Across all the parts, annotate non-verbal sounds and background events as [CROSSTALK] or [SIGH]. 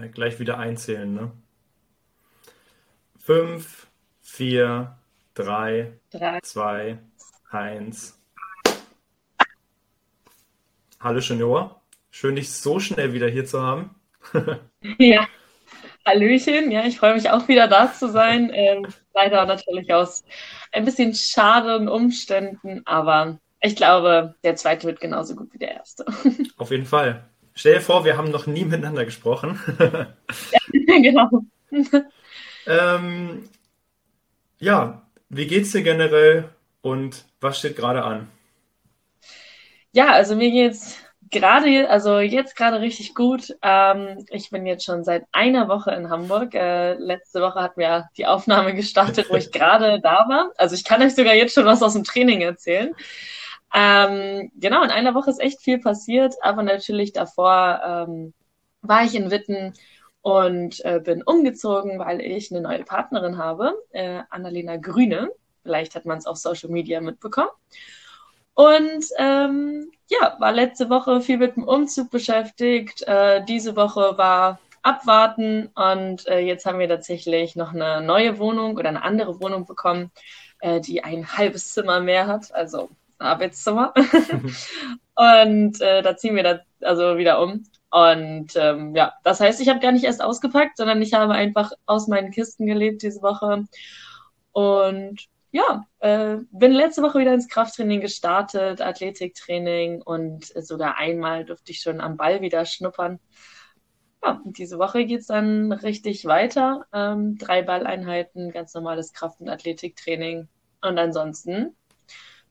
äh, gleich wieder einzählen. Ne? Fünf, vier, drei, drei. zwei, eins. Hallo Junior, schön dich so schnell wieder hier zu haben. [LAUGHS] ja, Hallöchen, ja, ich freue mich auch wieder da zu sein. Ähm, leider natürlich aus ein bisschen schaden Umständen, aber ich glaube, der zweite wird genauso gut wie der erste. [LAUGHS] Auf jeden Fall. Stell dir vor, wir haben noch nie miteinander gesprochen. [LAUGHS] ja, genau. [LAUGHS] ähm, ja, wie geht's dir generell und was steht gerade an? Ja, also mir geht's gerade, also jetzt gerade richtig gut. Ähm, ich bin jetzt schon seit einer Woche in Hamburg. Äh, letzte Woche hatten wir die Aufnahme gestartet, wo ich [LAUGHS] gerade da war. Also ich kann euch sogar jetzt schon was aus dem Training erzählen. Ähm, genau, in einer Woche ist echt viel passiert, aber natürlich davor ähm, war ich in Witten und äh, bin umgezogen, weil ich eine neue Partnerin habe, äh, Annalena Grüne. Vielleicht hat man es auf Social Media mitbekommen. Und ähm, ja, war letzte Woche viel mit dem Umzug beschäftigt. Äh, diese Woche war abwarten und äh, jetzt haben wir tatsächlich noch eine neue Wohnung oder eine andere Wohnung bekommen, äh, die ein halbes Zimmer mehr hat, also Arbeitszimmer. [LAUGHS] [LAUGHS] und äh, da ziehen wir da also wieder um. Und ähm, ja, das heißt, ich habe gar nicht erst ausgepackt, sondern ich habe einfach aus meinen Kisten gelebt diese Woche. Und ja, äh, bin letzte Woche wieder ins Krafttraining gestartet, Athletiktraining und sogar einmal durfte ich schon am Ball wieder schnuppern. Ja, diese Woche geht es dann richtig weiter. Ähm, drei Balleinheiten, ganz normales Kraft- und Athletiktraining. Und ansonsten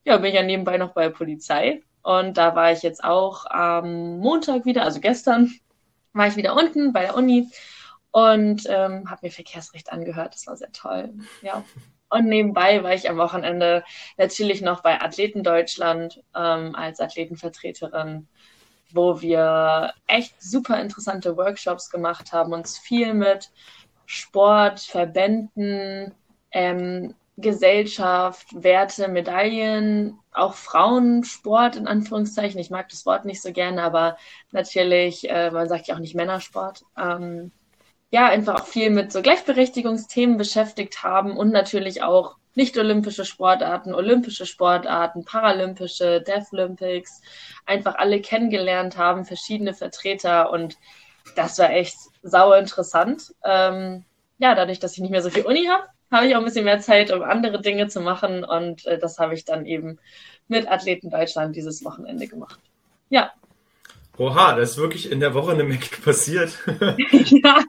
ja, bin ich ja nebenbei noch bei der Polizei. Und da war ich jetzt auch am Montag wieder, also gestern, war ich wieder unten bei der Uni und ähm, habe mir Verkehrsrecht angehört. Das war sehr toll. Ja. Und nebenbei war ich am Wochenende natürlich noch bei Athleten Deutschland ähm, als Athletenvertreterin, wo wir echt super interessante Workshops gemacht haben, uns viel mit Sport, Verbänden, ähm, Gesellschaft, Werte, Medaillen, auch Frauensport in Anführungszeichen. Ich mag das Wort nicht so gerne, aber natürlich, äh, man sagt ja auch nicht Männersport. Ähm, ja, einfach auch viel mit so Gleichberechtigungsthemen beschäftigt haben und natürlich auch nicht-olympische Sportarten, olympische Sportarten, paralympische, Deathlympics, einfach alle kennengelernt haben, verschiedene Vertreter und das war echt sauer interessant. Ähm, ja, dadurch, dass ich nicht mehr so viel Uni habe, habe ich auch ein bisschen mehr Zeit, um andere Dinge zu machen. Und äh, das habe ich dann eben mit Athleten Deutschland dieses Wochenende gemacht. Ja. Oha, da ist wirklich in der Woche eine Menge [LAUGHS] passiert. [LAUGHS] ja.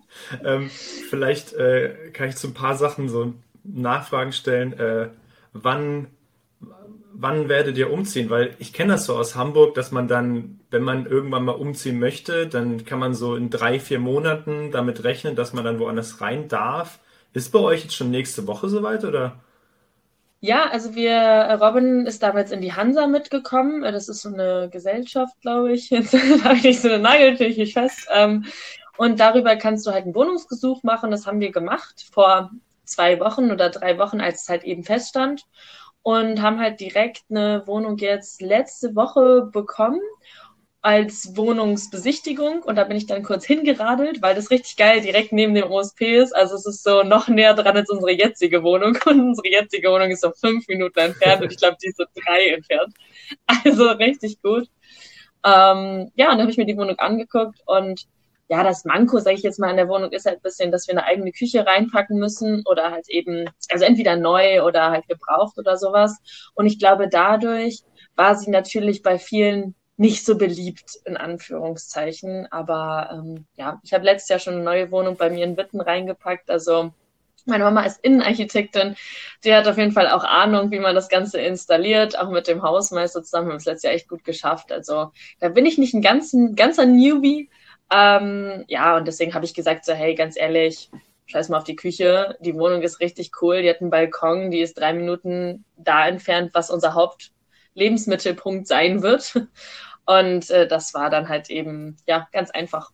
ähm, vielleicht äh, kann ich zu ein paar Sachen so Nachfragen stellen. Äh, wann, wann werdet ihr umziehen? Weil ich kenne das so aus Hamburg, dass man dann, wenn man irgendwann mal umziehen möchte, dann kann man so in drei, vier Monaten damit rechnen, dass man dann woanders rein darf. Ist bei euch jetzt schon nächste Woche soweit oder? Ja, also wir, Robin ist damals in die Hansa mitgekommen. Das ist so eine Gesellschaft, glaube ich. Jetzt habe ich nicht so eine Nageltüche fest. Ähm, und darüber kannst du halt einen Wohnungsgesuch machen. Das haben wir gemacht vor zwei Wochen oder drei Wochen, als es halt eben feststand. Und haben halt direkt eine Wohnung jetzt letzte Woche bekommen als Wohnungsbesichtigung und da bin ich dann kurz hingeradelt, weil das richtig geil direkt neben dem OSP ist. Also es ist so noch näher dran als unsere jetzige Wohnung [LAUGHS] und unsere jetzige Wohnung ist so fünf Minuten entfernt und ich glaube, die ist so drei entfernt. [LAUGHS] Also richtig gut. Ähm, ja, und dann habe ich mir die Wohnung angeguckt und ja, das Manko, sage ich jetzt mal, in der Wohnung ist halt ein bisschen, dass wir eine eigene Küche reinpacken müssen oder halt eben, also entweder neu oder halt gebraucht oder sowas. Und ich glaube, dadurch war sie natürlich bei vielen nicht so beliebt, in Anführungszeichen. Aber ähm, ja, ich habe letztes Jahr schon eine neue Wohnung bei mir in Witten reingepackt. Also meine Mama ist Innenarchitektin. Die hat auf jeden Fall auch Ahnung, wie man das Ganze installiert. Auch mit dem Hausmeister zusammen haben wir es letztes Jahr echt gut geschafft. Also da bin ich nicht ein ganzen, ganzer Newbie. Ähm, ja, und deswegen habe ich gesagt, so hey, ganz ehrlich, scheiß mal auf die Küche. Die Wohnung ist richtig cool. Die hat einen Balkon, die ist drei Minuten da entfernt, was unser Haupt Lebensmittelpunkt sein wird. Und äh, das war dann halt eben, ja, ganz einfach.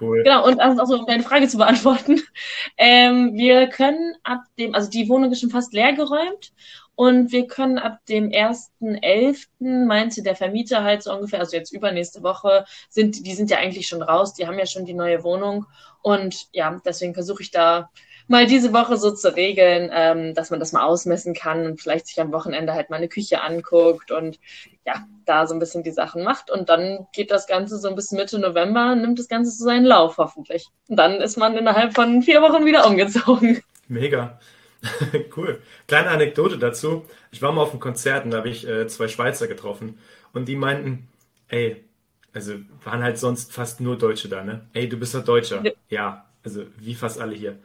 Cool. Genau, und also, um deine Frage zu beantworten, [LAUGHS] ähm, wir können ab dem, also die Wohnung ist schon fast leer geräumt und wir können ab dem 1.11., meinte der Vermieter halt so ungefähr, also jetzt übernächste Woche, sind, die sind ja eigentlich schon raus, die haben ja schon die neue Wohnung. Und ja, deswegen versuche ich da mal diese Woche so zu regeln, ähm, dass man das mal ausmessen kann und vielleicht sich am Wochenende halt mal eine Küche anguckt und ja, da so ein bisschen die Sachen macht. Und dann geht das Ganze so bis Mitte November, nimmt das Ganze so seinen Lauf hoffentlich. Und dann ist man innerhalb von vier Wochen wieder umgezogen. Mega. [LAUGHS] cool. Kleine Anekdote dazu. Ich war mal auf einem Konzert und da habe ich äh, zwei Schweizer getroffen und die meinten, ey, also waren halt sonst fast nur Deutsche da, ne? Ey, du bist doch Deutscher. Ja, ja also wie fast alle hier.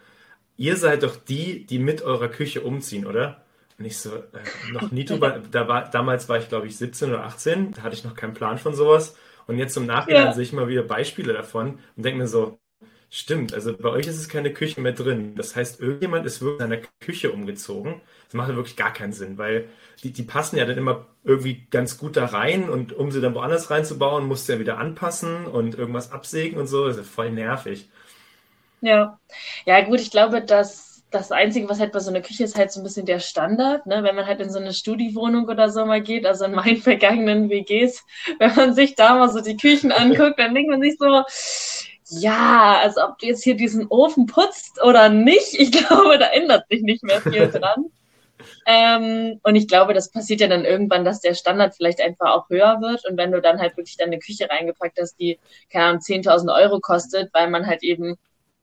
Ihr seid doch die, die mit eurer Küche umziehen, oder? Und ich so, äh, noch nie drüber, da war, damals war ich glaube ich 17 oder 18, da hatte ich noch keinen Plan von sowas. Und jetzt im Nachhinein ja. sehe ich mal wieder Beispiele davon und denke mir so, Stimmt, also bei euch ist es keine Küche mehr drin. Das heißt, irgendjemand ist wirklich in einer Küche umgezogen. Das macht wirklich gar keinen Sinn, weil die, die passen ja dann immer irgendwie ganz gut da rein und um sie dann woanders reinzubauen, musst du ja wieder anpassen und irgendwas absägen und so. Das ist ja voll nervig. Ja, ja gut, ich glaube, dass das Einzige, was halt bei so einer Küche ist, halt so ein bisschen der Standard, ne? Wenn man halt in so eine Studiwohnung oder so mal geht, also in meinen [LAUGHS] vergangenen WGs, wenn man sich da mal so die Küchen anguckt, dann denkt man sich so, ja, also ob du jetzt hier diesen Ofen putzt oder nicht, ich [LAUGHS] glaube, da ändert sich nicht mehr viel dran. ähm, und ich glaube, das passiert ja dann irgendwann, dass der Standard vielleicht einfach auch höher wird. Und wenn du dann halt wirklich deine Küche reingepackt hast, die, keine Ahnung, 10.000 Euro kostet, weil man halt eben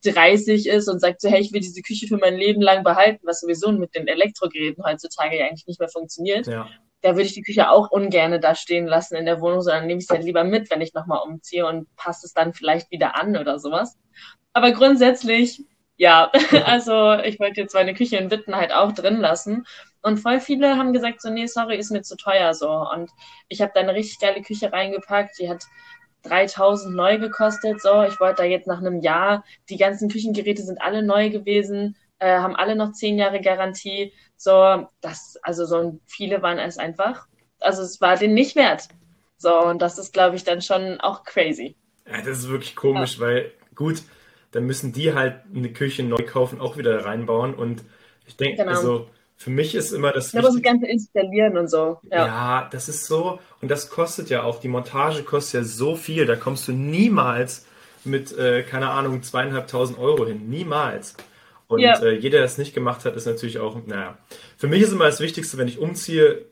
30 ist und sagt so, hey, ich will diese Küche für mein Leben lang behalten, was sowieso mit den Elektrogeräten heutzutage ja eigentlich nicht mehr funktioniert. Ja da würde ich die Küche auch ungern da stehen lassen in der Wohnung, sondern nehme ich es halt lieber mit, wenn ich nochmal umziehe und passe es dann vielleicht wieder an oder sowas. Aber grundsätzlich, ja, [LAUGHS] also ich wollte jetzt meine Küche in Witten halt auch drin lassen. Und voll viele haben gesagt, so, nee, sorry, ist mir zu teuer so. Und ich habe da eine richtig geile Küche reingepackt, die hat 3000 neu gekostet. So, ich wollte da jetzt nach einem Jahr, die ganzen Küchengeräte sind alle neu gewesen, äh, haben alle noch zehn Jahre Garantie. So, das, also so viele waren es einfach. Also es war den nicht wert. So, und das ist, glaube ich, dann schon auch crazy. Ja, das ist wirklich komisch, ja. weil gut, dann müssen die halt eine Küche neu kaufen, auch wieder reinbauen. Und ich denke, genau. also für mich ist immer das. Ja, aber das Ganze installieren und so. Ja. ja, das ist so. Und das kostet ja auch, die Montage kostet ja so viel. Da kommst du niemals mit, äh, keine Ahnung, zweieinhalbtausend Euro hin. Niemals. Und ja. äh, jeder, der es nicht gemacht hat, ist natürlich auch, naja. Für mich ist immer das Wichtigste, wenn ich umziehe,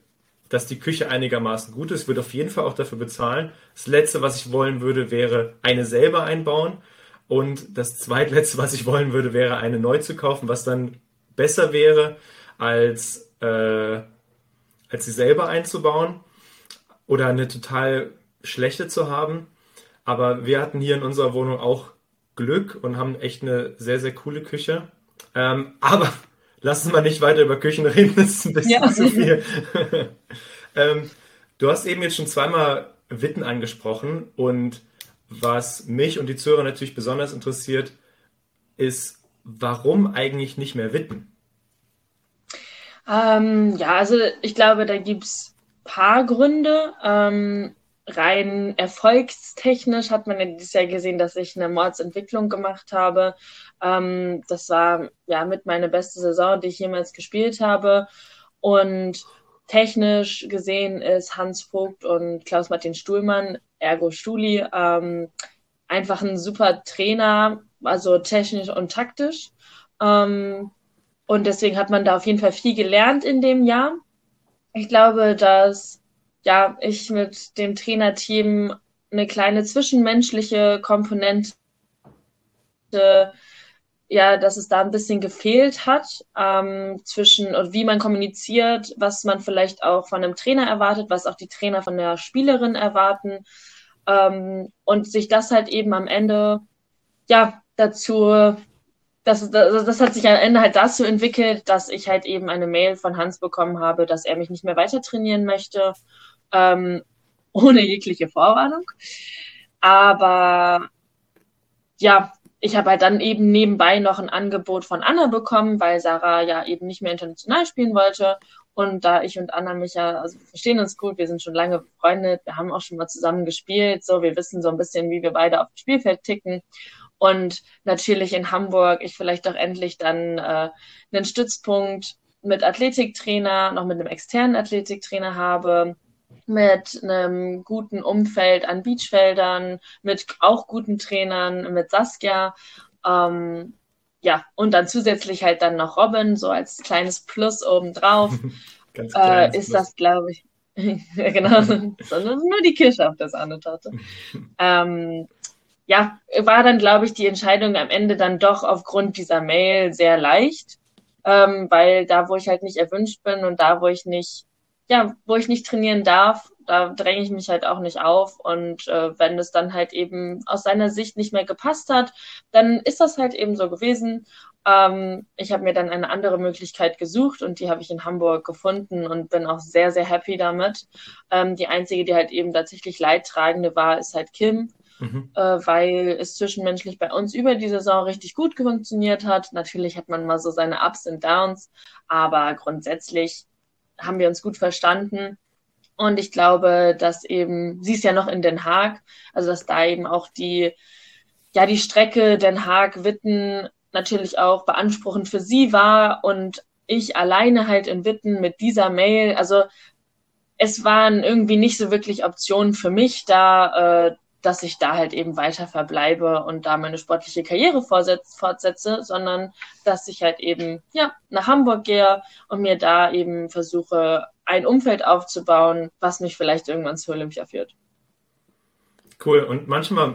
dass die Küche einigermaßen gut ist. Ich würde auf jeden Fall auch dafür bezahlen. Das Letzte, was ich wollen würde, wäre eine selber einbauen. Und das Zweitletzte, was ich wollen würde, wäre eine neu zu kaufen, was dann besser wäre, als, äh, als sie selber einzubauen oder eine total schlechte zu haben. Aber wir hatten hier in unserer Wohnung auch Glück und haben echt eine sehr, sehr coole Küche. Ähm, [LAUGHS] aber lass uns mal nicht weiter über Küchen reden, das ist ein bisschen ja. zu viel. [LAUGHS] ähm, du hast eben jetzt schon zweimal Witten angesprochen und was mich und die Zuhörer natürlich besonders interessiert, ist, warum eigentlich nicht mehr Witten? Ähm, ja, also ich glaube, da gibt es paar Gründe. Ähm, rein erfolgstechnisch hat man ja dieses Jahr gesehen, dass ich eine Mordsentwicklung gemacht habe. Ähm, das war ja mit meine beste Saison, die ich jemals gespielt habe. Und technisch gesehen ist Hans Vogt und Klaus-Martin Stuhlmann, ergo Stuli, ähm, einfach ein super Trainer, also technisch und taktisch. Ähm, und deswegen hat man da auf jeden Fall viel gelernt in dem Jahr. Ich glaube, dass ja, ich mit dem Trainerteam eine kleine zwischenmenschliche Komponente, ja, dass es da ein bisschen gefehlt hat ähm, zwischen und wie man kommuniziert, was man vielleicht auch von einem Trainer erwartet, was auch die Trainer von der Spielerin erwarten ähm, und sich das halt eben am Ende ja dazu das, das, das hat sich am Ende halt dazu entwickelt, dass ich halt eben eine Mail von Hans bekommen habe, dass er mich nicht mehr weiter trainieren möchte ähm, [LAUGHS] ohne jegliche Vorwarnung. Aber ja, ich habe halt dann eben nebenbei noch ein Angebot von Anna bekommen, weil Sarah ja eben nicht mehr international spielen wollte. Und da ich und Anna mich ja, also wir verstehen uns gut, wir sind schon lange befreundet, wir haben auch schon mal zusammen gespielt, so wir wissen so ein bisschen, wie wir beide auf dem Spielfeld ticken. Und natürlich in Hamburg ich vielleicht auch endlich dann äh, einen Stützpunkt mit Athletiktrainer, noch mit einem externen Athletiktrainer habe, mit einem guten Umfeld an Beachfeldern, mit auch guten Trainern, mit Saskia. Ähm, ja, und dann zusätzlich halt dann noch Robin, so als kleines Plus obendrauf. [LAUGHS] äh, ist Plus. das, glaube ich, [LAUGHS] genau, [LAUGHS] sondern nur die Kirsche auf der Sahnetorte. ähm, ja, war dann, glaube ich, die Entscheidung am Ende dann doch aufgrund dieser Mail sehr leicht, ähm, weil da, wo ich halt nicht erwünscht bin und da, wo ich nicht, ja, wo ich nicht trainieren darf, da dränge ich mich halt auch nicht auf. Und äh, wenn es dann halt eben aus seiner Sicht nicht mehr gepasst hat, dann ist das halt eben so gewesen. Ähm, ich habe mir dann eine andere Möglichkeit gesucht und die habe ich in Hamburg gefunden und bin auch sehr, sehr happy damit. Ähm, die einzige, die halt eben tatsächlich Leidtragende war, ist halt Kim. Mhm. Äh, weil es zwischenmenschlich bei uns über die Saison richtig gut funktioniert hat. Natürlich hat man mal so seine Ups und Downs, aber grundsätzlich haben wir uns gut verstanden. Und ich glaube, dass eben, sie ist ja noch in Den Haag, also dass da eben auch die, ja, die Strecke Den Haag-Witten natürlich auch beanspruchend für sie war und ich alleine halt in Witten mit dieser Mail, also es waren irgendwie nicht so wirklich Optionen für mich da, äh, dass ich da halt eben weiter verbleibe und da meine sportliche Karriere fortsetze, sondern dass ich halt eben ja nach Hamburg gehe und mir da eben versuche, ein Umfeld aufzubauen, was mich vielleicht irgendwann zu Olympia führt. Cool. Und manchmal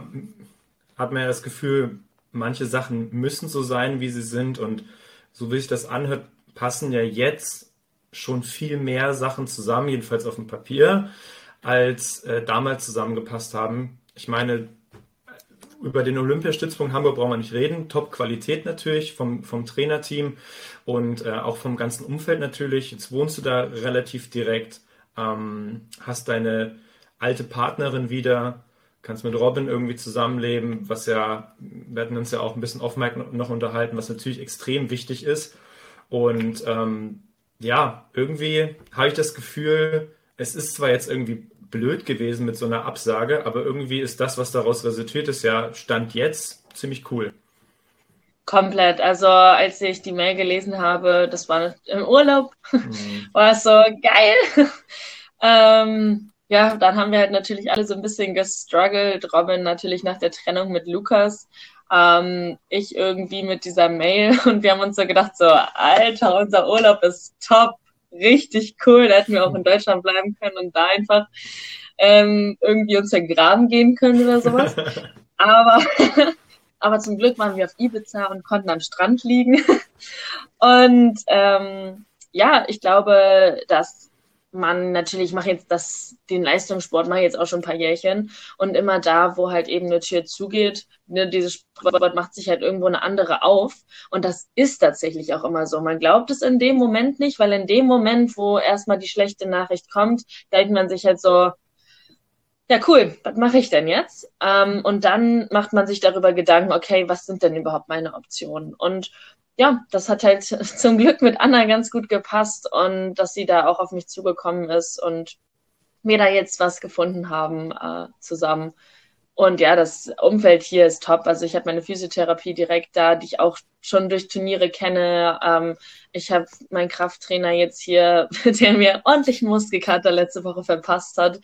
hat man ja das Gefühl, manche Sachen müssen so sein, wie sie sind. Und so wie sich das anhört, passen ja jetzt schon viel mehr Sachen zusammen, jedenfalls auf dem Papier, als äh, damals zusammengepasst haben ich meine, über den Olympiastützpunkt Hamburg brauchen wir nicht reden. Top-Qualität natürlich vom, vom Trainerteam und äh, auch vom ganzen Umfeld natürlich. Jetzt wohnst du da relativ direkt, ähm, hast deine alte Partnerin wieder, kannst mit Robin irgendwie zusammenleben, was ja, wir hatten uns ja auch ein bisschen offen noch unterhalten, was natürlich extrem wichtig ist. Und ähm, ja, irgendwie habe ich das Gefühl, es ist zwar jetzt irgendwie blöd gewesen mit so einer Absage, aber irgendwie ist das, was daraus resultiert ist, ja Stand jetzt ziemlich cool. Komplett. Also als ich die Mail gelesen habe, das war im Urlaub, mhm. [LAUGHS] war es so geil. [LAUGHS] ähm, ja, dann haben wir halt natürlich alle so ein bisschen gestruggelt. Robin natürlich nach der Trennung mit Lukas. Ähm, ich irgendwie mit dieser Mail [LAUGHS] und wir haben uns so gedacht, so, Alter, unser Urlaub ist top richtig cool. Da hätten wir auch in Deutschland bleiben können und da einfach ähm, irgendwie uns vergraben gehen können oder sowas. [LAUGHS] aber, [LAUGHS] aber zum Glück waren wir auf Ibiza und konnten am Strand liegen. [LAUGHS] und ähm, ja, ich glaube, dass man natürlich, ich mache jetzt das, den Leistungssport mache ich jetzt auch schon ein paar Jährchen und immer da, wo halt eben eine Tür zugeht, ne, dieses Sport macht sich halt irgendwo eine andere auf und das ist tatsächlich auch immer so. Man glaubt es in dem Moment nicht, weil in dem Moment, wo erstmal die schlechte Nachricht kommt, denkt man sich halt so, ja cool, was mache ich denn jetzt? Ähm, und dann macht man sich darüber Gedanken, okay, was sind denn überhaupt meine Optionen? Und ja, das hat halt [LAUGHS] zum Glück mit Anna ganz gut gepasst und dass sie da auch auf mich zugekommen ist und wir da jetzt was gefunden haben äh, zusammen. Und ja, das Umfeld hier ist top. Also ich habe meine Physiotherapie direkt da, die ich auch schon durch Turniere kenne. Ähm, ich habe meinen Krafttrainer jetzt hier, [LAUGHS] der mir ordentlich Muskelkater letzte Woche verpasst hat.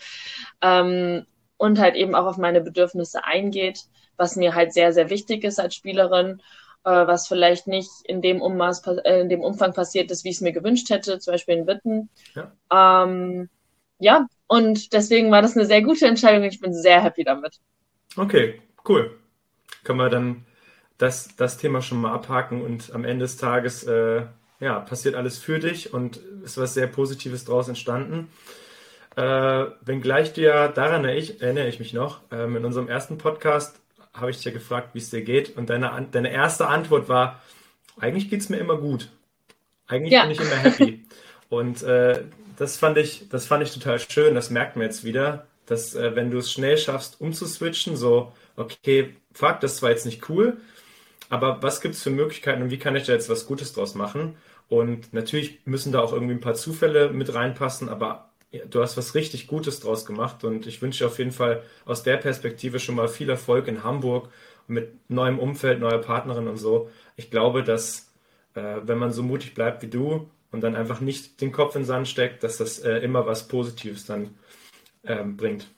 Ähm, und halt eben auch auf meine Bedürfnisse eingeht, was mir halt sehr, sehr wichtig ist als Spielerin äh, was vielleicht nicht in dem, Ummaß, äh, in dem Umfang passiert ist, wie ich es mir gewünscht hätte, zum Beispiel in Witten. Ja. Ähm, ja, und deswegen war das eine sehr gute Entscheidung und ich bin sehr happy damit. Okay, cool. Können wir dann das, das Thema schon mal abhaken und am Ende des Tages äh, ja, passiert alles für dich und ist was sehr Positives daraus entstanden. Äh, wenngleich du ja, daran erinnere ich, erinnere ich mich noch, ähm, in unserem ersten Podcast habe ich dich ja gefragt, wie es dir geht. Und deine, deine erste Antwort war, eigentlich geht es mir immer gut. Eigentlich ja. bin ich immer happy. Und äh, das, fand ich, das fand ich total schön. Das merkt man jetzt wieder, dass äh, wenn du es schnell schaffst, umzuswitchen, so, okay, fuck, das war jetzt nicht cool, aber was gibt es für Möglichkeiten und wie kann ich da jetzt was Gutes draus machen? Und natürlich müssen da auch irgendwie ein paar Zufälle mit reinpassen, aber du hast was richtig Gutes draus gemacht und ich wünsche dir auf jeden Fall aus der Perspektive schon mal viel Erfolg in Hamburg mit neuem Umfeld, neuer Partnerin und so. Ich glaube, dass äh, wenn man so mutig bleibt wie du und dann einfach nicht den Kopf in den Sand steckt, dass das äh, immer was Positives dann ähm, bringt.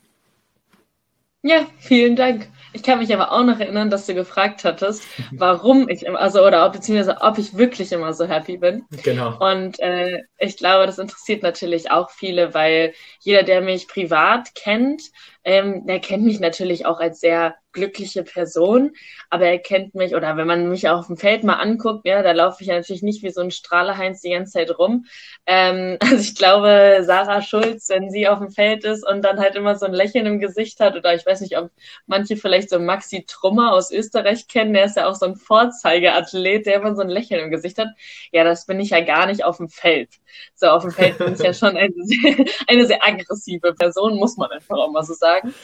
Ja, vielen Dank. Ich kann mich aber auch noch erinnern, dass du gefragt hattest, warum ich immer, also oder ob, beziehungsweise ob ich wirklich immer so happy bin. Genau. Und äh, ich glaube, das interessiert natürlich auch viele, weil jeder, der mich privat kennt, ähm, der kennt mich natürlich auch als sehr glückliche Person, aber er kennt mich, oder wenn man mich auf dem Feld mal anguckt, ja, da laufe ich natürlich nicht wie so ein Strahlerheinz die ganze Zeit rum. Ähm, [LAUGHS] also ich glaube, Sarah Schulz, wenn sie auf dem Feld ist und dann halt immer so ein Lächeln im Gesicht hat, oder ich weiß nicht, ob manche vielleicht so Maxi Trummer aus Österreich kennen, der ist ja auch so ein Vorzeigeathlet, der immer so ein Lächeln im Gesicht hat. Ja, das bin ich ja gar nicht auf dem Feld. So, auf dem Feld bin ich ja schon eine sehr, [LAUGHS] eine sehr aggressive Person, muss man einfach auch mal so sagen.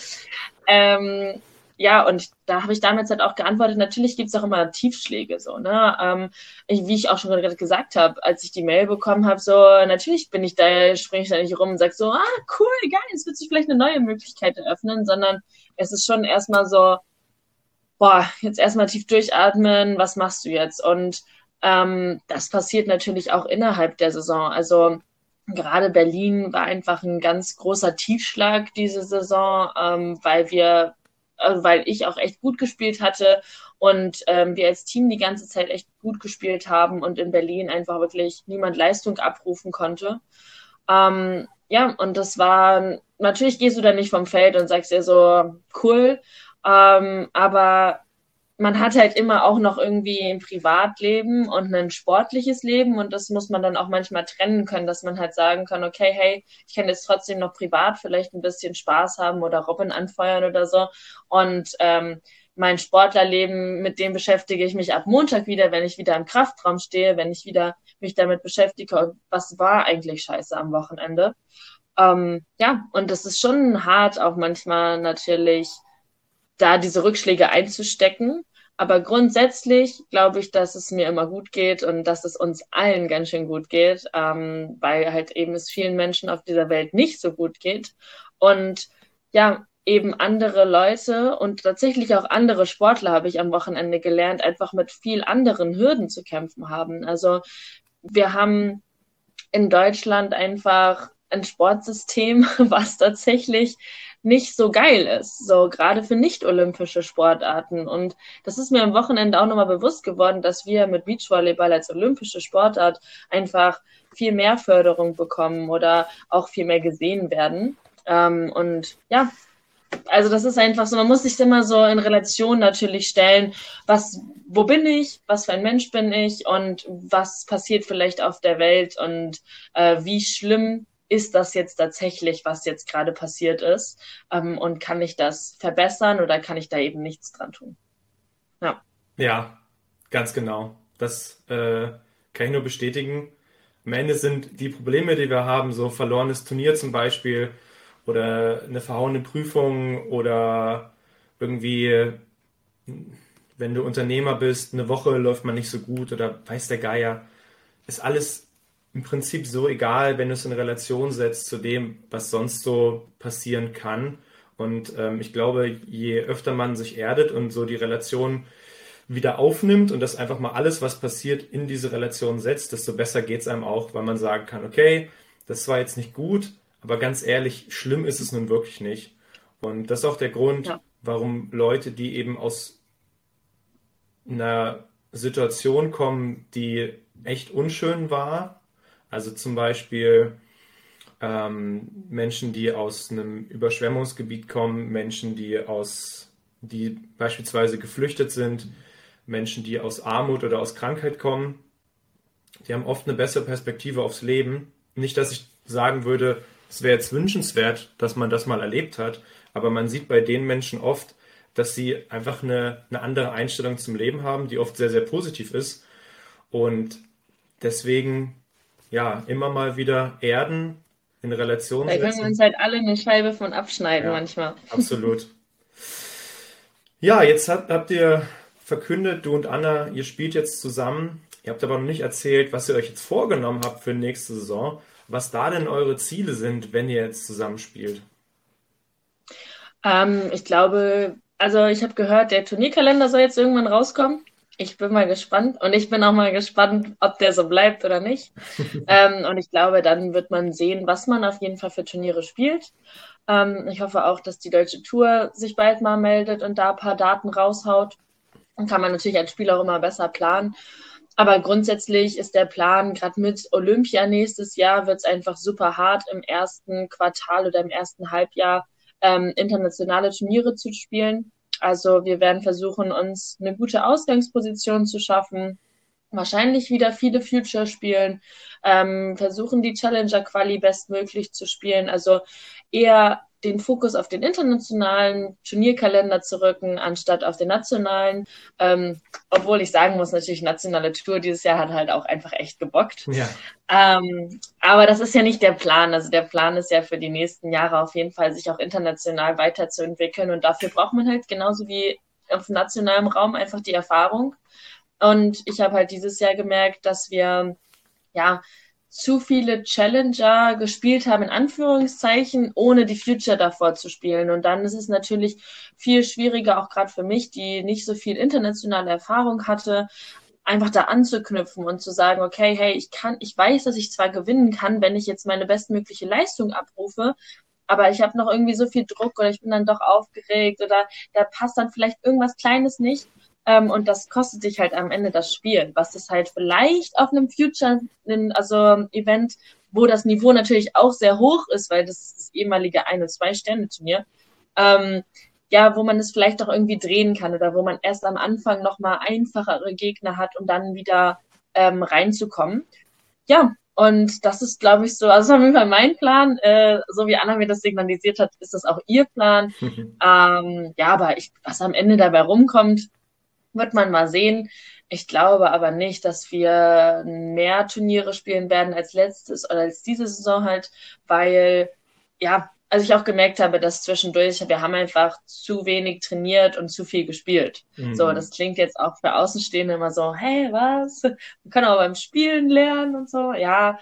Ähm, ja, und da habe ich damals halt auch geantwortet, natürlich gibt's auch immer Tiefschläge so, ne? Ähm, ich, wie ich auch schon gerade gesagt habe, als ich die Mail bekommen habe, so, natürlich bin ich da, springe ich da nicht rum und sag so, ah, cool, geil, jetzt wird sich vielleicht eine neue Möglichkeit eröffnen, sondern es ist schon erstmal so, boah, jetzt erstmal tief durchatmen, was machst du jetzt? Und ähm, das passiert natürlich auch innerhalb der Saison. Also gerade Berlin war einfach ein ganz großer Tiefschlag diese Saison, ähm, weil wir also weil ich auch echt gut gespielt hatte und ähm, wir als Team die ganze Zeit echt gut gespielt haben und in Berlin einfach wirklich niemand Leistung abrufen konnte. Ähm, ja, und das war, natürlich gehst du da nicht vom Feld und sagst dir so, cool, ähm, aber man hat halt immer auch noch irgendwie ein Privatleben und ein sportliches Leben und das muss man dann auch manchmal trennen können, dass man halt sagen kann, okay, hey, ich kann jetzt trotzdem noch privat vielleicht ein bisschen Spaß haben oder Robin anfeuern oder so und ähm, mein Sportlerleben, mit dem beschäftige ich mich ab Montag wieder, wenn ich wieder im Kraftraum stehe, wenn ich wieder mich damit beschäftige, was war eigentlich scheiße am Wochenende. Ähm, ja, und das ist schon hart, auch manchmal natürlich da diese Rückschläge einzustecken. Aber grundsätzlich glaube ich, dass es mir immer gut geht und dass es uns allen ganz schön gut geht, ähm, weil halt eben es vielen Menschen auf dieser Welt nicht so gut geht. Und ja, eben andere Leute und tatsächlich auch andere Sportler habe ich am Wochenende gelernt, einfach mit viel anderen Hürden zu kämpfen haben. Also wir haben in Deutschland einfach ein Sportsystem, [LAUGHS] was tatsächlich nicht so geil ist, so gerade für nicht-olympische Sportarten. Und das ist mir am Wochenende auch nochmal bewusst geworden, dass wir mit Beachvolleyball als olympische Sportart einfach viel mehr Förderung bekommen oder auch viel mehr gesehen werden. Ähm, und ja, also das ist einfach so, man muss sich immer so in Relation natürlich stellen, was, wo bin ich, was für ein Mensch bin ich und was passiert vielleicht auf der Welt und äh, wie schlimm ist das jetzt tatsächlich, was jetzt gerade passiert ist? Ähm, und kann ich das verbessern oder kann ich da eben nichts dran tun? Ja. Ja, ganz genau. Das äh, kann ich nur bestätigen. Am Ende sind die Probleme, die wir haben, so verlorenes Turnier zum Beispiel oder eine verhauene Prüfung oder irgendwie, wenn du Unternehmer bist, eine Woche läuft man nicht so gut oder weiß der Geier, ist alles im Prinzip so egal, wenn du es in Relation setzt zu dem, was sonst so passieren kann. Und ähm, ich glaube, je öfter man sich erdet und so die Relation wieder aufnimmt und das einfach mal alles, was passiert, in diese Relation setzt, desto besser geht es einem auch, weil man sagen kann, okay, das war jetzt nicht gut, aber ganz ehrlich, schlimm ist es nun wirklich nicht. Und das ist auch der Grund, ja. warum Leute, die eben aus einer Situation kommen, die echt unschön war, also zum Beispiel ähm, Menschen, die aus einem Überschwemmungsgebiet kommen, Menschen, die aus, die beispielsweise geflüchtet sind, Menschen, die aus Armut oder aus Krankheit kommen, die haben oft eine bessere Perspektive aufs Leben. Nicht, dass ich sagen würde, es wäre jetzt wünschenswert, dass man das mal erlebt hat, aber man sieht bei den Menschen oft, dass sie einfach eine, eine andere Einstellung zum Leben haben, die oft sehr, sehr positiv ist. Und deswegen ja, immer mal wieder erden, in Relation da setzen. Da können wir uns halt alle eine Scheibe von abschneiden ja, manchmal. Absolut. Ja, jetzt habt, habt ihr verkündet, du und Anna, ihr spielt jetzt zusammen. Ihr habt aber noch nicht erzählt, was ihr euch jetzt vorgenommen habt für nächste Saison. Was da denn eure Ziele sind, wenn ihr jetzt zusammen spielt? Ähm, ich glaube, also ich habe gehört, der Turnierkalender soll jetzt irgendwann rauskommen. Ich bin mal gespannt und ich bin auch mal gespannt, ob der so bleibt oder nicht. [LAUGHS] ähm, und ich glaube, dann wird man sehen, was man auf jeden Fall für Turniere spielt. Ähm, ich hoffe auch, dass die deutsche Tour sich bald mal meldet und da ein paar Daten raushaut. Dann kann man natürlich als Spieler auch immer besser planen. Aber grundsätzlich ist der Plan, gerade mit Olympia nächstes Jahr, wird es einfach super hart im ersten Quartal oder im ersten Halbjahr ähm, internationale Turniere zu spielen. Also wir werden versuchen, uns eine gute Ausgangsposition zu schaffen, wahrscheinlich wieder viele Future spielen, ähm, versuchen die Challenger Quali bestmöglich zu spielen. Also eher den Fokus auf den internationalen Turnierkalender zu rücken, anstatt auf den nationalen. Ähm, obwohl ich sagen muss, natürlich nationale Tour dieses Jahr hat halt auch einfach echt gebockt. Ja. Ähm, aber das ist ja nicht der Plan. Also der Plan ist ja für die nächsten Jahre auf jeden Fall, sich auch international weiterzuentwickeln. Und dafür braucht man halt genauso wie auf nationalem Raum einfach die Erfahrung. Und ich habe halt dieses Jahr gemerkt, dass wir ja zu viele Challenger gespielt haben, in Anführungszeichen, ohne die Future davor zu spielen. Und dann ist es natürlich viel schwieriger, auch gerade für mich, die nicht so viel internationale Erfahrung hatte, einfach da anzuknüpfen und zu sagen, okay, hey, ich kann, ich weiß, dass ich zwar gewinnen kann, wenn ich jetzt meine bestmögliche Leistung abrufe, aber ich habe noch irgendwie so viel Druck oder ich bin dann doch aufgeregt oder da passt dann vielleicht irgendwas Kleines nicht. Ähm, und das kostet dich halt am Ende das Spiel, was es halt vielleicht auf einem Future, also Event, wo das Niveau natürlich auch sehr hoch ist, weil das ist das ehemalige Ein- und Zwei-Sterne-Turnier, ähm, ja, wo man es vielleicht auch irgendwie drehen kann oder wo man erst am Anfang nochmal einfachere Gegner hat, um dann wieder ähm, reinzukommen. Ja, und das ist, glaube ich, so, also auf jeden Fall mein Plan. Äh, so wie Anna mir das signalisiert hat, ist das auch ihr Plan. [LAUGHS] ähm, ja, aber ich, was am Ende dabei rumkommt, wird man mal sehen. Ich glaube aber nicht, dass wir mehr Turniere spielen werden als letztes oder als diese Saison halt, weil, ja, also ich auch gemerkt habe, dass zwischendurch, wir haben einfach zu wenig trainiert und zu viel gespielt. Mhm. So, das klingt jetzt auch für Außenstehende immer so, hey, was? Man kann auch beim Spielen lernen und so. Ja,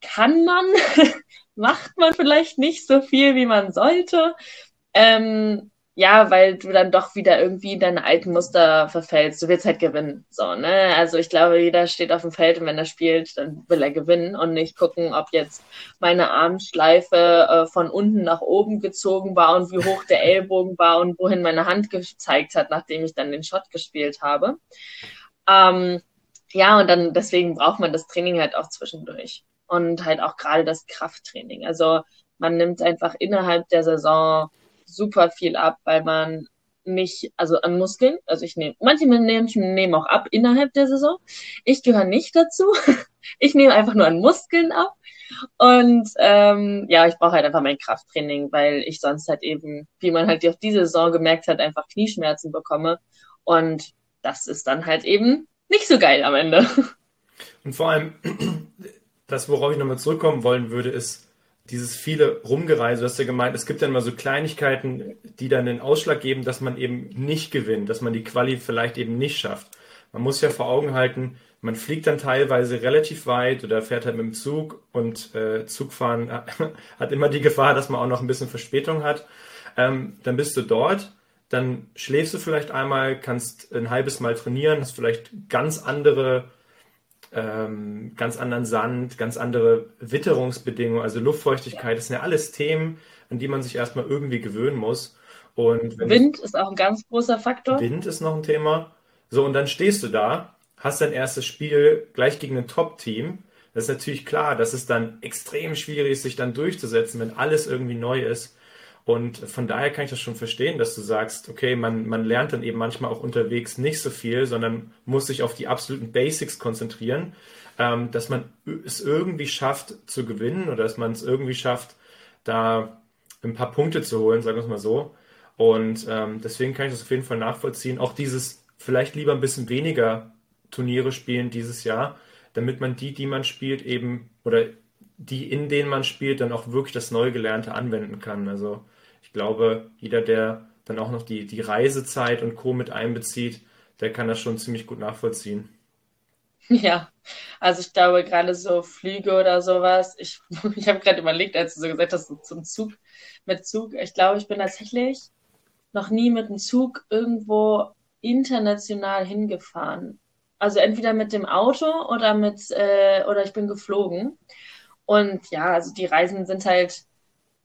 kann man, [LAUGHS] macht man vielleicht nicht so viel, wie man sollte. Ähm, ja, weil du dann doch wieder irgendwie in deine alten Muster verfällst. Du willst halt gewinnen. So, ne? Also ich glaube, jeder steht auf dem Feld und wenn er spielt, dann will er gewinnen und nicht gucken, ob jetzt meine Armschleife äh, von unten nach oben gezogen war und wie hoch der [LAUGHS] Ellbogen war und wohin meine Hand gezeigt hat, nachdem ich dann den Shot gespielt habe. Ähm, ja, und dann deswegen braucht man das Training halt auch zwischendurch. Und halt auch gerade das Krafttraining. Also man nimmt einfach innerhalb der Saison super viel ab, weil man nicht, also an Muskeln, also ich nehme, manche nehmen, nehmen auch ab innerhalb der Saison. Ich gehöre nicht dazu. [LAUGHS] Ich nehme einfach nur an Muskeln ab. Und ähm, ja, ich brauche halt einfach mein Krafttraining, weil ich sonst halt eben, wie man halt auf diese Saison gemerkt hat, einfach Knieschmerzen bekomme. Und das ist dann halt eben nicht so geil am Ende. [LAUGHS] Und vor allem, [CLEARS THROAT] das, worauf ich nochmal zurückkommen wollen würde, ist, dieses viele Rumgereise, du hast ja gemeint, es gibt dann mal so Kleinigkeiten, die dann den Ausschlag geben, dass man eben nicht gewinnt, dass man die Quali vielleicht eben nicht schafft. Man muss ja vor Augen halten, man fliegt dann teilweise relativ weit oder fährt halt mit dem Zug und äh, Zugfahren [LAUGHS] hat immer die Gefahr, dass man auch noch ein bisschen Verspätung hat. Ähm, dann bist du dort, dann schläfst du vielleicht einmal, kannst ein halbes Mal trainieren, hast vielleicht ganz andere ähm, ganz anderen Sand, ganz andere Witterungsbedingungen, also Luftfeuchtigkeit. Das sind ja alles Themen, an die man sich erstmal irgendwie gewöhnen muss. Und Wind ist auch ein ganz großer Faktor. Wind ist noch ein Thema. So, und dann stehst du da, hast dein erstes Spiel gleich gegen ein Top-Team. Das ist natürlich klar, dass es dann extrem schwierig ist, sich dann durchzusetzen, wenn alles irgendwie neu ist. Und von daher kann ich das schon verstehen, dass du sagst, okay, man, man lernt dann eben manchmal auch unterwegs nicht so viel, sondern muss sich auf die absoluten Basics konzentrieren, ähm, dass man es irgendwie schafft zu gewinnen oder dass man es irgendwie schafft, da ein paar Punkte zu holen, sagen wir es mal so. Und ähm, deswegen kann ich das auf jeden Fall nachvollziehen. Auch dieses vielleicht lieber ein bisschen weniger Turniere spielen dieses Jahr, damit man die, die man spielt, eben oder die, in denen man spielt, dann auch wirklich das Neugelernte anwenden kann. Also ich glaube, jeder, der dann auch noch die, die Reisezeit und Co. mit einbezieht, der kann das schon ziemlich gut nachvollziehen. Ja, also ich glaube gerade so Flüge oder sowas. Ich, [LAUGHS] ich habe gerade überlegt, als du so gesagt hast, zum Zug, mit Zug. Ich glaube, ich bin tatsächlich noch nie mit dem Zug irgendwo international hingefahren. Also entweder mit dem Auto oder mit äh, oder ich bin geflogen. Und ja, also die Reisen sind halt,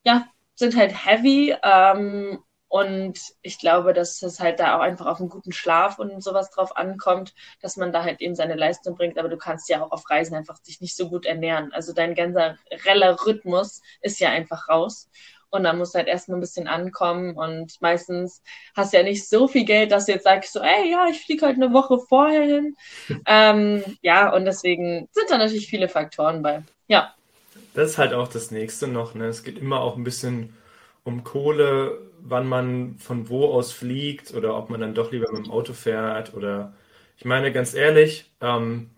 ja, sind halt heavy. Ähm, und ich glaube, dass es halt da auch einfach auf einen guten Schlaf und sowas drauf ankommt, dass man da halt eben seine Leistung bringt. Aber du kannst ja auch auf Reisen einfach sich nicht so gut ernähren. Also dein ganzer reller Rhythmus ist ja einfach raus. Und dann musst du halt erstmal ein bisschen ankommen. Und meistens hast du ja nicht so viel Geld, dass du jetzt sagst, so, ey, ja, ich fliege halt eine Woche vorher hin. [LAUGHS] ähm, ja, und deswegen sind da natürlich viele Faktoren bei. Ja. Das ist halt auch das nächste noch. Ne? Es geht immer auch ein bisschen um Kohle, wann man von wo aus fliegt oder ob man dann doch lieber mit dem Auto fährt oder ich meine ganz ehrlich, ähm,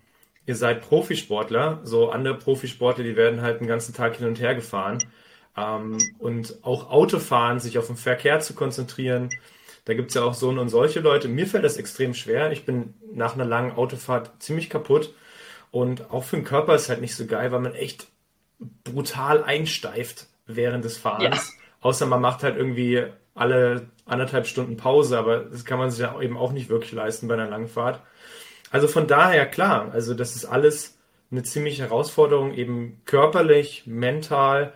ihr seid Profisportler, so andere Profisportler, die werden halt den ganzen Tag hin und her gefahren ähm, und auch Autofahren, sich auf den Verkehr zu konzentrieren. Da gibt es ja auch so und solche Leute. Mir fällt das extrem schwer. Ich bin nach einer langen Autofahrt ziemlich kaputt und auch für den Körper ist halt nicht so geil, weil man echt brutal einsteift während des Fahrens. Ja. Außer man macht halt irgendwie alle anderthalb Stunden Pause, aber das kann man sich ja eben auch nicht wirklich leisten bei einer langen Fahrt. Also von daher klar, also das ist alles eine ziemliche Herausforderung, eben körperlich, mental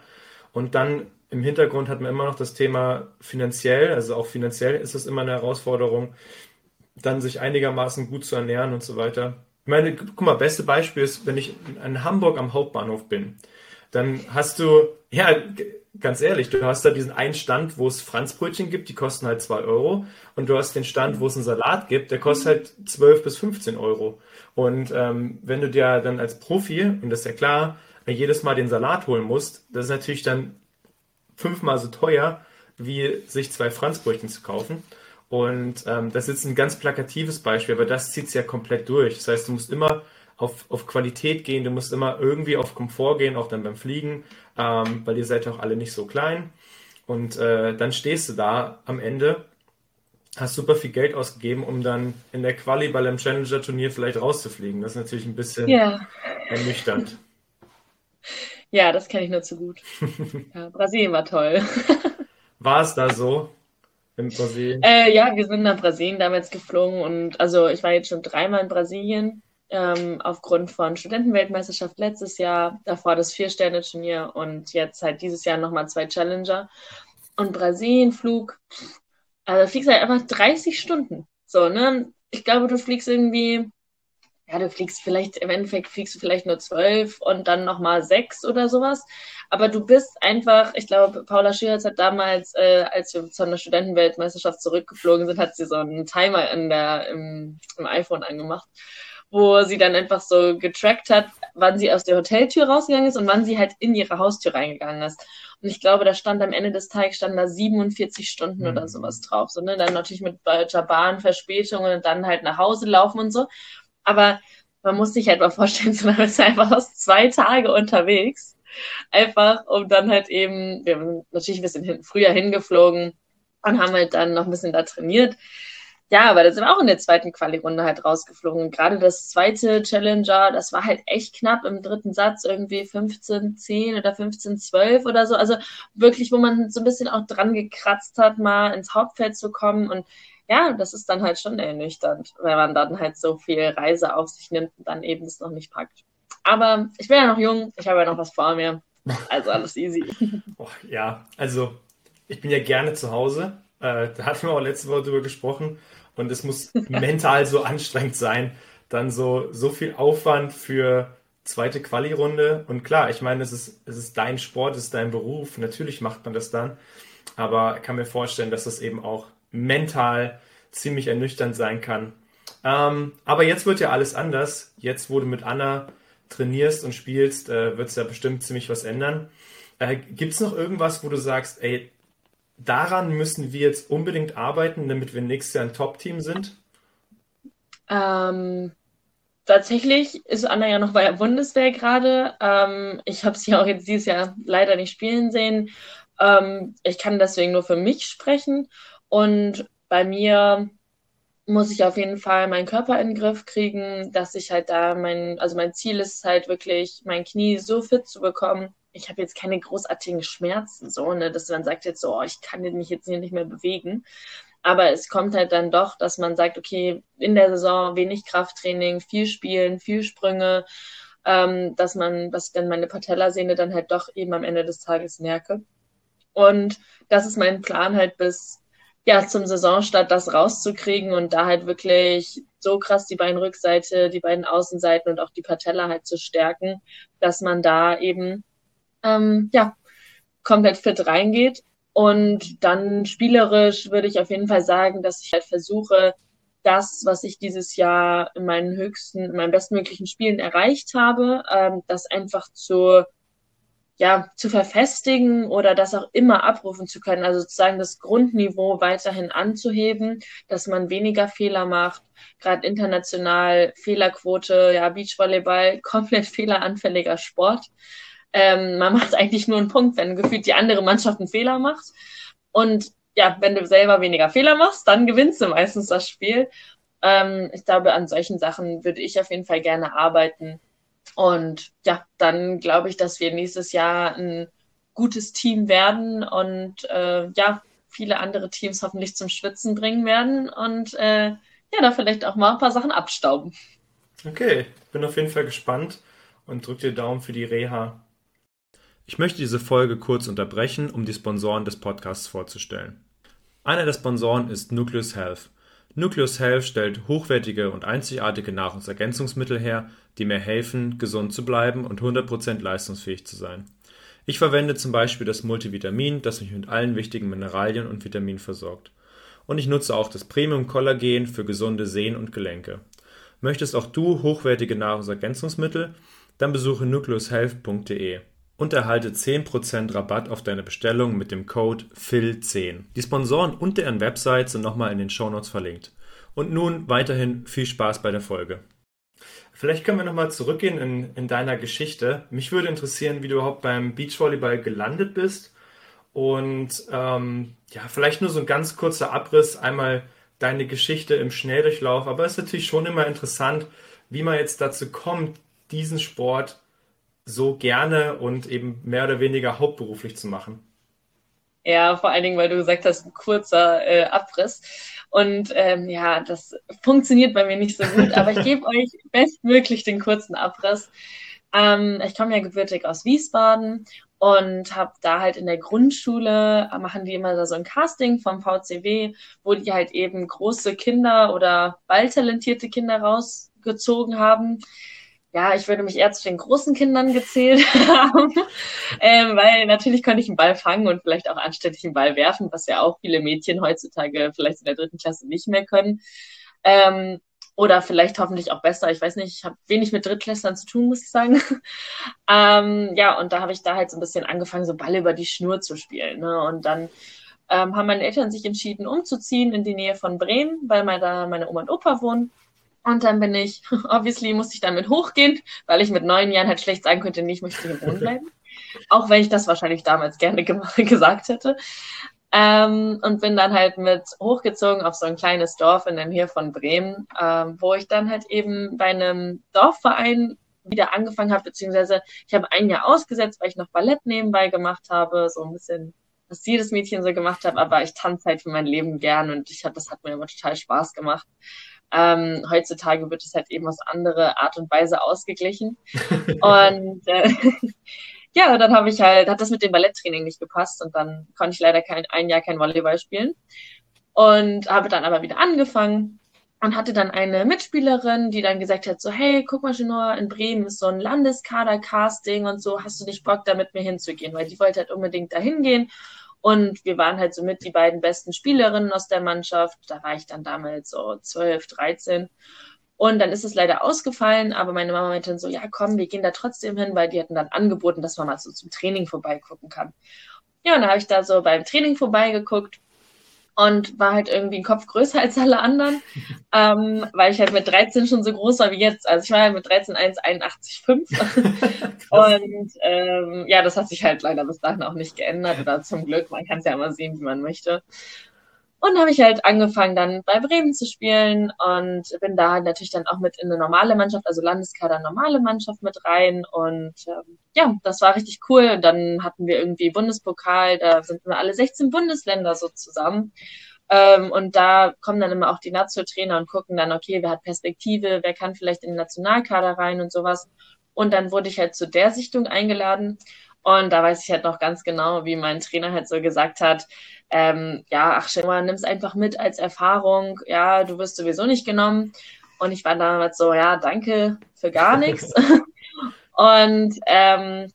und dann im Hintergrund hat man immer noch das Thema finanziell, also auch finanziell ist es immer eine Herausforderung, dann sich einigermaßen gut zu ernähren und so weiter. Ich meine, guck mal, beste Beispiel ist, wenn ich in Hamburg am Hauptbahnhof bin, dann hast du, ja, ganz ehrlich, du hast da diesen einen Stand, wo es Franzbrötchen gibt, die kosten halt 2 Euro. Und du hast den Stand, wo es einen Salat gibt, der kostet halt 12 bis 15 Euro. Und ähm, wenn du dir dann als Profi, und das ist ja klar, jedes Mal den Salat holen musst, das ist natürlich dann fünfmal so teuer, wie sich zwei Franzbrötchen zu kaufen. Und ähm, das ist ein ganz plakatives Beispiel, aber das zieht es ja komplett durch. Das heißt, du musst immer auf, auf Qualität gehen, du musst immer irgendwie auf Komfort gehen, auch dann beim Fliegen, ähm, weil ihr seid auch alle nicht so klein. Und äh, dann stehst du da am Ende, hast super viel Geld ausgegeben, um dann in der Quali bei einem Challenger-Turnier vielleicht rauszufliegen. Das ist natürlich ein bisschen ja. ernüchternd. Ja, das kenne ich nur zu gut. [LAUGHS] Ja, Brasilien war toll. [LAUGHS] War es da so? In Brasilien? Äh, ja, wir sind nach Brasilien damals geflogen und also ich war jetzt schon dreimal in Brasilien ähm, aufgrund von Studentenweltmeisterschaft letztes Jahr, davor das Vier-Sterne-Turnier und jetzt halt dieses Jahr nochmal zwei Challenger. Und Brasilien-Flug, also du fliegst halt einfach 30 Stunden. So, ne? Ich glaube, du fliegst irgendwie, ja, du fliegst vielleicht, im Endeffekt fliegst du vielleicht nur zwölf und dann nochmal sechs oder sowas. Aber du bist einfach, ich glaube, Paula Schierz hat damals, äh, als wir zu einer Studentenweltmeisterschaft zurückgeflogen sind, hat sie so einen Timer in der, im, im iPhone angemacht wo sie dann einfach so getrackt hat, wann sie aus der Hoteltür rausgegangen ist und wann sie halt in ihre Haustür reingegangen ist. Und ich glaube, da stand am Ende des Tages stand da 47 Stunden mhm. oder sowas drauf. So, ne? Dann natürlich mit Deutscher Bahn, Verspätungen und dann halt nach Hause laufen und so. Aber man muss sich halt mal vorstellen, [LAUGHS] so, dann bist du einfach aus zwei Tage unterwegs. Einfach, um dann halt eben, wir sind natürlich ein bisschen hin, früher hingeflogen und haben halt dann noch ein bisschen da trainiert. Ja, aber da sind wir auch in der zweiten Quali-Runde halt rausgeflogen. Gerade das zweite Challenger, das war halt echt knapp im dritten Satz, irgendwie 15-10 oder 15-12 oder so. Also wirklich, wo man so ein bisschen auch dran gekratzt hat, mal ins Hauptfeld zu kommen. Und ja, das ist dann halt schon ernüchternd, wenn man dann halt so viel Reise auf sich nimmt und dann eben es noch nicht packt. Aber ich bin ja noch jung, ich habe ja noch was vor mir. Also alles easy. [LAUGHS] Oh, ja, also ich bin ja gerne zu Hause. Äh, da hatten wir auch letzte Woche drüber gesprochen. Und es muss mental so anstrengend sein, dann so, so viel Aufwand für zweite Quali-Runde. Und klar, ich meine, es ist, es ist dein Sport, es ist dein Beruf. Natürlich macht man das dann. Aber ich kann mir vorstellen, dass das eben auch mental ziemlich ernüchternd sein kann. Ähm, aber jetzt wird ja alles anders. Jetzt, wo du mit Anna trainierst und spielst, äh, wird es ja bestimmt ziemlich was ändern. Äh, Gibt es noch irgendwas, wo du sagst, ey, daran müssen wir jetzt unbedingt arbeiten, damit wir nächstes Jahr ein Top-Team sind? Ähm, tatsächlich ist Anna ja noch bei der Bundeswehr gerade. Ähm, ich habe sie auch jetzt dieses Jahr leider nicht spielen sehen. Ähm, ich kann deswegen nur für mich sprechen. Und bei mir muss ich auf jeden Fall meinen Körper in den Griff kriegen, dass ich halt da mein, also mein Ziel ist halt wirklich, mein Knie so fit zu bekommen, ich habe jetzt keine großartigen Schmerzen, so, ne, dass man sagt jetzt so, oh, ich kann mich jetzt hier nicht mehr bewegen. Aber es kommt halt dann doch, dass man sagt, okay, in der Saison wenig Krafttraining, viel Spielen, viel Sprünge, ähm, dass man, dass ich dann meine Patellasehne dann halt doch eben am Ende des Tages merke. Und das ist mein Plan halt bis ja zum Saisonstart das rauszukriegen und da halt wirklich so krass die Beinrückseite, die beiden Außenseiten und auch die Patella halt zu stärken, dass man da eben ähm, ja komplett fit reingeht und dann spielerisch würde ich auf jeden Fall sagen, dass ich halt versuche, das, was ich dieses Jahr in meinen höchsten, in meinen bestmöglichen Spielen erreicht habe, ähm, das einfach zu, ja, zu verfestigen oder das auch immer abrufen zu können. Also sozusagen das Grundniveau weiterhin anzuheben, dass man weniger Fehler macht, gerade international Fehlerquote, ja, Beachvolleyball, [LAUGHS] komplett fehleranfälliger Sport. Ähm, man [LAUGHS] macht eigentlich nur einen Punkt, wenn gefühlt die andere Mannschaft einen Fehler macht. Und ja, wenn du selber weniger Fehler machst, dann gewinnst du meistens das Spiel. Ähm, ich glaube, an solchen Sachen würde ich auf jeden Fall gerne arbeiten. Und ja, dann glaube ich, dass wir nächstes Jahr ein gutes Team werden und äh, ja, viele andere Teams hoffentlich zum Schwitzen bringen werden und äh, ja, da vielleicht auch mal ein paar Sachen abstauben. Okay, bin auf jeden Fall gespannt und drück dir Daumen für die Reha. Ich möchte diese Folge kurz unterbrechen, um die Sponsoren des Podcasts vorzustellen. Einer der Sponsoren ist Nucleus Health. Nucleus Health stellt hochwertige und einzigartige Nahrungsergänzungsmittel her, die mir helfen, gesund zu bleiben und 100% leistungsfähig zu sein. Ich verwende zum Beispiel das Multivitamin, das mich mit allen wichtigen Mineralien und Vitaminen versorgt. Und ich nutze auch das Premium Kollagen für gesunde Sehnen und Gelenke. Möchtest auch du hochwertige Nahrungsergänzungsmittel? Dann besuche nucleushealth.de und erhalte 10% Rabatt auf deine Bestellung mit dem Code FIL10. Die Sponsoren und deren Website sind nochmal in den Shownotes verlinkt. Und nun weiterhin viel Spaß bei der Folge. Vielleicht können wir nochmal zurückgehen in, in deiner Geschichte. Mich würde interessieren, wie du überhaupt beim Beachvolleyball gelandet bist. Und ähm, ja, vielleicht nur so ein ganz kurzer Abriss, einmal deine Geschichte im Schnelldurchlauf. Aber es ist natürlich schon immer interessant, wie man jetzt dazu kommt, diesen Sport so gerne und eben mehr oder weniger hauptberuflich zu machen? Ja, vor allen Dingen, weil du gesagt hast, ein kurzer äh, Abriss. Und ähm, ja, das funktioniert bei mir nicht so gut, aber ich gebe [LAUGHS] euch bestmöglich den kurzen Abriss. Ähm, ich komme ja gebürtig aus Wiesbaden und habe da halt in der Grundschule, äh, machen die immer so ein Casting vom VCW, wo die halt eben große Kinder oder balltalentierte Kinder rausgezogen haben ja, ich würde mich eher zu den großen Kindern gezählt [LAUGHS] haben, ähm, weil natürlich konnte ich einen Ball fangen und vielleicht auch anständig einen Ball werfen, was ja auch viele Mädchen heutzutage vielleicht in der dritten Klasse nicht mehr können. Ähm, oder vielleicht hoffentlich auch besser. Ich weiß nicht, ich habe wenig mit Drittklässlern zu tun, muss ich sagen. [LAUGHS] ähm, ja, und da habe ich da halt so ein bisschen angefangen, so Ball über die Schnur zu spielen. Ne? Und dann ähm, haben meine Eltern sich entschieden, umzuziehen in die Nähe von Bremen, weil da meine Oma und Opa wohnen. Und dann bin ich, [LAUGHS] obviously musste ich damit hochgehen, weil ich mit neun Jahren halt schlecht sagen könnte, nee, ich möchte hier wohnen [LAUGHS] bleiben. Auch wenn ich das wahrscheinlich damals gerne ge [LAUGHS] gesagt hätte. Ähm, und bin dann halt mit hochgezogen auf so ein kleines Dorf in der Nähe von Bremen, ähm, wo ich dann halt eben bei einem Dorfverein wieder angefangen habe, beziehungsweise ich habe ein Jahr ausgesetzt, weil ich noch Ballett nebenbei gemacht habe, so ein bisschen, was jedes Mädchen so gemacht hat, aber ich tanze halt für mein Leben gern und ich hab, das hat mir immer total Spaß gemacht. Ähm, heutzutage wird es halt eben auf andere Art und Weise ausgeglichen. [LAUGHS] und äh, [LAUGHS] ja, dann habe ich halt, hat das mit dem Balletttraining nicht gepasst und dann konnte ich leider kein, ein Jahr kein Volleyball spielen. Und habe dann aber wieder angefangen und hatte dann eine Mitspielerin, die dann gesagt hat, so, hey, guck mal, Genor, in Bremen ist so ein Landeskader-Casting und so, hast du nicht Bock, da mit mir hinzugehen? Weil die wollte halt unbedingt da hingehen und wir waren halt somit die beiden besten Spielerinnen aus der Mannschaft. Da war ich dann damals so 12, 13. Und dann ist es leider ausgefallen, aber meine Mama meinte dann so, ja komm, wir gehen da trotzdem hin, weil die hatten dann angeboten, dass man mal so zum Training vorbeigucken kann. Ja, und dann habe ich da so beim Training vorbeigeguckt und war halt irgendwie ein Kopf größer [LAUGHS] als alle anderen, ähm, weil ich halt mit 13 schon so groß war wie jetzt. Also ich war halt mit 13 1,81,5 [LAUGHS] und ähm, ja, das hat sich halt leider bis dahin auch nicht geändert oder zum Glück, man kann es ja immer sehen, wie man möchte. Und habe ich halt angefangen, dann bei Bremen zu spielen und bin da halt natürlich dann auch mit in eine normale Mannschaft, also Landeskader normale Mannschaft mit rein. Und ähm, ja, das war richtig cool. Und dann hatten wir irgendwie Bundespokal, da sind wir alle 16 Bundesländer so zusammen. Ähm, und da kommen dann immer auch die Nationaltrainer und gucken dann, okay, wer hat Perspektive, wer kann vielleicht in den Nationalkader rein und sowas. Und dann wurde ich halt zu der Sichtung eingeladen. Und da weiß ich halt noch ganz genau, wie mein Trainer halt so gesagt hat, ähm, ja, ach, Schimmer, nimm es einfach mit als Erfahrung. Ja, du wirst sowieso nicht genommen. Und ich war damals so, ja, danke für gar [LAUGHS] nichts. [LAUGHS] und ähm,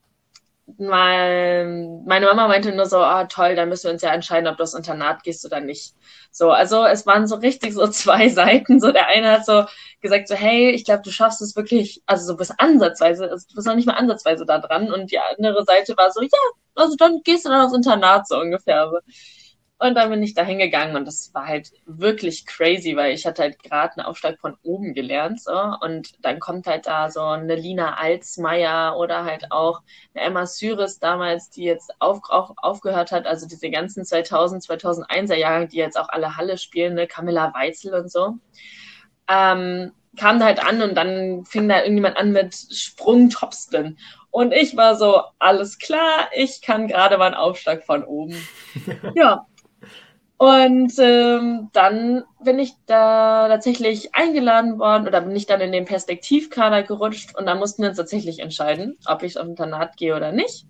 mein, meine Mama meinte nur so, ah, toll, dann müssen wir uns ja entscheiden, ob du aufs Internat gehst oder nicht. So, also es waren so richtig so [LAUGHS] zwei Seiten. So, der eine hat so gesagt, so, hey, ich glaube, du schaffst es wirklich, also so bis ansatzweise, also du bist noch nicht mal ansatzweise da dran. Und die andere Seite war so, ja, also dann gehst du dann aufs Internat, so ungefähr. So. Und dann bin ich da hingegangen und das war halt wirklich crazy, weil ich hatte halt gerade einen Aufschlag von oben gelernt. So. Und dann kommt halt da so eine Lina Alsmeier oder halt auch eine Emma Syris damals, die jetzt auf, auf, aufgehört hat, also diese ganzen 2000, 2001er Jahre, die jetzt auch alle Halle spielen, ne, Camilla Weitzel und so. Ähm, kam da halt an und dann fing da irgendjemand an mit Sprung Topspin. Und ich war so, alles klar, ich kann gerade mal einen Aufschlag von oben. [LAUGHS] ja, und ähm, dann bin ich da tatsächlich eingeladen worden oder bin ich dann in den Perspektivkader gerutscht und dann mussten wir uns tatsächlich entscheiden, ob ich auf Internat gehe oder nicht.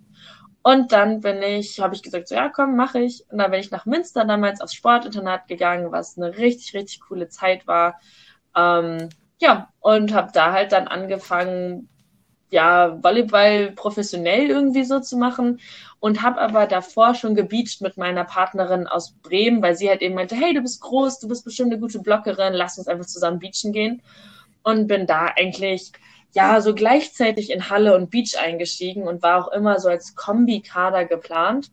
Und dann bin ich, habe ich gesagt, so ja, komm, mache ich. Und dann bin ich nach Münster damals aufs Sportinternat gegangen, was eine richtig, richtig coole Zeit war. Ähm, ja, und habe da halt dann angefangen, ja, Volleyball professionell irgendwie so zu machen und habe aber davor schon gebeacht mit meiner Partnerin aus Bremen, weil sie halt eben meinte, hey, du bist groß, du bist bestimmt eine gute Blockerin, lass uns einfach zusammen beachen gehen. Und bin da eigentlich ja so gleichzeitig in Halle und Beach eingestiegen und war auch immer so als Kombi-Kader geplant.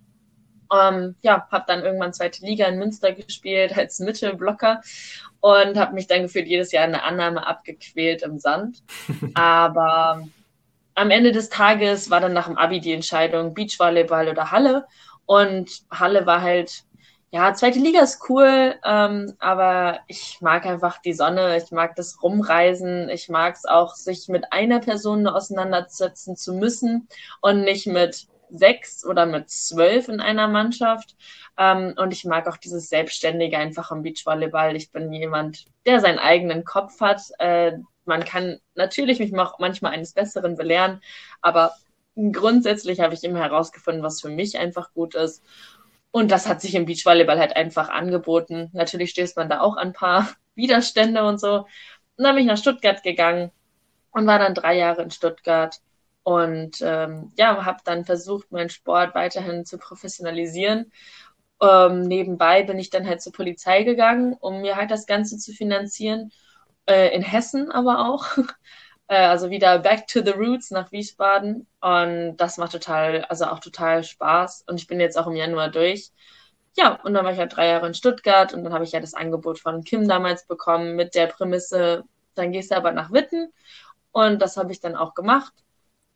Ähm, ja, habe dann irgendwann zweite Liga in Münster gespielt als Mittelblocker und habe mich dann gefühlt jedes Jahr in der Annahme abgequält im Sand. [LAUGHS] Aber am Ende des Tages war dann nach dem Abi die Entscheidung Beachvolleyball oder Halle. Und Halle war halt, ja, zweite Liga ist cool, ähm, aber ich mag einfach die Sonne, ich mag das Rumreisen, ich mag es auch, sich mit einer Person auseinandersetzen zu müssen und nicht mit sechs oder mit zwölf in einer Mannschaft. Ähm, und ich mag auch dieses Selbstständige einfach am Beachvolleyball. Ich bin jemand, der seinen eigenen Kopf hat, äh, man kann natürlich mich manchmal eines Besseren belehren, aber grundsätzlich habe ich immer herausgefunden, was für mich einfach gut ist. Und das hat sich im Beachvolleyball halt einfach angeboten. Natürlich stößt man da auch an ein paar [LAUGHS] Widerstände und so. Und dann bin ich nach Stuttgart gegangen und war dann drei Jahre in Stuttgart und ähm, ja, habe dann versucht, meinen Sport weiterhin zu professionalisieren. Ähm, nebenbei bin ich dann halt zur Polizei gegangen, um mir halt das Ganze zu finanzieren äh, in Hessen aber auch. [LAUGHS] äh, also wieder back to the roots nach Wiesbaden. Und das macht total, also auch total Spaß. Und ich bin jetzt auch im Januar durch. Ja, und dann war ich ja drei Jahre in Stuttgart und dann habe ich ja das Angebot von Kim damals bekommen mit der Prämisse, dann gehst du aber nach Witten. Und das habe ich dann auch gemacht.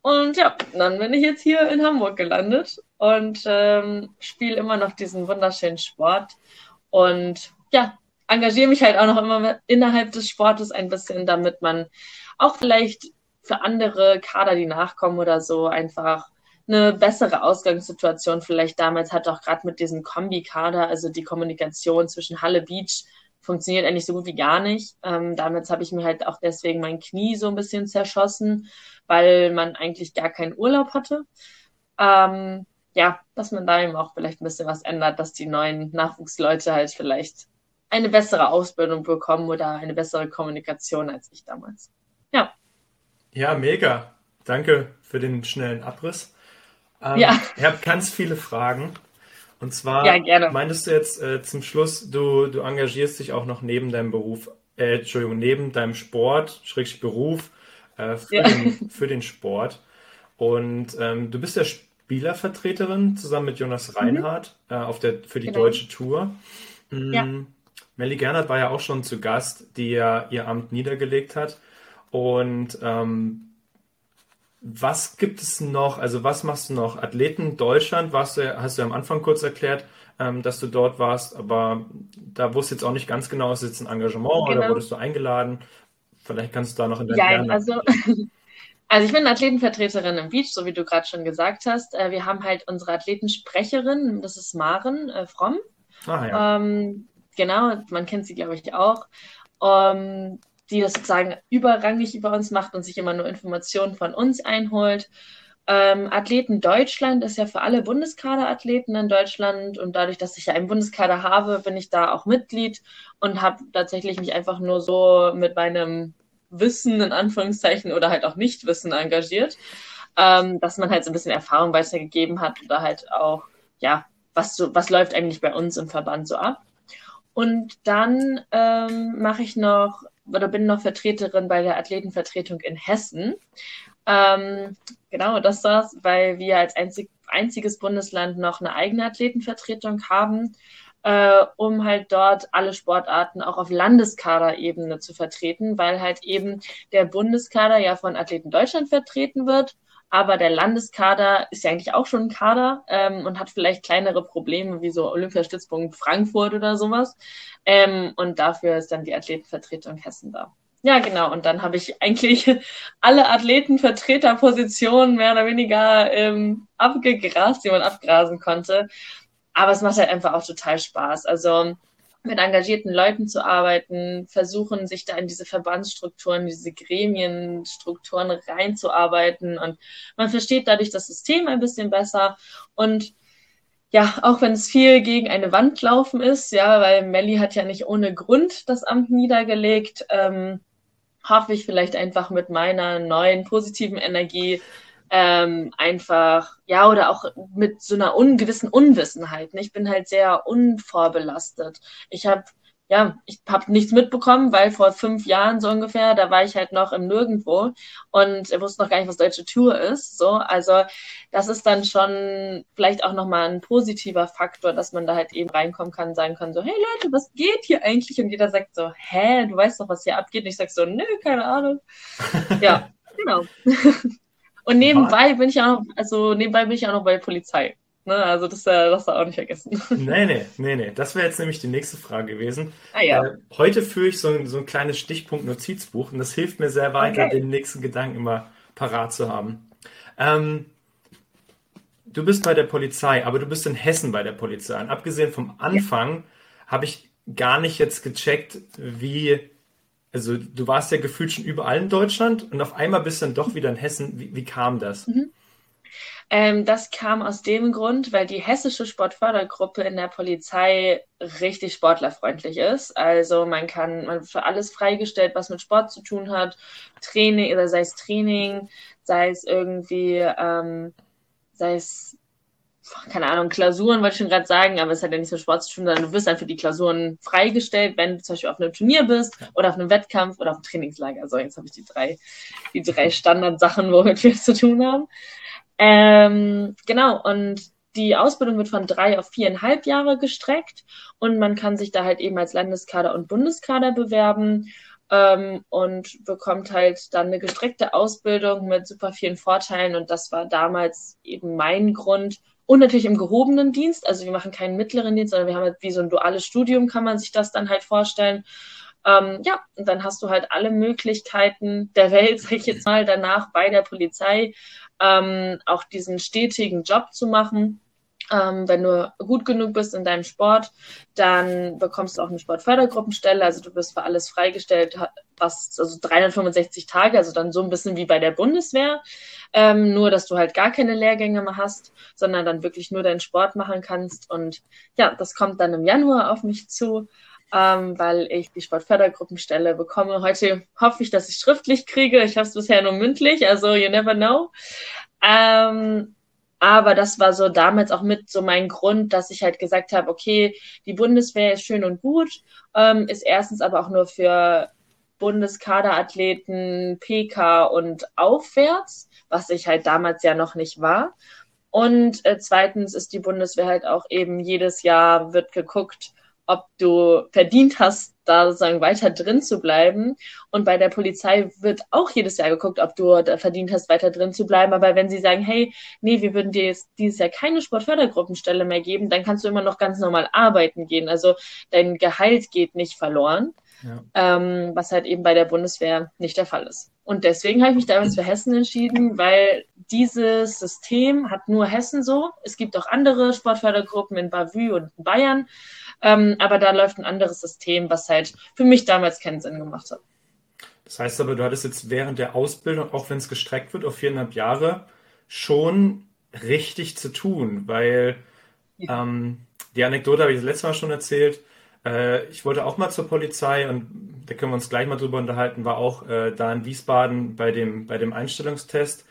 Und ja, dann bin ich jetzt hier in Hamburg gelandet und ähm, spiele immer noch diesen wunderschönen Sport. Und ja, engagiere mich halt auch noch immer innerhalb des Sportes ein bisschen, damit man auch vielleicht für andere Kader, die nachkommen oder so, einfach eine bessere Ausgangssituation vielleicht damals hat, auch gerade mit diesem Kombi-Kader, also die Kommunikation zwischen Halle Beach funktioniert eigentlich so gut wie gar nicht. Ähm, damals habe ich mir halt auch deswegen mein Knie so ein bisschen zerschossen, weil man eigentlich gar keinen Urlaub hatte. Ähm, ja, dass man da eben auch vielleicht ein bisschen was ändert, dass die neuen Nachwuchsleute halt vielleicht eine bessere Ausbildung bekommen oder eine bessere Kommunikation als ich damals. Ja. Ja, mega. Danke für den schnellen Abriss. Ähm, ja. Ich habe ganz viele Fragen. Und zwar ja, meintest du jetzt äh, zum Schluss, du, du engagierst dich auch noch neben deinem Beruf, äh, Entschuldigung, neben deinem Sport, Schrägstrich Beruf, äh, für, ja. den, für den Sport. Und ähm, du bist ja Spielervertreterin zusammen mit Jonas mhm. Reinhardt mhm. auf der, für die genau. deutsche Tour. Mhm. Melly Gernert war ja auch schon zu Gast, die ja ihr Amt niedergelegt hat. Und ähm, was gibt es noch? Also was machst du noch? Athleten Deutschland, warst du, hast du ja am Anfang kurz erklärt, ähm, dass du dort warst, aber da wusste jetzt auch nicht ganz genau, ist jetzt ein Engagement genau. oder wurdest du eingeladen? Vielleicht kannst du da noch in der Ja, also, [LAUGHS] also ich bin Athletenvertreterin im Beach, so wie du gerade schon gesagt hast. Äh, wir haben halt unsere Athletensprecherin, das ist Maren äh, Fromm. Ah, ja. Ähm, genau, man kennt sie, glaube ich, auch. Um, die das sozusagen überrangig über uns macht und sich immer nur Informationen von uns einholt. Ähm, Athleten Deutschland ist ja für alle Bundeskaderathleten in Deutschland und dadurch, dass ich ja einen Bundeskader habe, bin ich da auch Mitglied und habe tatsächlich mich einfach nur so mit meinem Wissen in Anführungszeichen oder halt auch Nichtwissen engagiert, ähm, dass man halt so ein bisschen Erfahrung weitergegeben hat oder halt auch, ja, was, so, was läuft eigentlich bei uns im Verband so ab. Und dann ähm, mache ich noch oder bin noch Vertreterin bei der Athletenvertretung in Hessen. Ähm, genau, das war's, weil wir als einzig, einziges Bundesland noch eine eigene Athletenvertretung haben, äh, um halt dort alle Sportarten auch auf Landeskaderebene zu vertreten, weil halt eben der Bundeskader ja von Athleten Deutschland vertreten wird aber der Landeskader ist ja eigentlich auch schon ein Kader ähm, und hat vielleicht kleinere Probleme wie so Olympiastützpunkt Frankfurt oder sowas. Ähm, und dafür ist dann die Athletenvertretung Hessen da. Ja, genau. Und dann habe ich eigentlich [LAUGHS] alle Athletenvertreterpositionen mehr oder weniger ähm, abgegrast, die man abgrasen konnte. Aber es macht halt einfach auch total Spaß. Also mit engagierten Leuten zu arbeiten, versuchen, sich da in diese Verbandsstrukturen, diese Gremienstrukturen reinzuarbeiten. Und man versteht dadurch das System ein bisschen besser. Und ja, auch wenn es viel gegen eine Wand laufen ist, ja, weil Melli hat ja nicht ohne Grund das Amt niedergelegt, ähm, hoffe ich vielleicht einfach mit meiner neuen positiven Energie ähm, einfach, ja, oder auch mit so einer ungewissen Unwissenheit. Ne? Ich bin halt sehr unvorbelastet. Ich habe ja, ich habe nichts mitbekommen, weil vor fünf Jahren so ungefähr, da war ich halt noch im Nirgendwo und wusste noch gar nicht, was deutsche Tour ist. So, also das ist dann schon vielleicht auch nochmal ein positiver Faktor, dass man da halt eben reinkommen kann, sagen kann so, hey Leute, was geht hier eigentlich? Und jeder sagt so, hä, du weißt doch, was hier abgeht. Und ich sag so, nö, keine Ahnung. [LAUGHS] ja, genau. [LAUGHS] Und nebenbei bin ich auch noch, also nebenbei bin ich auch noch bei der Polizei. Ne? Also das, äh, das auch nicht vergessen. [LAUGHS] Nee, nee, nee, nee. Das wäre jetzt nämlich die nächste Frage gewesen. Ah, ja. Äh, heute führe ich so ein, so ein kleines Stichpunkt-Notizbuch und das hilft mir sehr weiter, okay. den nächsten Gedanken immer parat zu haben. Ähm, du bist bei der Polizei, aber du bist in Hessen bei der Polizei. Und abgesehen vom Anfang ja. habe ich gar nicht jetzt gecheckt, wie also du warst ja gefühlt schon überall in Deutschland und auf einmal bist du dann doch wieder in Hessen. Wie, wie kam das? Mhm. Ähm, das kam aus dem Grund, weil die hessische Sportfördergruppe in der Polizei richtig sportlerfreundlich ist. Also man kann, man für alles freigestellt, was mit Sport zu tun hat. Training, oder sei es Training, sei es irgendwie, ähm, sei es keine Ahnung, Klausuren wollte ich schon gerade sagen, aber es hat ja nicht so Sport zu tun, sondern du wirst dann für die Klausuren freigestellt, wenn du zum Beispiel auf einem Turnier bist oder auf einem Wettkampf oder auf einem Trainingslager. So, jetzt habe ich die drei, die drei Standardsachen, womit wir es zu tun haben. Ähm, genau, und die Ausbildung wird von drei auf viereinhalb Jahre gestreckt und man kann sich da halt eben als Landeskader und Bundeskader bewerben ähm, und bekommt halt dann eine gestreckte Ausbildung mit super vielen Vorteilen und das war damals eben mein Grund, und natürlich im gehobenen Dienst. Also wir machen keinen mittleren Dienst, sondern wir haben halt wie so ein duales Studium, kann man sich das dann halt vorstellen. Ähm, ja, und dann hast du halt alle Möglichkeiten der Welt, [LAUGHS] sag ich jetzt mal, danach bei der Polizei ähm, auch diesen stetigen Job zu machen. Ähm, wenn du gut genug bist in deinem Sport, dann bekommst du auch eine Sportfördergruppenstelle. Also du bist für alles freigestellt, was also 365 Tage, also dann so ein bisschen wie bei der Bundeswehr. Ähm, nur, dass du halt gar keine Lehrgänge mehr hast, sondern dann wirklich nur deinen Sport machen kannst. Und ja, das kommt dann im Januar auf mich zu. Ähm, weil ich die Sportfördergruppenstelle bekomme. Heute hoffe ich, dass ich schriftlich kriege. Ich habe es bisher nur mündlich, also you never know. Ähm, aber das war so damals auch mit so mein Grund, dass ich halt gesagt habe, okay, die Bundeswehr ist schön und gut, ähm, ist erstens aber auch nur für Bundeskaderathleten, PK und aufwärts, was ich halt damals ja noch nicht war. Und äh, zweitens ist die Bundeswehr halt auch eben jedes Jahr wird geguckt, ob du verdient hast, da sozusagen weiter drin zu bleiben. Und bei der Polizei wird auch jedes Jahr geguckt, ob du da verdient hast, weiter drin zu bleiben. Aber wenn sie sagen, hey, nee, wir würden dir jetzt dieses Jahr keine Sportfördergruppenstelle mehr geben, dann kannst du immer noch ganz normal arbeiten gehen. Also dein Gehalt geht nicht verloren. Ja. Ähm, was halt eben bei der Bundeswehr nicht der Fall ist. Und deswegen habe ich mich damals für Hessen entschieden, weil dieses System hat nur Hessen so. Es gibt auch andere Sportfördergruppen in Bavü und in Bayern. Ähm, aber da läuft ein anderes System, was halt für mich damals keinen Sinn gemacht hat. Das heißt aber, du hattest jetzt während der Ausbildung, auch wenn es gestreckt wird auf viereinhalb Jahre, schon richtig zu tun, weil ja. ähm, die Anekdote habe ich das letzte Mal schon erzählt. Äh, ich wollte auch mal zur Polizei und da können wir uns gleich mal drüber unterhalten, war auch äh, da in Wiesbaden bei dem, bei dem Einstellungstest.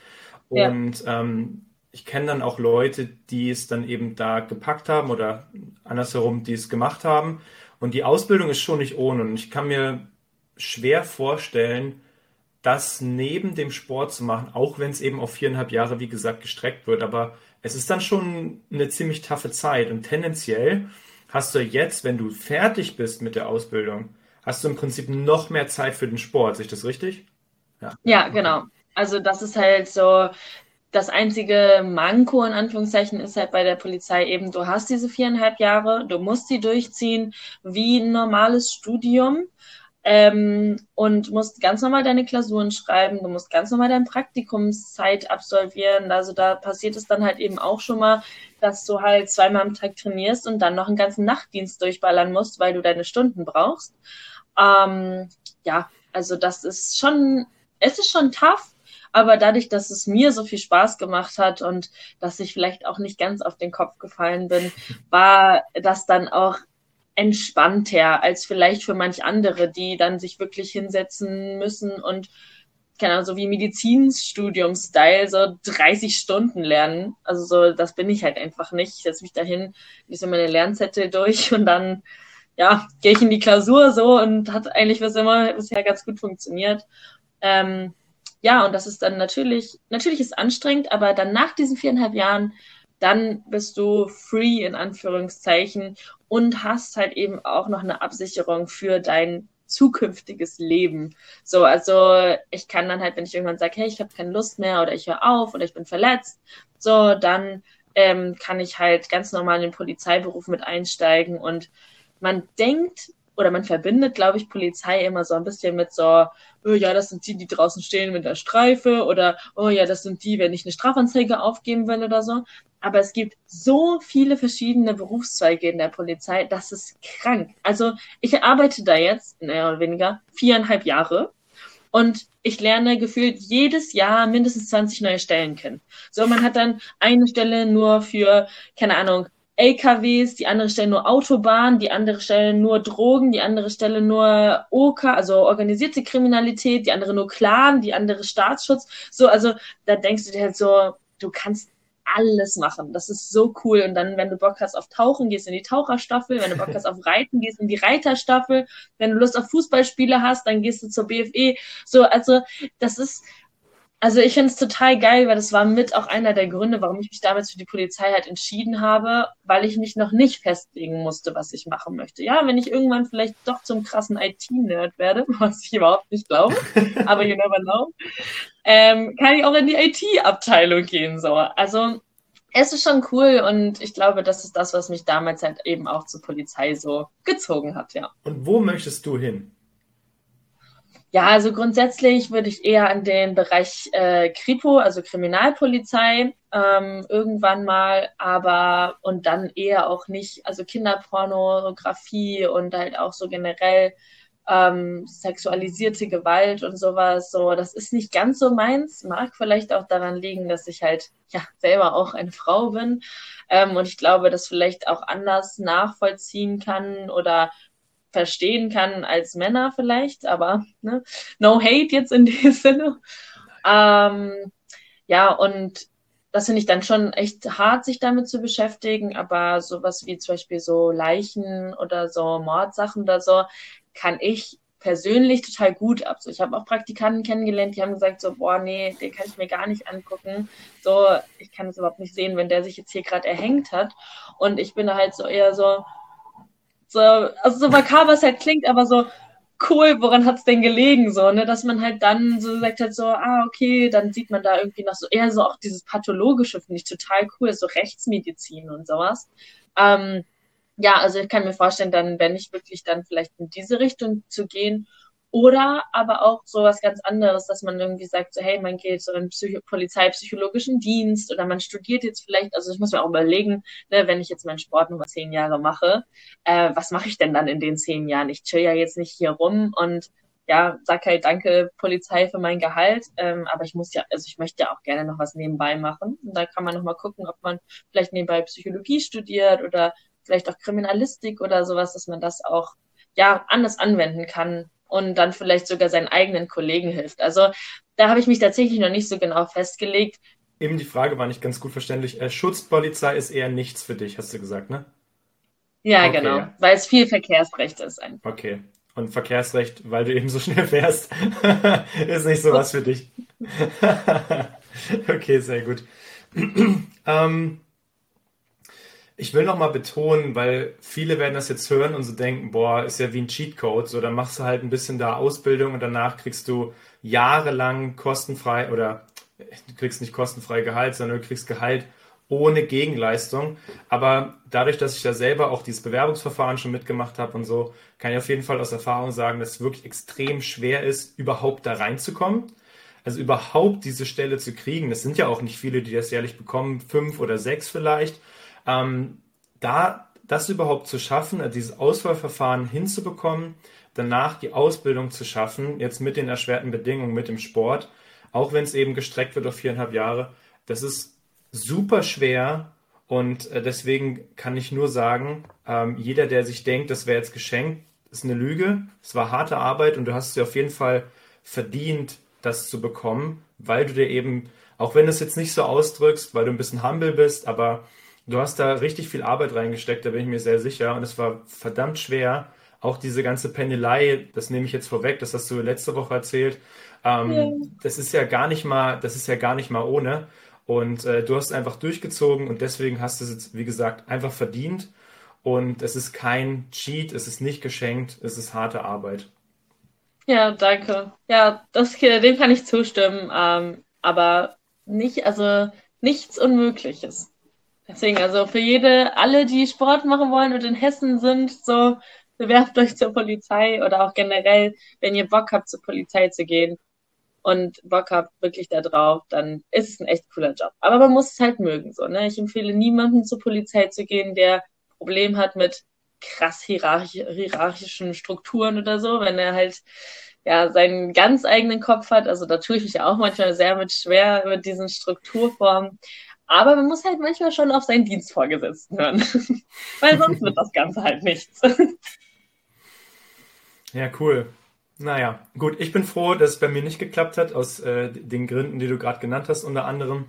Und ja. ähm, ich kenne dann auch Leute, die es dann eben da gepackt haben oder andersherum, die es gemacht haben. Und die Ausbildung ist schon nicht ohne. Und ich kann mir schwer vorstellen, das neben dem Sport zu machen, auch wenn es eben auf viereinhalb Jahre, wie gesagt, gestreckt wird. Aber es ist dann schon eine ziemlich taffe Zeit. Und tendenziell hast du jetzt, wenn du fertig bist mit der Ausbildung, hast du im Prinzip noch mehr Zeit für den Sport. Sehe ich das richtig? Ja, ja genau. Also das ist halt so, das einzige Manko in Anführungszeichen ist halt bei der Polizei eben, du hast diese viereinhalb Jahre, du musst sie durchziehen wie ein normales Studium ähm, und musst ganz normal deine Klausuren schreiben, du musst ganz normal deine Praktikumszeit absolvieren. Also da passiert es dann halt eben auch schon mal, dass du halt zweimal am Tag trainierst und dann noch einen ganzen Nachtdienst durchballern musst, weil du deine Stunden brauchst. Ähm, ja, also das ist schon, es ist schon tough, aber dadurch, dass es mir so viel Spaß gemacht hat und dass ich vielleicht auch nicht ganz auf den Kopf gefallen bin, [LAUGHS] war das dann auch entspannter als vielleicht für manch andere, die dann sich wirklich hinsetzen müssen und keine Ahnung, so wie Medizinstudium-Style, so 30 Stunden lernen. Also so, das bin ich halt einfach nicht. Ich setze mich dahin, lese meine Lernzettel durch und dann, ja, gehe ich in die Klausur so und hat eigentlich was immer bisher ganz gut funktioniert. Ähm, ja, und das ist dann natürlich, natürlich ist anstrengend, aber dann nach diesen viereinhalb Jahren, dann bist du free in Anführungszeichen und hast halt eben auch noch eine Absicherung für dein zukünftiges Leben. So, also ich kann dann halt, wenn ich irgendwann sage, hey, ich habe keine Lust mehr oder ich höre auf oder ich bin verletzt, so, dann ähm, kann ich halt ganz normal in den Polizeiberuf mit einsteigen und man denkt oder man verbindet, glaube ich, Polizei immer so ein bisschen mit so, oh ja, das sind die, die draußen stehen mit der Streife oder oh ja, das sind die, wenn ich eine Strafanzeige aufgeben will oder so. Aber es gibt so viele verschiedene Berufszweige in der Polizei, das ist krank. Also ich arbeite da jetzt, mehr oder weniger, viereinhalb Jahre und ich lerne gefühlt jedes Jahr mindestens 20 neue Stellen kennen. So, man hat dann eine Stelle nur für, keine Ahnung, LKWs, die andere Stelle nur Autobahn, die andere Stelle nur Drogen, die andere Stelle nur OK, also organisierte Kriminalität, die andere nur Clan, die andere Staatsschutz. So, also da denkst du dir halt so, du kannst alles machen. Das ist so cool. Und dann, wenn du Bock hast auf Tauchen, gehst in die Taucherstaffel. Wenn du Bock hast auf Reiten, gehst in die Reiterstaffel. Wenn du Lust auf Fußballspiele hast, dann gehst du zur BFE. So, also das ist, also ich finde es total geil, weil das war mit auch einer der Gründe, warum ich mich damals für die Polizei halt entschieden habe, weil ich mich noch nicht festlegen musste, was ich machen möchte. Ja, wenn ich irgendwann vielleicht doch zum krassen IT-Nerd werde, [LAUGHS] was ich überhaupt nicht glaube, [LAUGHS] aber you never know, ähm, kann ich auch in die IT-Abteilung gehen. So. Also es ist schon cool und ich glaube, das ist das, was mich damals halt eben auch zur Polizei so gezogen hat, ja. Und wo möchtest du hin? Ja, also grundsätzlich würde ich eher an den Bereich äh, Kripo, also Kriminalpolizei, ähm, irgendwann mal, aber und dann eher auch nicht, also Kinderpornografie und halt auch so generell ähm, sexualisierte Gewalt und sowas. So, das ist nicht ganz so meins. Mag vielleicht auch daran liegen, dass ich halt ja selber auch eine Frau bin ähm, und ich glaube, das vielleicht auch anders nachvollziehen kann oder verstehen kann als Männer vielleicht, aber ne, no hate jetzt in dem [LAUGHS] Sinne. Ähm, ja, und das finde ich dann schon echt hart, sich damit zu beschäftigen, aber sowas wie zum Beispiel so Leichen oder so Mordsachen oder so, kann ich persönlich total gut ab. So, ich habe auch Praktikanten kennengelernt, die haben gesagt so, boah, nee, den kann ich mir gar nicht angucken. So, ich kann es überhaupt nicht sehen, wenn der sich jetzt hier gerade erhängt hat. Und ich bin halt so eher so, So, also so makaber es halt klingt, aber so cool, woran hat es denn gelegen, so, ne, dass man halt dann so sagt halt so, ah, okay, dann sieht man da irgendwie noch so eher so auch dieses Pathologische, finde ich total cool, so Rechtsmedizin und sowas. Ähm, ja, also ich kann mir vorstellen, dann, wenn ich wirklich dann vielleicht in diese Richtung zu gehen oder aber auch so was ganz anderes, dass man irgendwie sagt, so, hey, man geht so in Psycho polizeipsychologischen Dienst oder man studiert jetzt vielleicht, also ich muss mir auch überlegen, ne, wenn ich jetzt meinen Sport nur zehn Jahre mache, äh, was mache ich denn dann in den zehn Jahren? Ich chill ja jetzt nicht hier rum und ja, sag halt danke Polizei für mein Gehalt, ähm, aber ich muss ja, also ich möchte ja auch gerne noch was nebenbei machen. Und da kann man noch mal gucken, ob man vielleicht nebenbei Psychologie studiert oder vielleicht auch Kriminalistik oder sowas, dass man das auch ja anders anwenden kann und dann vielleicht sogar seinen eigenen Kollegen hilft. Also da habe ich mich tatsächlich noch nicht so genau festgelegt. Eben die Frage war nicht ganz gut verständlich. Äh, Schutzpolizei ist eher nichts für dich, hast du gesagt, ne? Ja, okay. genau, weil es viel Verkehrsrecht ist einfach. Okay. Und Verkehrsrecht, weil du eben so schnell fährst, [LAUGHS] ist nicht so was für dich. [LAUGHS] okay, sehr gut. [CLEARS THROAT] ähm, ich will noch mal betonen, weil viele werden das jetzt hören und so denken, boah, ist ja wie ein Cheatcode. So, dann machst du halt ein bisschen da Ausbildung und danach kriegst du jahrelang kostenfrei oder du kriegst nicht kostenfrei Gehalt, sondern du kriegst Gehalt ohne Gegenleistung. Aber dadurch, dass ich ja selber auch dieses Bewerbungsverfahren schon mitgemacht habe und so, kann ich auf jeden Fall aus Erfahrung sagen, dass es wirklich extrem schwer ist, überhaupt da reinzukommen. Also überhaupt diese Stelle zu kriegen. Das sind ja auch nicht viele, die das jährlich bekommen, fünf oder sechs vielleicht. Ähm, da das überhaupt zu schaffen, äh, dieses Auswahlverfahren hinzubekommen, danach die Ausbildung zu schaffen, jetzt mit den erschwerten Bedingungen, mit dem Sport, auch wenn es eben gestreckt wird auf viereinhalb Jahre, das ist super schwer und äh, deswegen kann ich nur sagen, ähm, jeder, der sich denkt, das wäre jetzt geschenkt, ist eine Lüge. Es war harte Arbeit und du hast es dir auf jeden Fall verdient, das zu bekommen, weil du dir eben, auch wenn du es jetzt nicht so ausdrückst, weil du ein bisschen humble bist, aber Du hast da richtig viel Arbeit reingesteckt, da bin ich mir sehr sicher. Und es war verdammt schwer. Auch diese ganze Pendelei, das nehme ich jetzt vorweg, das hast du letzte Woche erzählt. Ähm, ja. Das ist ja gar nicht mal, das ist ja gar nicht mal ohne. Und äh, du hast einfach durchgezogen und deswegen hast du es jetzt, wie gesagt, einfach verdient. Und es ist kein Cheat, es ist nicht geschenkt, es ist harte Arbeit. Ja, danke. Ja, das, dem kann ich zustimmen. Ähm, aber nicht, also nichts Unmögliches. Deswegen, also für jede, alle, die Sport machen wollen und in Hessen sind, so bewerbt euch zur Polizei oder auch generell, wenn ihr Bock habt, zur Polizei zu gehen und Bock habt wirklich da drauf, dann ist es ein echt cooler Job. Aber man muss es halt mögen, so, ne? Ich empfehle niemanden zur Polizei zu gehen, der Problem hat mit krass hierarchischen Strukturen oder so, wenn er halt ja seinen ganz eigenen Kopf hat. Also da tue ich mich ja auch manchmal sehr mit schwer mit diesen Strukturformen. Aber man muss halt manchmal schon auf seinen Dienstvorgesetzten hören, [LAUGHS] weil sonst wird das Ganze halt nichts. [LAUGHS] ja, cool. Naja, gut, ich bin froh, dass es bei mir nicht geklappt hat, aus äh, den Gründen, die du gerade genannt hast, unter anderem.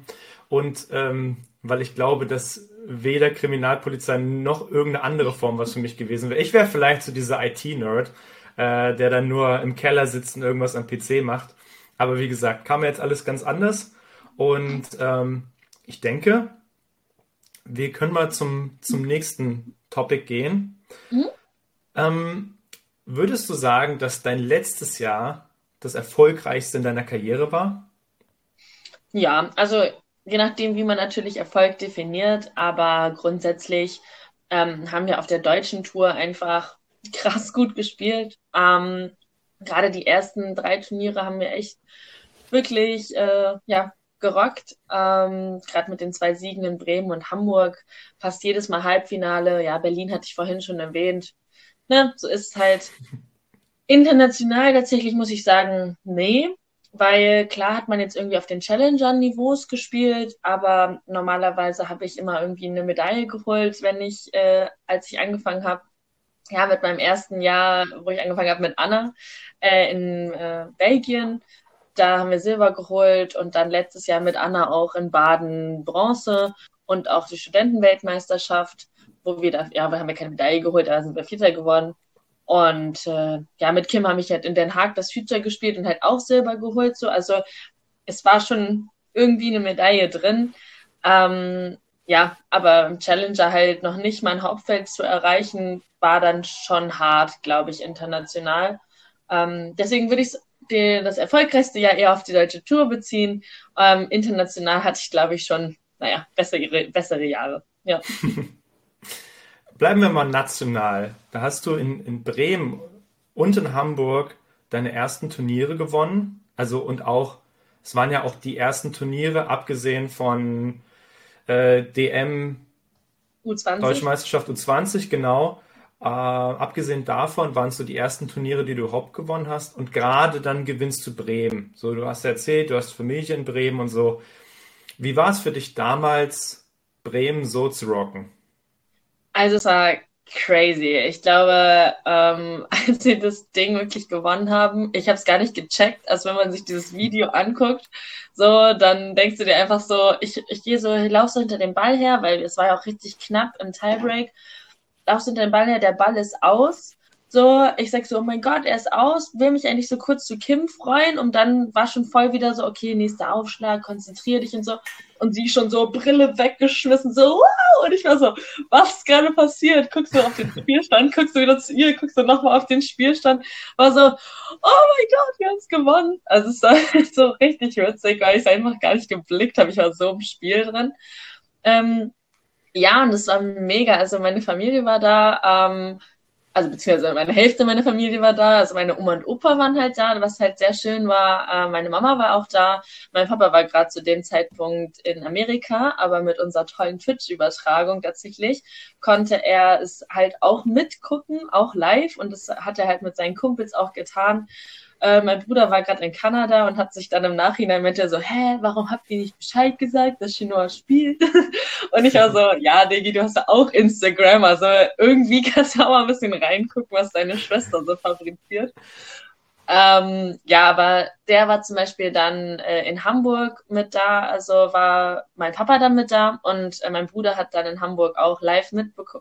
Und ähm, weil ich glaube, dass weder Kriminalpolizei noch irgendeine andere Form was für mich gewesen wäre. Ich wäre vielleicht so dieser IT-Nerd, äh, der dann nur im Keller sitzt und irgendwas am PC macht. Aber wie gesagt, kam mir jetzt alles ganz anders. Und ähm, ich denke, wir können mal zum, zum nächsten Topic gehen. Mhm. Ähm, würdest du sagen, dass dein letztes Jahr das erfolgreichste in deiner Karriere war? Ja, also je nachdem, wie man natürlich Erfolg definiert, aber grundsätzlich ähm, haben wir auf der deutschen Tour einfach [LAUGHS] krass gut gespielt. Ähm, Gerade die ersten drei Turniere haben wir echt wirklich äh, ja, gerockt. Ähm, Gerade mit den zwei Siegen in Bremen und Hamburg. Fast jedes Mal Halbfinale. Ja, Berlin hatte ich vorhin schon erwähnt. Ne, so ist es halt. International tatsächlich muss ich sagen, nee. Weil klar hat man jetzt irgendwie auf den Challenger-Niveaus gespielt, aber normalerweise habe ich immer irgendwie eine Medaille geholt, wenn ich, äh, als ich angefangen habe, ja, mit meinem ersten Jahr, wo ich angefangen habe mit Anna äh, in äh, Belgien, da haben wir Silber geholt und dann letztes Jahr mit Anna auch in Baden Bronze und auch die Studentenweltmeisterschaft, wo wir da, ja, wir haben ja keine Medaille geholt, da sind wir Vierter geworden. Und äh, ja, mit Kim habe ich halt in Den Haag das Future gespielt und halt auch Silber geholt. So, also es war schon irgendwie eine Medaille drin. Ähm, ja, aber im Challenger halt noch nicht mein Hauptfeld zu erreichen, war dann schon hart, glaube ich, international. Ähm, deswegen würde ich das erfolgreichste Jahr eher auf die deutsche Tour beziehen. Ähm, international hatte ich, glaube ich, schon, naja, bessere, bessere Jahre. Ja. [LAUGHS] Bleiben wir mal national. Da hast du in, in Bremen und in Hamburg deine ersten Turniere gewonnen. Also und auch, es waren ja auch die ersten Turniere, abgesehen von äh, DM U20. Deutsche Meisterschaft U20, genau. Äh, abgesehen davon waren es so die ersten Turniere, die du überhaupt gewonnen hast. Und gerade dann gewinnst du Bremen. So, du hast erzählt, du hast Familie in Bremen und so. Wie war es für dich damals, Bremen so zu rocken? Also es war crazy. Ich glaube, ähm, [LAUGHS] als sie das Ding wirklich gewonnen haben, ich habe es gar nicht gecheckt. Also wenn man sich dieses Video anguckt, so, dann denkst du dir einfach so, ich, ich gehe so, ich laufe so hinter dem Ball her, weil es war ja auch richtig knapp im Tiebreak. Laufst hinter dem Ball her, der Ball ist aus. So, ich sag so, oh mein Gott, er ist aus, will mich eigentlich so kurz zu Kim freuen und dann war schon voll wieder so, okay, nächster Aufschlag, konzentrier dich und so. Und sie schon so Brille weggeschmissen, so, wow! Und ich war so, was ist gerade passiert? Guckst du auf den Spielstand, guckst du wieder zu ihr, guckst du nochmal auf den Spielstand, war so, oh mein Gott, wir haben es gewonnen. Also es war [LAUGHS] so richtig witzig, weil ich es einfach gar nicht geblickt habe. Ich war so im Spiel drin. Ähm, ja, und es war mega. Also meine Familie war da. Ähm, also beziehungsweise meine Hälfte meiner Familie war da, also meine Oma und Opa waren halt da, was halt sehr schön war. Äh, meine Mama war auch da. Mein Papa war gerade zu dem Zeitpunkt in Amerika, aber mit unserer tollen Twitch-Übertragung tatsächlich konnte er es halt auch mitgucken, auch live und das hat er halt mit seinen Kumpels auch getan. Äh, mein Bruder war gerade in Kanada und hat sich dann im Nachhinein mit der so, hä, warum habt ihr nicht Bescheid gesagt, dass Chinoa spielt? [LAUGHS] und ich war so, ja, Digi, du hast ja auch Instagram, also irgendwie [LAUGHS] kannst du auch mal ein bisschen reingucken, was deine Schwester so fabriziert. Ähm, ja, aber der war zum Beispiel dann äh, in Hamburg mit da, also war mein Papa dann mit da und äh, mein Bruder hat dann in Hamburg auch live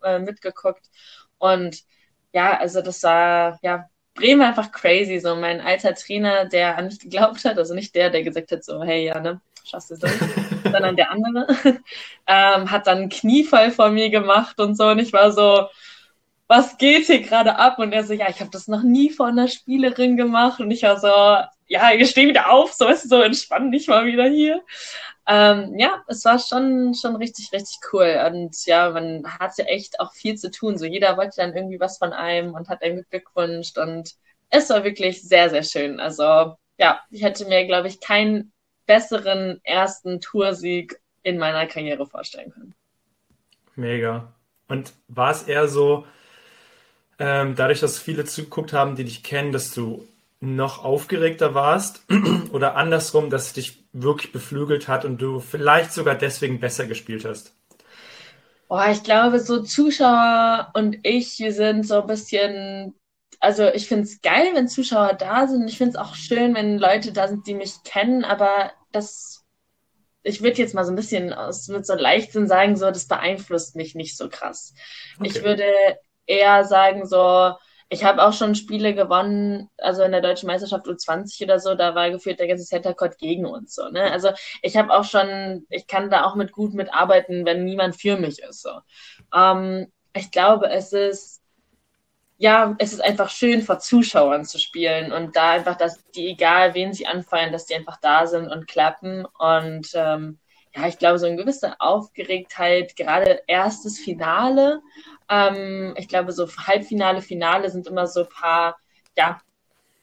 äh, mitgeguckt. Und ja, also das war ja Bremen einfach crazy. So mein alter Trainer, der an mich geglaubt hat, also nicht der, der gesagt hat, so, hey, ja, ne, schaffst du es durch, [LAUGHS] sondern der andere, [LAUGHS] ähm, hat dann Kniefall vor mir gemacht und so. Und ich war so, was geht hier gerade ab? Und er so, ja, ich habe das noch nie vor einer Spielerin gemacht. Und ich war so, ja, ich stehe wieder auf, so ist so entspann dich mal wieder hier. Ähm, ja, es war schon, schon richtig, richtig cool. Und ja, man hatte echt auch viel zu tun. So jeder wollte dann irgendwie was von einem und hat einen geglückwünscht. Und es war wirklich sehr, sehr schön. Also ja, ich hätte mir, glaube ich, keinen besseren ersten Toursieg in meiner Karriere vorstellen können. Mega. Und war es eher so, ähm, dadurch, dass viele zugeguckt haben, die dich kennen, dass du noch aufgeregter warst [CLEARS THROAT] oder andersrum, dass es dich wirklich beflügelt hat und du vielleicht sogar deswegen besser gespielt hast? Boah, ich glaube, so Zuschauer und ich, wir sind so ein bisschen, also ich finde es geil, wenn Zuschauer da sind. Ich finde es auch schön, wenn Leute da sind, die mich kennen, aber das, ich würde jetzt mal so ein bisschen aus, mit so Leichtsinn sagen, so, das beeinflusst mich nicht so krass. Okay. Ich würde eher sagen, so, ich habe auch schon Spiele gewonnen, also in der deutschen Meisterschaft U20 oder so, da war gefühlt der ganze Center Court gegen uns so, ne? Also ich habe auch schon, ich kann da auch mit gut mitarbeiten, wenn niemand für mich ist. So. Ähm, ich glaube, es ist ja, es ist einfach schön, vor Zuschauern zu spielen und da einfach, dass die, egal wen sie anfeuern, dass die einfach da sind und klappen. Und ähm, ja, ich glaube, so eine gewisse Aufgeregtheit, gerade erstes Finale, ähm, ich glaube, so Halbfinale, Finale sind immer so ein paar, ja,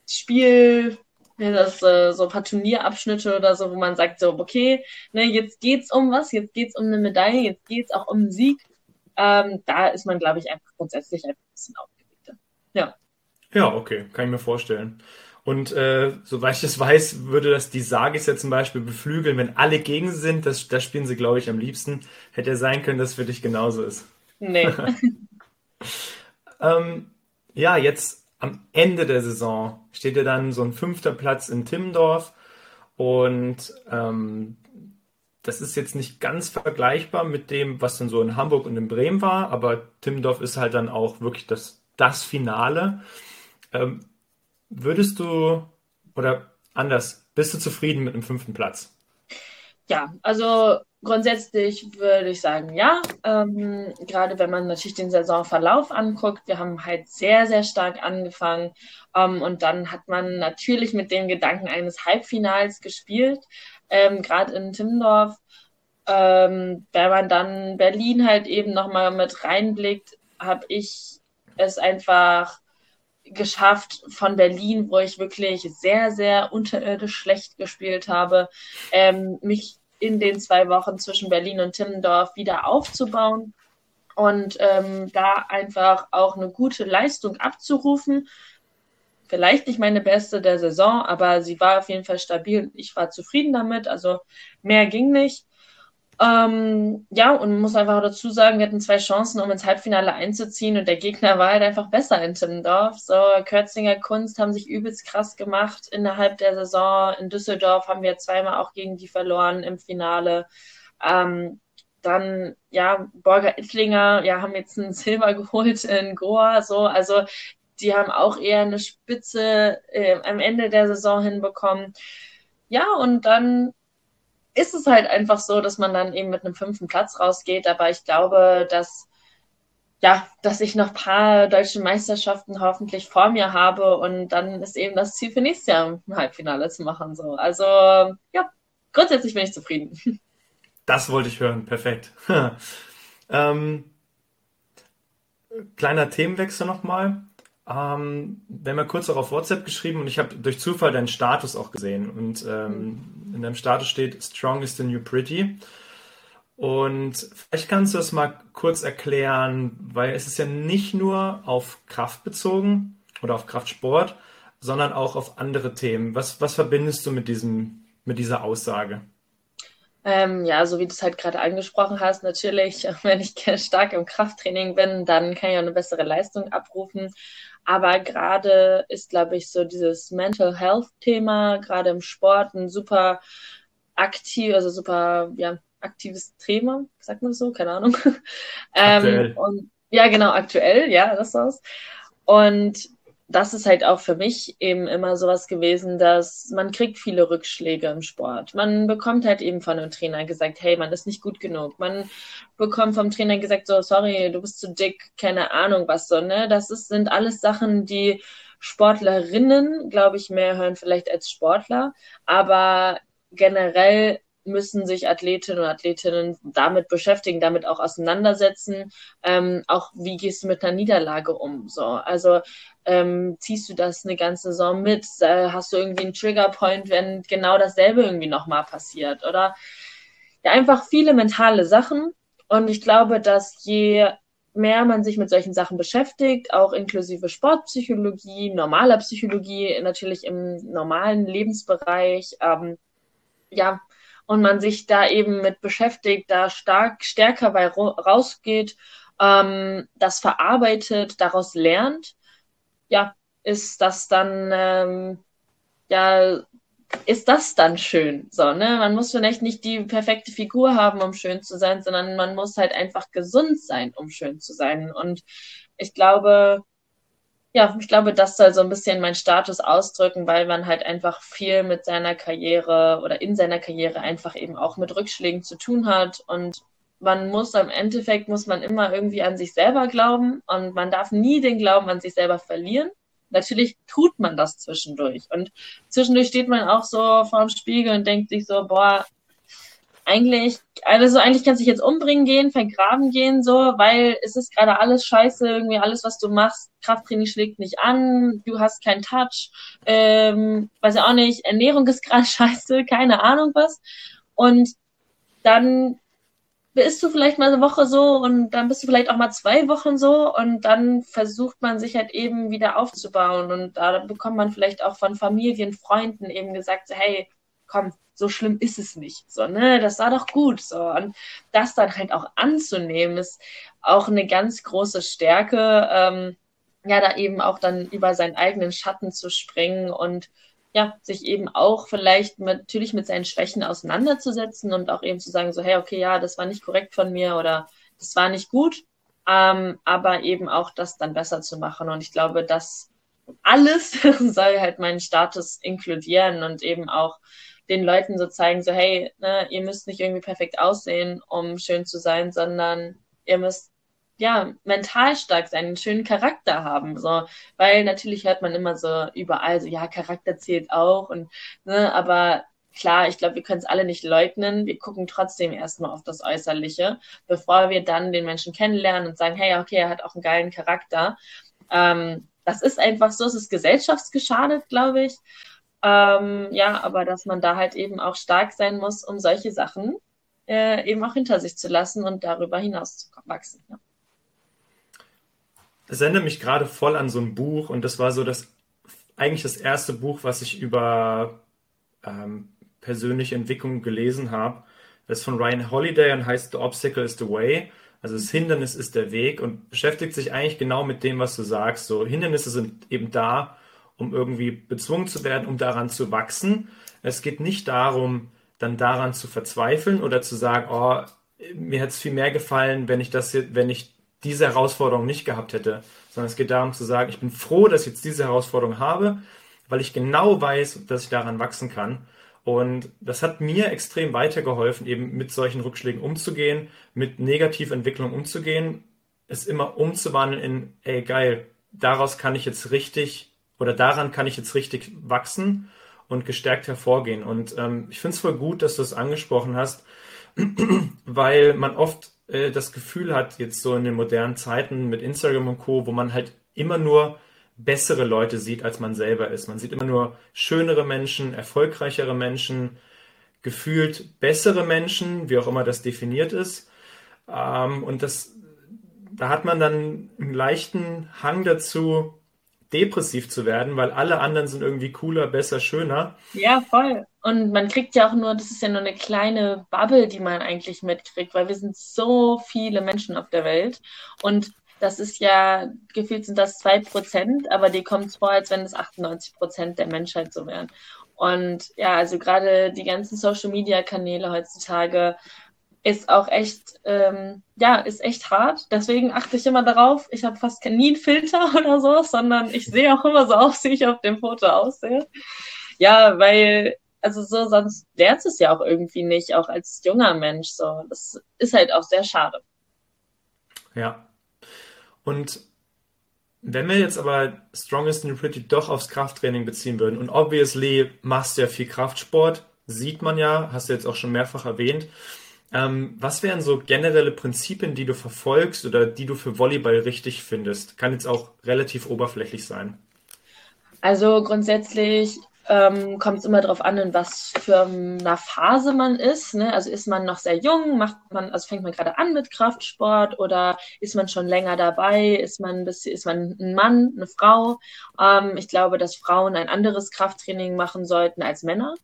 Spiel, das, äh, so ein paar Turnierabschnitte oder so, wo man sagt so, okay, ne, jetzt geht's um was, jetzt geht's um eine Medaille, jetzt geht's auch um einen Sieg. Ähm, da ist man, glaube ich, einfach grundsätzlich ein bisschen aufgeregter. Ja. Ja, okay, kann ich mir vorstellen. Und äh, soweit ich das weiß, würde das die Sagis ja zum Beispiel beflügeln, wenn alle gegen sind. Das, das spielen sie, glaube ich, am liebsten. Hätte ja sein können, dass es für dich genauso ist. Nee. [LAUGHS] ähm, ja, jetzt am Ende der Saison steht ja dann so ein fünfter Platz in Timmendorf und ähm, das ist jetzt nicht ganz vergleichbar mit dem, was dann so in Hamburg und in Bremen war, aber Timmendorf ist halt dann auch wirklich das, das Finale. Ähm, würdest du, oder anders, bist du zufrieden mit dem fünften Platz? Ja, also grundsätzlich würde ich sagen, ja. Ähm, gerade wenn man natürlich den Saisonverlauf anguckt. Wir haben halt sehr, sehr stark angefangen. Ähm, und dann hat man natürlich mit dem Gedanken eines Halbfinals gespielt. Ähm, gerade in Timmendorf. Ähm, wenn man dann Berlin halt eben nochmal mit reinblickt, habe ich es einfach geschafft von Berlin, wo ich wirklich sehr, sehr unterirdisch schlecht gespielt habe, ähm, mich in den zwei Wochen zwischen Berlin und Timmendorf wieder aufzubauen und ähm, da einfach auch eine gute Leistung abzurufen. Vielleicht nicht meine beste der Saison, aber sie war auf jeden Fall stabil. Ich war zufrieden damit. Also mehr ging nicht. Ähm, ja, und muss einfach dazu sagen, wir hatten zwei Chancen, um ins Halbfinale einzuziehen und der Gegner war halt einfach besser in Timmendorf. So, Kürzinger Kunst haben sich übelst krass gemacht innerhalb der Saison. In Düsseldorf haben wir zweimal auch gegen die verloren im Finale. Ähm, dann, ja, Borger Ittlinger, ja, haben jetzt ein [LAUGHS] Silber geholt in Goa, so, also die haben auch eher eine Spitze äh, am Ende der Saison hinbekommen. Ja, und dann ist es halt einfach so, dass man dann eben mit einem fünften Platz rausgeht. Aber ich glaube, dass ja, dass ich noch ein paar deutsche Meisterschaften hoffentlich vor mir habe und dann ist eben das Ziel für nächstes Jahr im Halbfinale zu machen. So. Also ja, grundsätzlich bin ich zufrieden. [LAUGHS] Das wollte ich hören, perfekt. [LAUGHS] ähm, kleiner Themenwechsel nochmal. Ähm, wir haben ja kurz auch auf WhatsApp geschrieben und ich habe durch Zufall deinen Status auch gesehen. Und ähm, in deinem Status steht Strong is the new pretty. Und vielleicht kannst du das mal kurz erklären, weil es ist ja nicht nur auf Kraft bezogen oder auf Kraftsport, sondern auch auf andere Themen. Was, was verbindest du mit, diesem, mit dieser Aussage? Ähm, ja, so wie du es halt gerade angesprochen hast, natürlich, [LAUGHS] wenn ich stark im Krafttraining bin, dann kann ich auch eine bessere Leistung abrufen. Aber gerade ist, glaube ich, so dieses Mental Health-Thema, gerade im Sport, ein super aktiv, also super, ja, aktives Thema, sagt man so, keine Ahnung. [LAUGHS] ähm, und, ja, genau, aktuell, ja, das war's. Und das ist halt auch für mich eben immer sowas gewesen, dass man kriegt viele Rückschläge im Sport. Man bekommt halt eben von einem Trainer gesagt, hey, man ist nicht gut genug. Man bekommt vom Trainer gesagt, so, sorry, du bist zu dick, keine Ahnung was so, ne? Das ist, sind alles Sachen, die Sportlerinnen, glaube ich, mehr hören vielleicht als Sportler. Aber generell müssen sich Athletinnen und Athletinnen damit beschäftigen, damit auch auseinandersetzen. Ähm, auch wie gehst du mit einer Niederlage um? So, also ähm, ziehst du das eine ganze Saison mit? Äh, hast du irgendwie einen Triggerpoint, wenn genau dasselbe irgendwie nochmal passiert? Oder ja, einfach viele mentale Sachen. Und ich glaube, dass je mehr man sich mit solchen Sachen beschäftigt, auch inklusive Sportpsychologie, normaler Psychologie, natürlich im normalen Lebensbereich, ähm, ja, und man sich da eben mit beschäftigt, da stark stärker bei rausgeht, ähm, das verarbeitet, daraus lernt, ja, ist das dann, ähm, ja, ist das dann schön. So, ne? Man muss vielleicht nicht die perfekte Figur haben, um schön zu sein, sondern man muss halt einfach gesund sein, um schön zu sein. Und ich glaube, ja, ich glaube, das soll so ein bisschen mein Status ausdrücken, weil man halt einfach viel mit seiner Karriere oder in seiner Karriere einfach eben auch mit Rückschlägen zu tun hat und man muss am Endeffekt muss man immer irgendwie an sich selber glauben und man darf nie den Glauben an sich selber verlieren. Natürlich tut man das zwischendurch und zwischendurch steht man auch so vorm Spiegel und denkt sich so, boah, eigentlich, also eigentlich kannst du dich jetzt umbringen gehen, vergraben gehen, so, weil es ist gerade alles scheiße, irgendwie alles, was du machst, Krafttraining schlägt nicht an, du hast keinen Touch, ähm, weiß ja auch nicht, Ernährung ist gerade [LAUGHS] scheiße, keine Ahnung was. Und dann bist du vielleicht mal eine Woche so und dann bist du vielleicht auch mal zwei Wochen so und dann versucht man sich halt eben wieder aufzubauen und da bekommt man vielleicht auch von Familien, Freunden eben gesagt, hey, komm, so schlimm ist es nicht. So, ne, das war doch gut. So, und das dann halt auch anzunehmen, ist auch eine ganz große Stärke, ähm, ja, da eben auch dann über seinen eigenen Schatten zu springen und ja, sich eben auch vielleicht mit, natürlich mit seinen Schwächen auseinanderzusetzen und auch eben zu sagen, so, hey, okay, ja, das war nicht korrekt von mir oder das war nicht gut, ähm, aber eben auch das dann besser zu machen. Und ich glaube, dass alles [LAUGHS] soll halt meinen Status inkludieren und eben auch den Leuten so zeigen, so hey, ne, ihr müsst nicht irgendwie perfekt aussehen, um schön zu sein, sondern ihr müsst ja, mental stark sein, einen schönen Charakter haben, so, weil natürlich hört man immer so überall so, ja, Charakter zählt auch und, ne, aber klar, ich glaube, wir können es alle nicht leugnen. Wir gucken trotzdem erstmal auf das Äußerliche, bevor wir dann den Menschen kennenlernen und sagen, hey, okay, er hat auch einen geilen Charakter. Ähm, das ist einfach so, es ist gesellschaftsgeschadet, glaube ich. Ähm, ja, aber dass man da halt eben auch stark sein muss, um solche Sachen äh, eben auch hinter sich zu lassen und darüber hinaus zu wachsen. Ja. Es erinnert mich gerade voll an so ein Buch und das war so das eigentlich das erste Buch, was ich über ähm, persönliche Entwicklung gelesen habe. Das ist von Ryan Holiday und heißt The Obstacle is the Way. Also das Hindernis ist der Weg und beschäftigt sich eigentlich genau mit dem, was du sagst. So Hindernisse sind eben da, um irgendwie bezwungen zu werden, um daran zu wachsen. Es geht nicht darum, dann daran zu verzweifeln oder zu sagen, oh, mir hätte es viel mehr gefallen, wenn ich das, wenn ich diese Herausforderung nicht gehabt hätte, sondern es geht darum zu sagen, ich bin froh, dass ich jetzt diese Herausforderung habe, weil ich genau weiß, dass ich daran wachsen kann. Und das hat mir extrem weitergeholfen, eben mit solchen Rückschlägen umzugehen, mit Negativentwicklungen umzugehen, es immer umzuwandeln in, ey geil, daraus kann ich jetzt richtig oder daran kann ich jetzt richtig wachsen und gestärkt hervorgehen. Und ähm, ich finde es voll gut, dass du es angesprochen hast, [CLEARS THROAT] weil man oft äh, das Gefühl hat, jetzt so in den modernen Zeiten mit Instagram und Co., wo man halt immer nur bessere Leute sieht, als man selber ist. Man sieht immer nur schönere Menschen, erfolgreichere Menschen, gefühlt bessere Menschen, wie auch immer das definiert ist. Ähm, und das, da hat man dann einen leichten Hang dazu, depressiv zu werden, weil alle anderen sind irgendwie cooler, besser, schöner. Ja, voll. Und man kriegt ja auch nur, das ist ja nur eine kleine Bubble, die man eigentlich mitkriegt, weil wir sind so viele Menschen auf der Welt. Und das ist ja, gefühlt sind das zwei Prozent, aber die kommt vor, als wenn es 98 Prozent der Menschheit so wären. Und ja, also gerade die ganzen Social Media Kanäle heutzutage ist auch echt, ähm, ja, ist echt hart. Deswegen achte ich immer darauf. Ich habe fast nie einen Filter [LAUGHS] oder so, sondern ich sehe auch immer so aus, wie ich auf dem Foto aussehe. Ja, weil, also so, sonst lernst es ja auch irgendwie nicht, auch als junger Mensch. So, das ist halt auch sehr schade. Ja, und wenn wir jetzt aber Strongest in Pretty doch aufs Krafttraining beziehen würden, und obviously machst du ja viel Kraftsport, sieht man ja, hast du jetzt auch schon mehrfach erwähnt. Ähm, was wären so generelle Prinzipien, die du verfolgst oder die du für Volleyball richtig findest? Kann jetzt auch relativ oberflächlich sein. Also grundsätzlich ähm, kommt es immer darauf an, in was für einer Phase man ist. Ne? Also ist man noch sehr jung, macht man, also fängt man gerade an mit Kraftsport oder ist man schon länger dabei? Ist man ein bisschen, ist man ein Mann, eine Frau? Ähm, ich glaube, dass Frauen ein anderes Krafttraining machen sollten als Männer.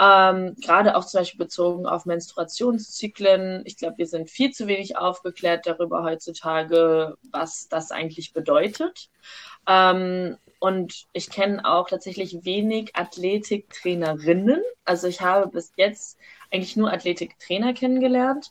Ähm, gerade auch zum Beispiel bezogen auf Menstruationszyklen. Ich glaube, wir sind viel zu wenig aufgeklärt darüber heutzutage, was das eigentlich bedeutet. Ähm, und ich kenne auch tatsächlich wenig Athletiktrainerinnen. Also ich habe bis jetzt eigentlich nur Athletiktrainer kennengelernt,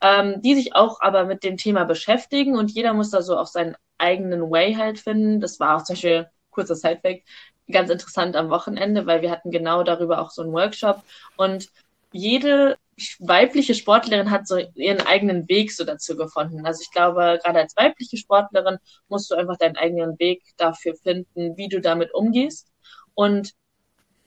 ähm, die sich auch aber mit dem Thema beschäftigen und jeder muss da so auch seinen eigenen Way halt finden. Das war auch zum Beispiel, kurzer Sidefact, ganz interessant am Wochenende, weil wir hatten genau darüber auch so einen Workshop und jede weibliche Sportlerin hat so ihren eigenen Weg so dazu gefunden. Also ich glaube, gerade als weibliche Sportlerin musst du einfach deinen eigenen Weg dafür finden, wie du damit umgehst. Und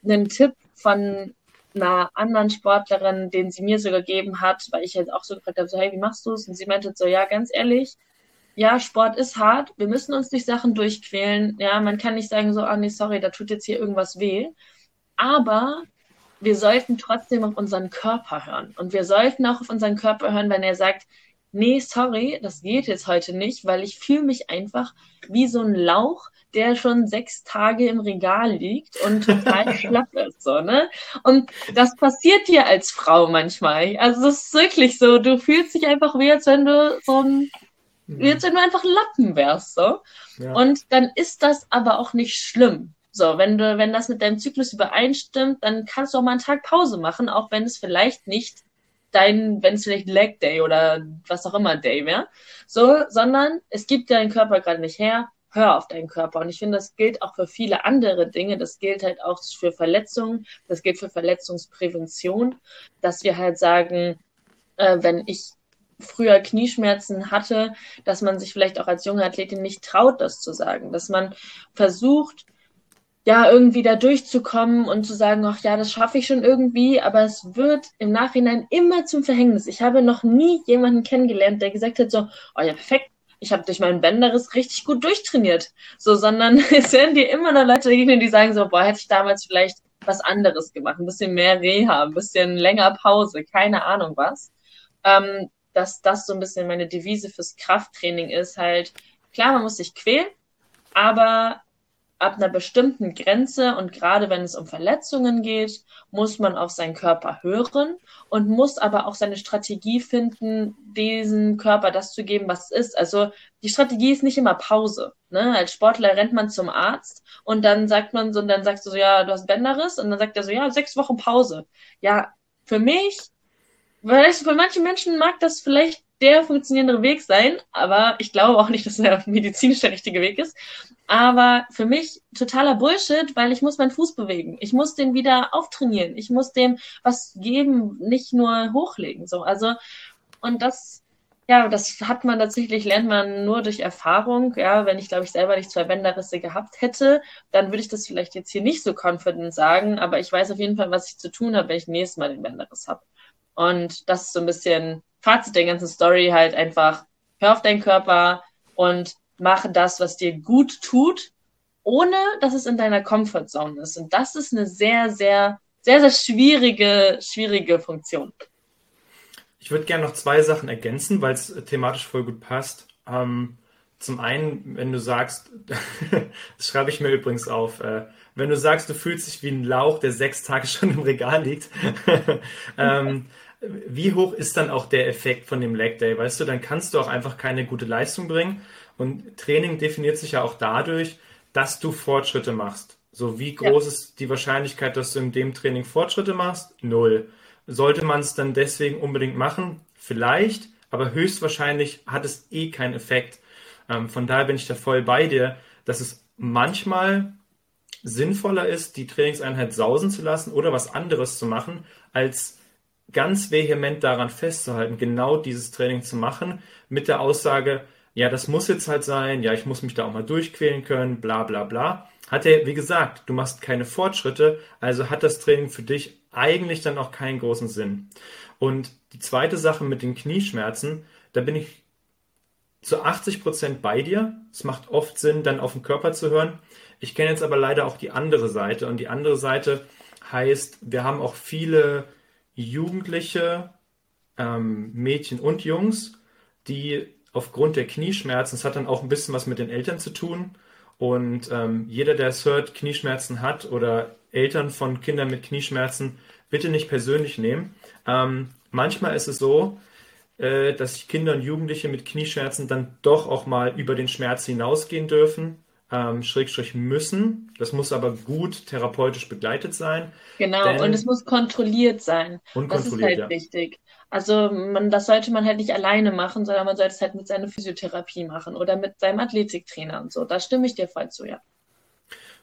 einen Tipp von einer anderen Sportlerin, den sie mir so gegeben hat, weil ich jetzt auch so gefragt habe, so, hey, wie machst du es? Und sie meinte so, ja, ganz ehrlich, ja, Sport ist hart, wir müssen uns durch Sachen durchquälen. Ja, man kann nicht sagen so, ah nee, sorry, da tut jetzt hier irgendwas weh. Aber wir sollten trotzdem auf unseren Körper hören. Und wir sollten auch auf unseren Körper hören, wenn er sagt, nee, sorry, das geht jetzt heute nicht, weil ich fühle mich einfach wie so ein Lauch, der schon sechs Tage im Regal liegt und total [LAUGHS] schlapp ist, so, ne? Und das passiert dir als Frau manchmal. Also es ist wirklich so, du fühlst dich einfach wie, als wenn du so ein, wie als wenn du einfach Lappen wärst, so. Ja. Und dann ist das aber auch nicht schlimm. So, wenn du, wenn das mit deinem Zyklus übereinstimmt, dann kannst du auch mal einen Tag Pause machen, auch wenn es vielleicht nicht dein, wenn es vielleicht Leg Day oder was auch immer Day wäre. So, sondern es gibt deinen Körper gerade nicht her. hör auf deinen Körper. Und ich finde, das gilt auch für viele andere Dinge. Das gilt halt auch für Verletzungen, das gilt für Verletzungsprävention, dass wir halt sagen, äh, wenn ich früher Knieschmerzen hatte, dass man sich vielleicht auch als junge Athletin nicht traut, das zu sagen, dass man versucht, ja, irgendwie da durchzukommen und zu sagen, ach ja, das schaffe ich schon irgendwie, aber es wird im Nachhinein immer zum Verhängnis. Ich habe noch nie jemanden kennengelernt, der gesagt hat so, oh ja, perfekt, ich habe durch meinen Bänderriss richtig gut durchtrainiert. So, sondern [LAUGHS] es werden dir immer noch Leute begegnen, die sagen so, boah, hätte ich damals vielleicht was anderes gemacht, ein bisschen mehr Reha, ein bisschen länger Pause, keine Ahnung was. Ähm, dass das so ein bisschen meine Devise fürs Krafttraining ist, halt, klar, man muss sich quälen, aber ab einer bestimmten Grenze und gerade wenn es um Verletzungen geht, muss man auf seinen Körper hören und muss aber auch seine Strategie finden, diesem Körper das zu geben, was es ist. Also die Strategie ist nicht immer Pause. Ne? Als Sportler rennt man zum Arzt und dann sagt man so, und dann sagst du so, ja, du hast Bänderriss und dann sagt er so, ja, sechs Wochen Pause. Ja, für mich, vielleicht für manche Menschen mag das vielleicht der funktionierende Weg sein, aber ich glaube auch nicht, dass der [LAUGHS] medizinisch der richtige Weg ist. Aber für mich totaler Bullshit, weil ich muss meinen Fuß bewegen. Ich muss den wieder auftrainieren. Ich muss dem was geben, nicht nur hochlegen. So, also, und das, ja, das hat man tatsächlich, lernt man nur durch Erfahrung. Ja, wenn ich, glaube ich, selber nicht zwei Bänderrisse gehabt hätte, dann würde ich das vielleicht jetzt hier nicht so confident sagen. Aber ich weiß auf jeden Fall, was ich zu tun habe, wenn ich nächstes Mal den Bänderriss habe. Und das ist so ein bisschen Fazit der ganzen Story halt einfach, hör auf deinen Körper und mach das, was dir gut tut, ohne dass es in deiner Comfortzone ist. Und das ist eine sehr, sehr, sehr, sehr schwierige, schwierige Funktion. Ich würde gerne noch zwei Sachen ergänzen, weil es thematisch voll gut passt. Ähm, zum einen, wenn du sagst, [LAUGHS] das schreibe ich mir übrigens auf, äh, wenn du sagst, du fühlst dich wie ein Lauch, der sechs Tage schon im Regal liegt, [LAUGHS] ähm, wie hoch ist dann auch der Effekt von dem Leg Day? Weißt du, dann kannst du auch einfach keine gute Leistung bringen. Und Training definiert sich ja auch dadurch, dass du Fortschritte machst. So, wie groß ja. ist die Wahrscheinlichkeit, dass du in dem Training Fortschritte machst? Null. Sollte man es dann deswegen unbedingt machen? Vielleicht, aber höchstwahrscheinlich hat es eh keinen Effekt. Ähm, von daher bin ich da voll bei dir, dass es manchmal sinnvoller ist, die Trainingseinheit sausen zu lassen oder was anderes zu machen, als ganz vehement daran festzuhalten, genau dieses Training zu machen, mit der Aussage, ja, das muss jetzt halt sein, ja, ich muss mich da auch mal durchquälen können, bla bla bla. Hat er, wie gesagt, du machst keine Fortschritte, also hat das Training für dich eigentlich dann auch keinen großen Sinn. Und die zweite Sache mit den Knieschmerzen, da bin ich zu 80 Prozent bei dir. Es macht oft Sinn, dann auf den Körper zu hören. Ich kenne jetzt aber leider auch die andere Seite. Und die andere Seite heißt, wir haben auch viele Jugendliche, ähm, Mädchen und Jungs, die aufgrund der Knieschmerzen, es hat dann auch ein bisschen was mit den Eltern zu tun. Und ähm, jeder, der es hört, Knieschmerzen hat oder Eltern von Kindern mit Knieschmerzen, bitte nicht persönlich nehmen. Ähm, manchmal ist es so, äh, dass Kinder und Jugendliche mit Knieschmerzen dann doch auch mal über den Schmerz hinausgehen dürfen ähm, Schrägstrich müssen. Das muss aber gut therapeutisch begleitet sein. Genau, und es muss kontrolliert sein. Und das ist halt ja. wichtig. Also man, das sollte man halt nicht alleine machen, sondern man sollte es halt mit seiner Physiotherapie machen oder mit seinem Athletiktrainer und so. Da stimme ich dir voll zu, ja.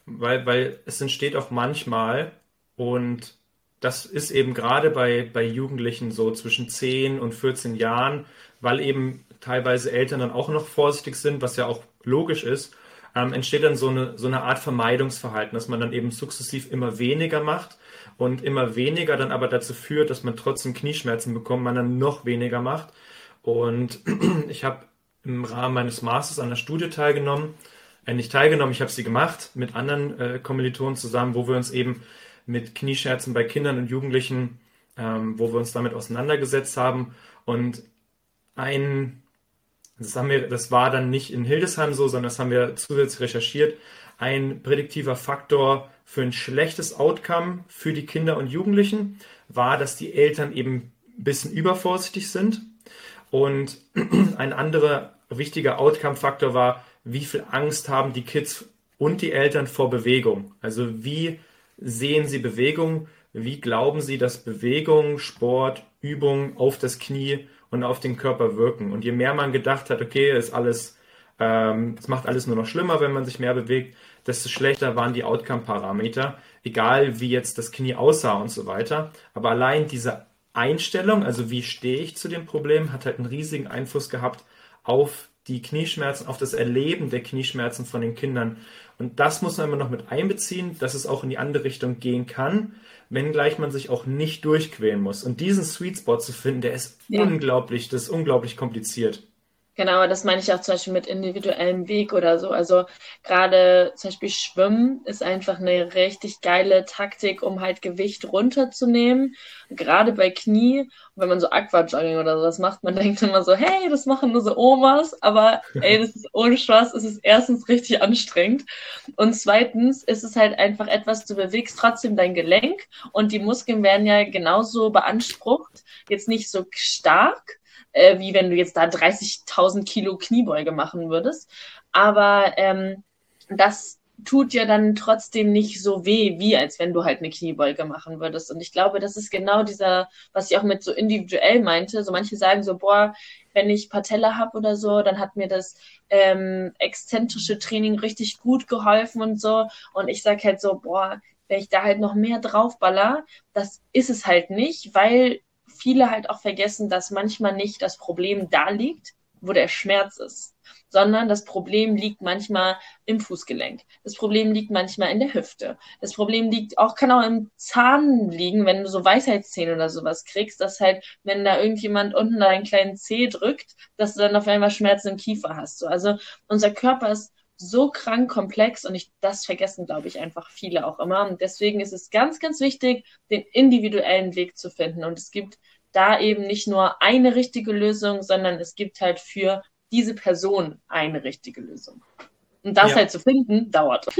Weil, weil es entsteht auch manchmal und das ist eben gerade bei, bei Jugendlichen so zwischen 10 und 14 Jahren, weil eben teilweise Eltern dann auch noch vorsichtig sind, was ja auch logisch ist, ähm, entsteht dann so eine, so eine Art Vermeidungsverhalten, dass man dann eben sukzessiv immer weniger macht und immer weniger dann aber dazu führt, dass man trotzdem Knieschmerzen bekommt, man dann noch weniger macht. Und [CLEARS THROAT] ich habe im Rahmen meines Masters an der Studie teilgenommen, äh, nicht teilgenommen, ich habe sie gemacht mit anderen äh, Kommilitonen zusammen, wo wir uns eben mit Knieschmerzen bei Kindern und Jugendlichen, ähm, wo wir uns damit auseinandergesetzt haben. Und ein das, haben wir, das war dann nicht in Hildesheim so, sondern das haben wir zusätzlich recherchiert. Ein prädiktiver Faktor für ein schlechtes Outcome für die Kinder und Jugendlichen war, dass die Eltern eben ein bisschen übervorsichtig sind. Und [CLEARS THROAT] ein anderer wichtiger Outcome-Faktor war, wie viel Angst haben die Kids und die Eltern vor Bewegung. Also wie sehen sie Bewegung? Wie glauben sie, dass Bewegung, Sport, Übung auf das Knie und auf den Körper wirken. Und je mehr man gedacht hat, okay, ist alles, Ähm, es macht alles nur noch schlimmer, wenn man sich mehr bewegt, desto schlechter waren die Outcome-Parameter, egal wie jetzt das Knie aussah und so weiter. Aber allein diese Einstellung, also wie stehe ich zu dem Problem, hat halt einen riesigen Einfluss gehabt auf die Knieschmerzen, auf das Erleben der Knieschmerzen von den Kindern. Und das muss man immer noch mit einbeziehen, dass es auch in die andere Richtung gehen kann, wenngleich man sich auch nicht durchquälen muss. Und diesen Sweet Spot zu finden, der ist ja. unglaublich, das ist unglaublich kompliziert. Genau, das meine ich auch zum Beispiel mit individuellem Weg oder so. Also gerade zum Beispiel Schwimmen ist einfach eine richtig geile Taktik, um halt Gewicht runterzunehmen. Gerade bei Knie, wenn man so Aquajogging oder sowas macht, man [LAUGHS] denkt immer so, hey, das machen nur so Omas, aber ey, das ist ohne Spaß, es ist erstens richtig anstrengend und zweitens ist es halt einfach etwas, du bewegst trotzdem dein Gelenk und die Muskeln werden ja genauso beansprucht, jetzt nicht so stark, äh, wie wenn du jetzt da 30.000 Kilo Kniebeuge machen würdest. Aber ähm, das tut ja dann trotzdem nicht so weh, wie als wenn du halt eine Kniebeuge machen würdest. Und ich glaube, das ist genau dieser, was ich auch mit so individuell meinte. So manche sagen so, boah, wenn ich Patella habe oder so, dann hat mir das ähm, exzentrische Training richtig gut geholfen und so. Und ich sag halt so, boah, wenn ich da halt noch mehr draufballer, das ist es halt nicht, weil viele halt auch vergessen, dass manchmal nicht das Problem da liegt, wo der Schmerz ist, sondern das Problem liegt manchmal im Fußgelenk. Das Problem liegt manchmal in der Hüfte. Das Problem liegt auch, kann auch im Zahn liegen, wenn du so Weisheitszähne oder sowas kriegst, dass halt, wenn da irgendjemand unten da einen kleinen Zeh drückt, dass du dann auf einmal Schmerzen im Kiefer hast. So, also unser Körper ist so krank komplex und ich, das vergessen, glaube ich, einfach viele auch immer. Und deswegen ist es ganz, ganz wichtig, den individuellen Weg zu finden. Und es gibt da eben nicht nur eine richtige Lösung, sondern es gibt halt für diese Person eine richtige Lösung. Und das ja. halt zu finden, dauert. [LAUGHS]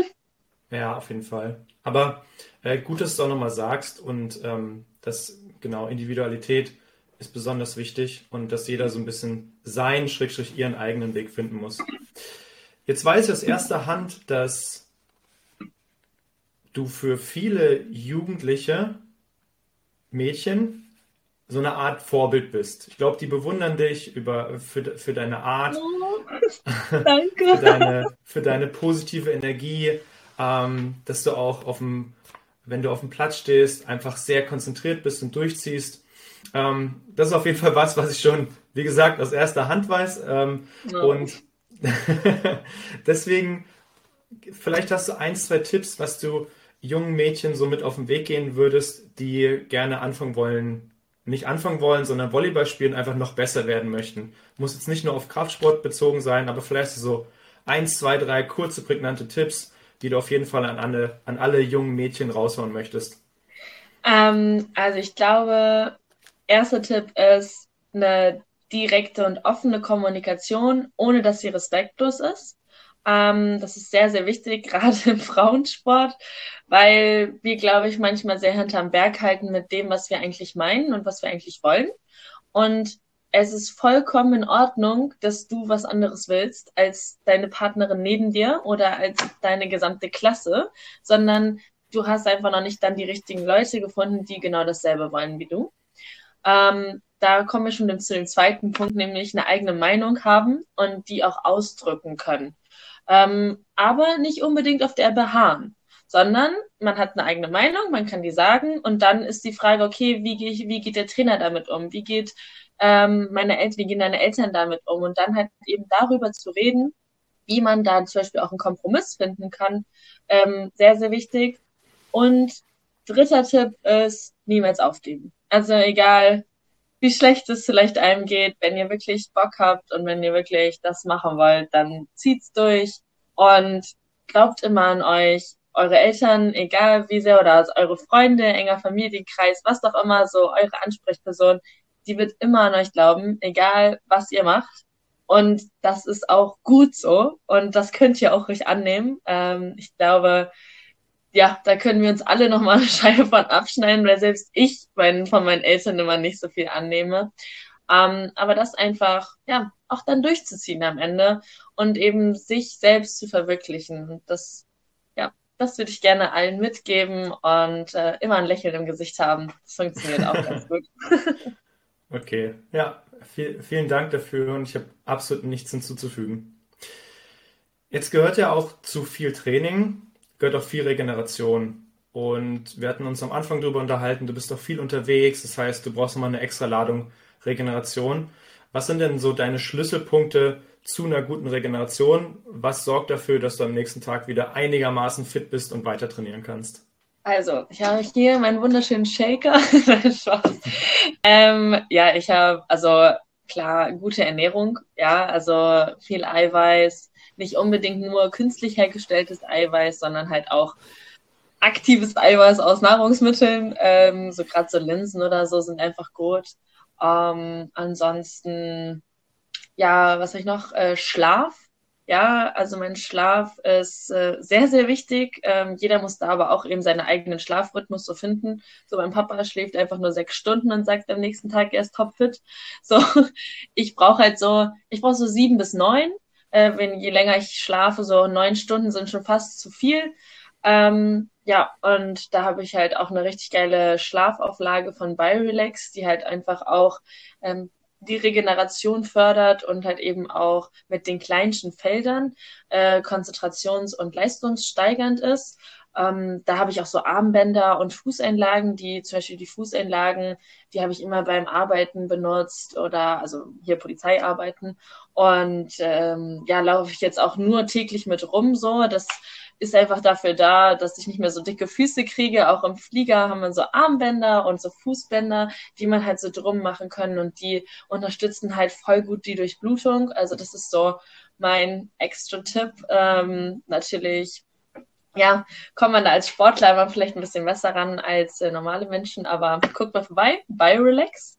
Ja, auf jeden Fall. Aber äh, gut, dass du es auch nochmal sagst und ähm, dass genau Individualität ist besonders wichtig und dass jeder so ein bisschen seinen, Schrägstrich ihren eigenen Weg finden muss. Jetzt weiß ich aus erster Hand, dass du für viele Jugendliche Mädchen so eine Art Vorbild bist. Ich glaube, die bewundern dich über, für, für deine Art, oh, danke. für, deine, für deine positive Energie, ähm, dass du auch auf dem, wenn du auf dem Platz stehst, einfach sehr konzentriert bist und durchziehst. Ähm, das ist auf jeden Fall was, was ich schon, wie gesagt, aus erster Hand weiß. Ähm, oh. Und [LAUGHS] deswegen, vielleicht hast du ein, zwei Tipps, was du jungen Mädchen so mit auf den Weg gehen würdest, die gerne anfangen wollen, nicht anfangen wollen, sondern Volleyball spielen, einfach noch besser werden möchten. Muss jetzt nicht nur auf Kraftsport bezogen sein, aber vielleicht so eins, zwei, drei kurze, prägnante Tipps, die du auf jeden Fall an alle, an alle jungen Mädchen raushauen möchtest. Ähm, also ich glaube, erster Tipp ist eine direkte und offene Kommunikation, ohne dass sie respektlos ist. Ähm, das ist sehr, sehr wichtig, [LAUGHS] gerade im Frauensport, weil wir, glaube ich, manchmal sehr hinterm Berg halten mit dem, was wir eigentlich meinen und was wir eigentlich wollen. Und es ist vollkommen in Ordnung, dass du was anderes willst als deine Partnerin neben dir oder als deine gesamte Klasse, sondern du hast einfach noch nicht dann die richtigen Leute gefunden, die genau dasselbe wollen wie du. Ähm, da kommen wir schon zu dem zweiten Punkt, nämlich eine eigene Meinung haben und die auch ausdrücken können. Ähm, aber nicht unbedingt auf der beharren, sondern man hat eine eigene Meinung, man kann die sagen und dann ist die Frage, okay, wie, geht, wie geht der Trainer damit um? Wie geht ähm, meine Eltern, wie gehen deine Eltern damit um? Und dann halt eben darüber zu reden, wie man da zum Beispiel auch einen Kompromiss finden kann, ähm, sehr, sehr wichtig. Und dritter Tipp ist, niemals aufgeben. Also egal, wie schlecht es vielleicht einem geht, wenn ihr wirklich Bock habt und wenn ihr wirklich das machen wollt, dann zieht's durch und glaubt immer an euch, eure Eltern, egal wie sehr, oder eure Freunde, enger Familienkreis, was doch immer, so eure Ansprechperson, die wird immer an euch glauben, egal was ihr macht. Und das ist auch gut so. Und das könnt ihr auch ruhig annehmen. Ähm, ich glaube, ja, da können wir uns alle nochmal eine [LAUGHS] Scheibe von abschneiden, weil selbst ich mein, von meinen Eltern immer nicht so viel annehme. Ähm, aber das einfach, ja, auch dann durchzuziehen am Ende und eben sich selbst zu verwirklichen. Das, ja, das würde ich gerne allen mitgeben und äh, immer ein Lächeln im Gesicht haben. Das funktioniert auch ganz gut. [LAUGHS] Okay, ja, viel, vielen Dank dafür und ich habe absolut nichts hinzuzufügen. Jetzt gehört ja auch zu viel Training, gehört auch viel Regeneration. Und wir hatten uns am Anfang darüber unterhalten, du bist doch viel unterwegs, das heißt, du brauchst nochmal eine extra Ladung Regeneration. Was sind denn so deine Schlüsselpunkte zu einer guten Regeneration? Was sorgt dafür, dass du am nächsten Tag wieder einigermaßen fit bist und weiter trainieren kannst? Also, ich habe hier meinen wunderschönen Shaker. [LAUGHS] ähm, ja, ich habe, also klar, gute Ernährung, ja, also viel Eiweiß, nicht unbedingt nur künstlich hergestelltes Eiweiß, sondern halt auch aktives Eiweiß aus Nahrungsmitteln. Ähm, so gerade so Linsen oder so sind einfach gut. Ähm, ansonsten, ja, was habe ich noch? Äh, Schlaf. Ja, also mein Schlaf ist äh, sehr, sehr wichtig. Ähm, jeder muss da aber auch eben seinen eigenen Schlafrhythmus so finden. So, mein Papa schläft einfach nur sechs Stunden und sagt am nächsten Tag, er ist topfit. So, [LAUGHS] ich brauche halt so, ich brauche so sieben bis neun. Äh, wenn je länger ich schlafe, so neun Stunden sind schon fast zu viel. Ähm, ja, und da habe ich halt auch eine richtig geile Schlafauflage von Biorelax, die halt einfach auch ähm, die Regeneration fördert und halt eben auch mit den kleinsten Feldern äh, konzentrations- und leistungssteigernd ist. Ähm, da habe ich auch so Armbänder und Fußeinlagen, die zum Beispiel die Fußeinlagen, die habe ich immer beim Arbeiten benutzt oder also hier Polizeiarbeiten. Und ähm, ja, laufe ich jetzt auch nur täglich mit rum so. Das ist einfach dafür da, dass ich nicht mehr so dicke Füße kriege. Auch im Flieger haben wir so Armbänder und so Fußbänder, die man halt so drum machen können und die unterstützen halt voll gut die Durchblutung. Also das ist so mein extra Tipp. Ähm, natürlich ja, kommt man da als Sportler immer vielleicht ein bisschen besser ran als äh, normale Menschen, aber guckt mal vorbei, Biorelax.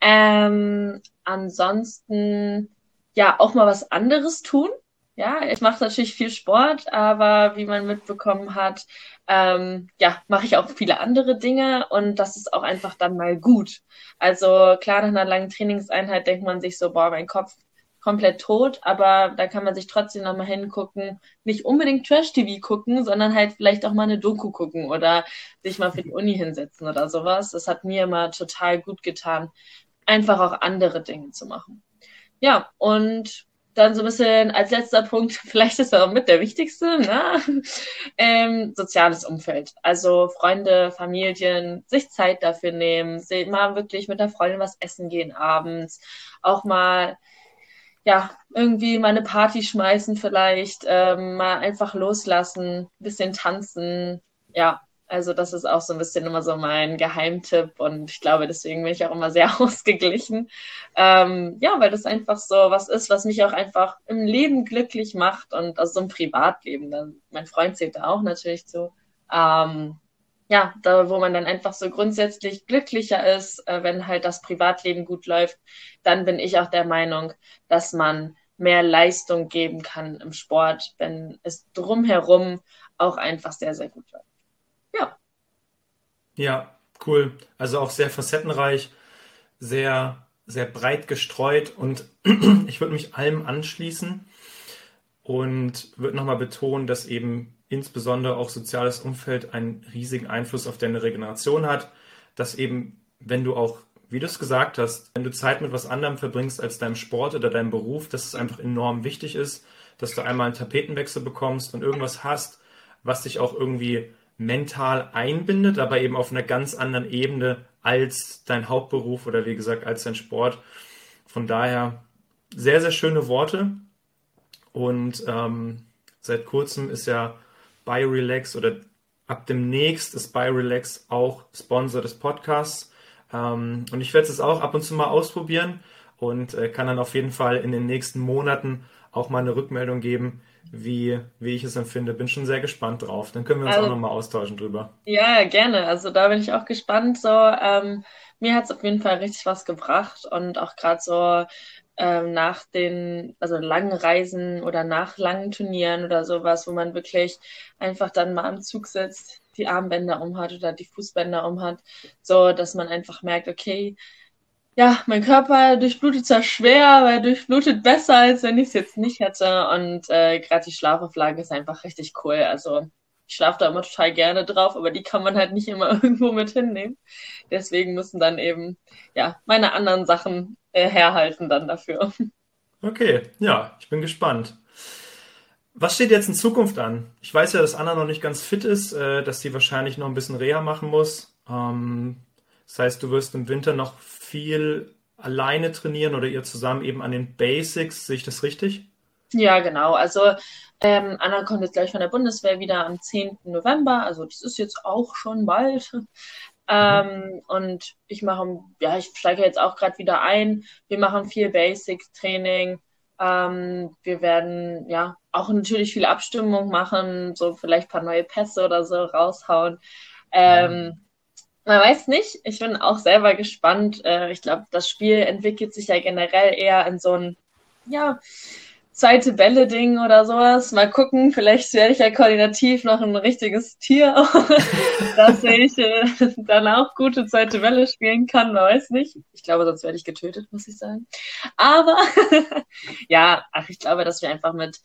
Ähm, ansonsten, ja, auch mal was anderes tun. Ja, ich mache natürlich viel Sport, aber wie man mitbekommen hat, ähm, ja, mache ich auch viele andere Dinge und das ist auch einfach dann mal gut. Also klar, nach einer langen Trainingseinheit denkt man sich so, boah, mein Kopf komplett tot, aber da kann man sich trotzdem nochmal hingucken, nicht unbedingt Trash-TV gucken, sondern halt vielleicht auch mal eine Doku gucken oder sich mal für die Uni hinsetzen oder sowas. Das hat mir immer total gut getan, einfach auch andere Dinge zu machen. Ja, und dann so ein bisschen als letzter Punkt, [LAUGHS] vielleicht ist er auch mit der wichtigste, ne? ähm, soziales Umfeld. Also Freunde, Familien, sich Zeit dafür nehmen, mal wirklich mit der Freundin was essen gehen abends, auch mal ja, irgendwie mal eine Party schmeißen vielleicht, ähm, mal einfach loslassen, bisschen tanzen, ja, also das ist auch so ein bisschen immer so mein Geheimtipp und ich glaube, deswegen bin ich auch immer sehr [LAUGHS] ausgeglichen. Ähm, ja, weil das einfach so was ist, was mich auch einfach im Leben glücklich macht und also so ein Privatleben. Dann, mein Freund zählt da auch natürlich zu. Ähm, ja, da wo man dann einfach so grundsätzlich glücklicher ist, äh, wenn halt das Privatleben gut läuft, dann bin ich auch der Meinung, dass man mehr Leistung geben kann im Sport, wenn es drumherum auch einfach sehr, sehr gut läuft. Ja. Ja, cool. Also auch sehr facettenreich, sehr, sehr breit gestreut und [CLEARS THROAT] ich würde mich allem anschließen und würde nochmal betonen, dass eben insbesondere auch soziales Umfeld einen riesigen Einfluss auf deine Regeneration hat, dass eben, wenn du auch, wie du es gesagt hast, wenn du Zeit mit was anderem verbringst als deinem Sport oder deinem Beruf, dass es einfach enorm wichtig ist, dass du einmal einen Tapetenwechsel bekommst und irgendwas hast, was dich auch irgendwie mental einbindet, aber eben auf einer ganz anderen Ebene als dein Hauptberuf oder wie gesagt als dein Sport. Von daher sehr, sehr schöne Worte. Und ähm, seit kurzem ist ja BioRelax oder ab demnächst ist BioRelax auch Sponsor des Podcasts. Ähm, und ich werde es auch ab und zu mal ausprobieren und äh, kann dann auf jeden Fall in den nächsten Monaten auch mal eine Rückmeldung geben, wie, wie ich es empfinde. Bin schon sehr gespannt drauf. Dann können wir uns also, auch nochmal austauschen drüber. Ja, gerne. Also da bin ich auch gespannt. So, ähm, mir hat es auf jeden Fall richtig was gebracht und auch gerade so ähm, nach den, also langen Reisen oder nach langen Turnieren oder sowas, wo man wirklich einfach dann mal am Zug sitzt, die Armbänder umhat oder die Fußbänder umhat, so dass man einfach merkt, okay, ja, mein Körper durchblutet zwar schwer, aber er durchblutet besser, als wenn ich es jetzt nicht hätte. Und äh, gerade die Schlafauflage ist einfach richtig cool. Also ich schlafe da immer total gerne drauf, aber die kann man halt nicht immer [LAUGHS] irgendwo mit hinnehmen. Deswegen müssen dann eben ja meine anderen Sachen herhalten dann dafür. Okay, ja, ich bin gespannt. Was steht jetzt in Zukunft an? Ich weiß ja, dass Anna noch nicht ganz fit ist, äh, dass sie wahrscheinlich noch ein bisschen Reha machen muss. Ähm, das heißt, du wirst im Winter noch viel alleine trainieren oder ihr zusammen eben an den Basics. Sehe ich das richtig? Ja, genau. Also ähm, Anna kommt jetzt gleich von der Bundeswehr wieder am 10. November. Also das ist jetzt auch schon bald. Ähm, mhm. Und ich mache, ja, ich steige jetzt auch gerade wieder ein. Wir machen viel Basic-Training. Ähm, wir werden ja auch natürlich viel Abstimmung machen, so vielleicht ein paar neue Pässe oder so raushauen. Ähm, man weiß nicht. Ich bin auch selber gespannt. Äh, ich glaube, das Spiel entwickelt sich ja generell eher in so ein, ja, zweite Bälle-Ding oder sowas. Mal gucken, vielleicht werde ich ja koordinativ noch ein richtiges Tier, [LAUGHS] dass ich äh, dann auch gute zweite Bälle spielen kann, weiß nicht. Ich glaube, sonst werde ich getötet, muss ich sagen. Aber [LAUGHS] ja, ach, ich glaube, dass wir einfach mit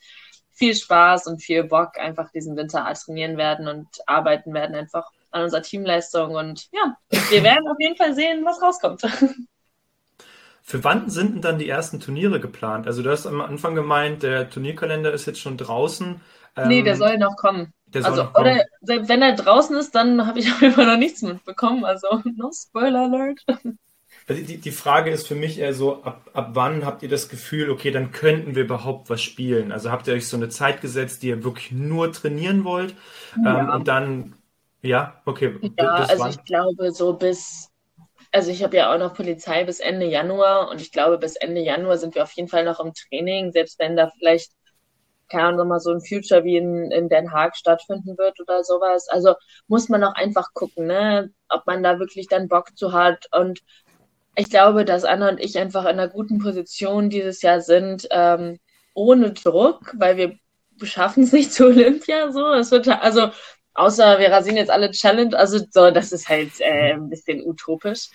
viel Spaß und viel Bock einfach diesen Winter trainieren werden und arbeiten werden einfach an unserer Teamleistung und ja, wir werden auf jeden Fall sehen, was rauskommt. [LAUGHS] Für wann sind denn dann die ersten Turniere geplant? Also du hast am Anfang gemeint, der Turnierkalender ist jetzt schon draußen. Ähm, nee, der ähm, soll noch kommen. Der also, noch kommen. Oder selbst wenn er draußen ist, dann habe ich [LAUGHS] auf jeden Fall noch nichts mitbekommen. Also, [LAUGHS] no Spoiler Alert. Also die, die Frage ist für mich eher so, ab, ab wann habt ihr das Gefühl, okay, dann könnten wir überhaupt was spielen? Also habt ihr euch so eine Zeit gesetzt, die ihr wirklich nur trainieren wollt? Ja. Ähm, und dann, ja, okay. Ja, also wann? ich glaube so bis also ich habe ja auch noch Polizei bis Ende Januar und ich glaube, bis Ende Januar sind wir auf jeden Fall noch im Training, selbst wenn da vielleicht, keine Ahnung, mal so ein Future wie in, in Den Haag stattfinden wird oder sowas. Also muss man auch einfach gucken, ne, ob man da wirklich dann Bock zu hat. Und ich glaube, dass Anna und ich einfach in einer guten Position dieses Jahr sind, ähm, ohne Druck, weil wir schaffen es nicht zu Olympia so. Es wird also Außer wir rasieren jetzt alle Challenge, also so, das ist halt äh, ein bisschen utopisch.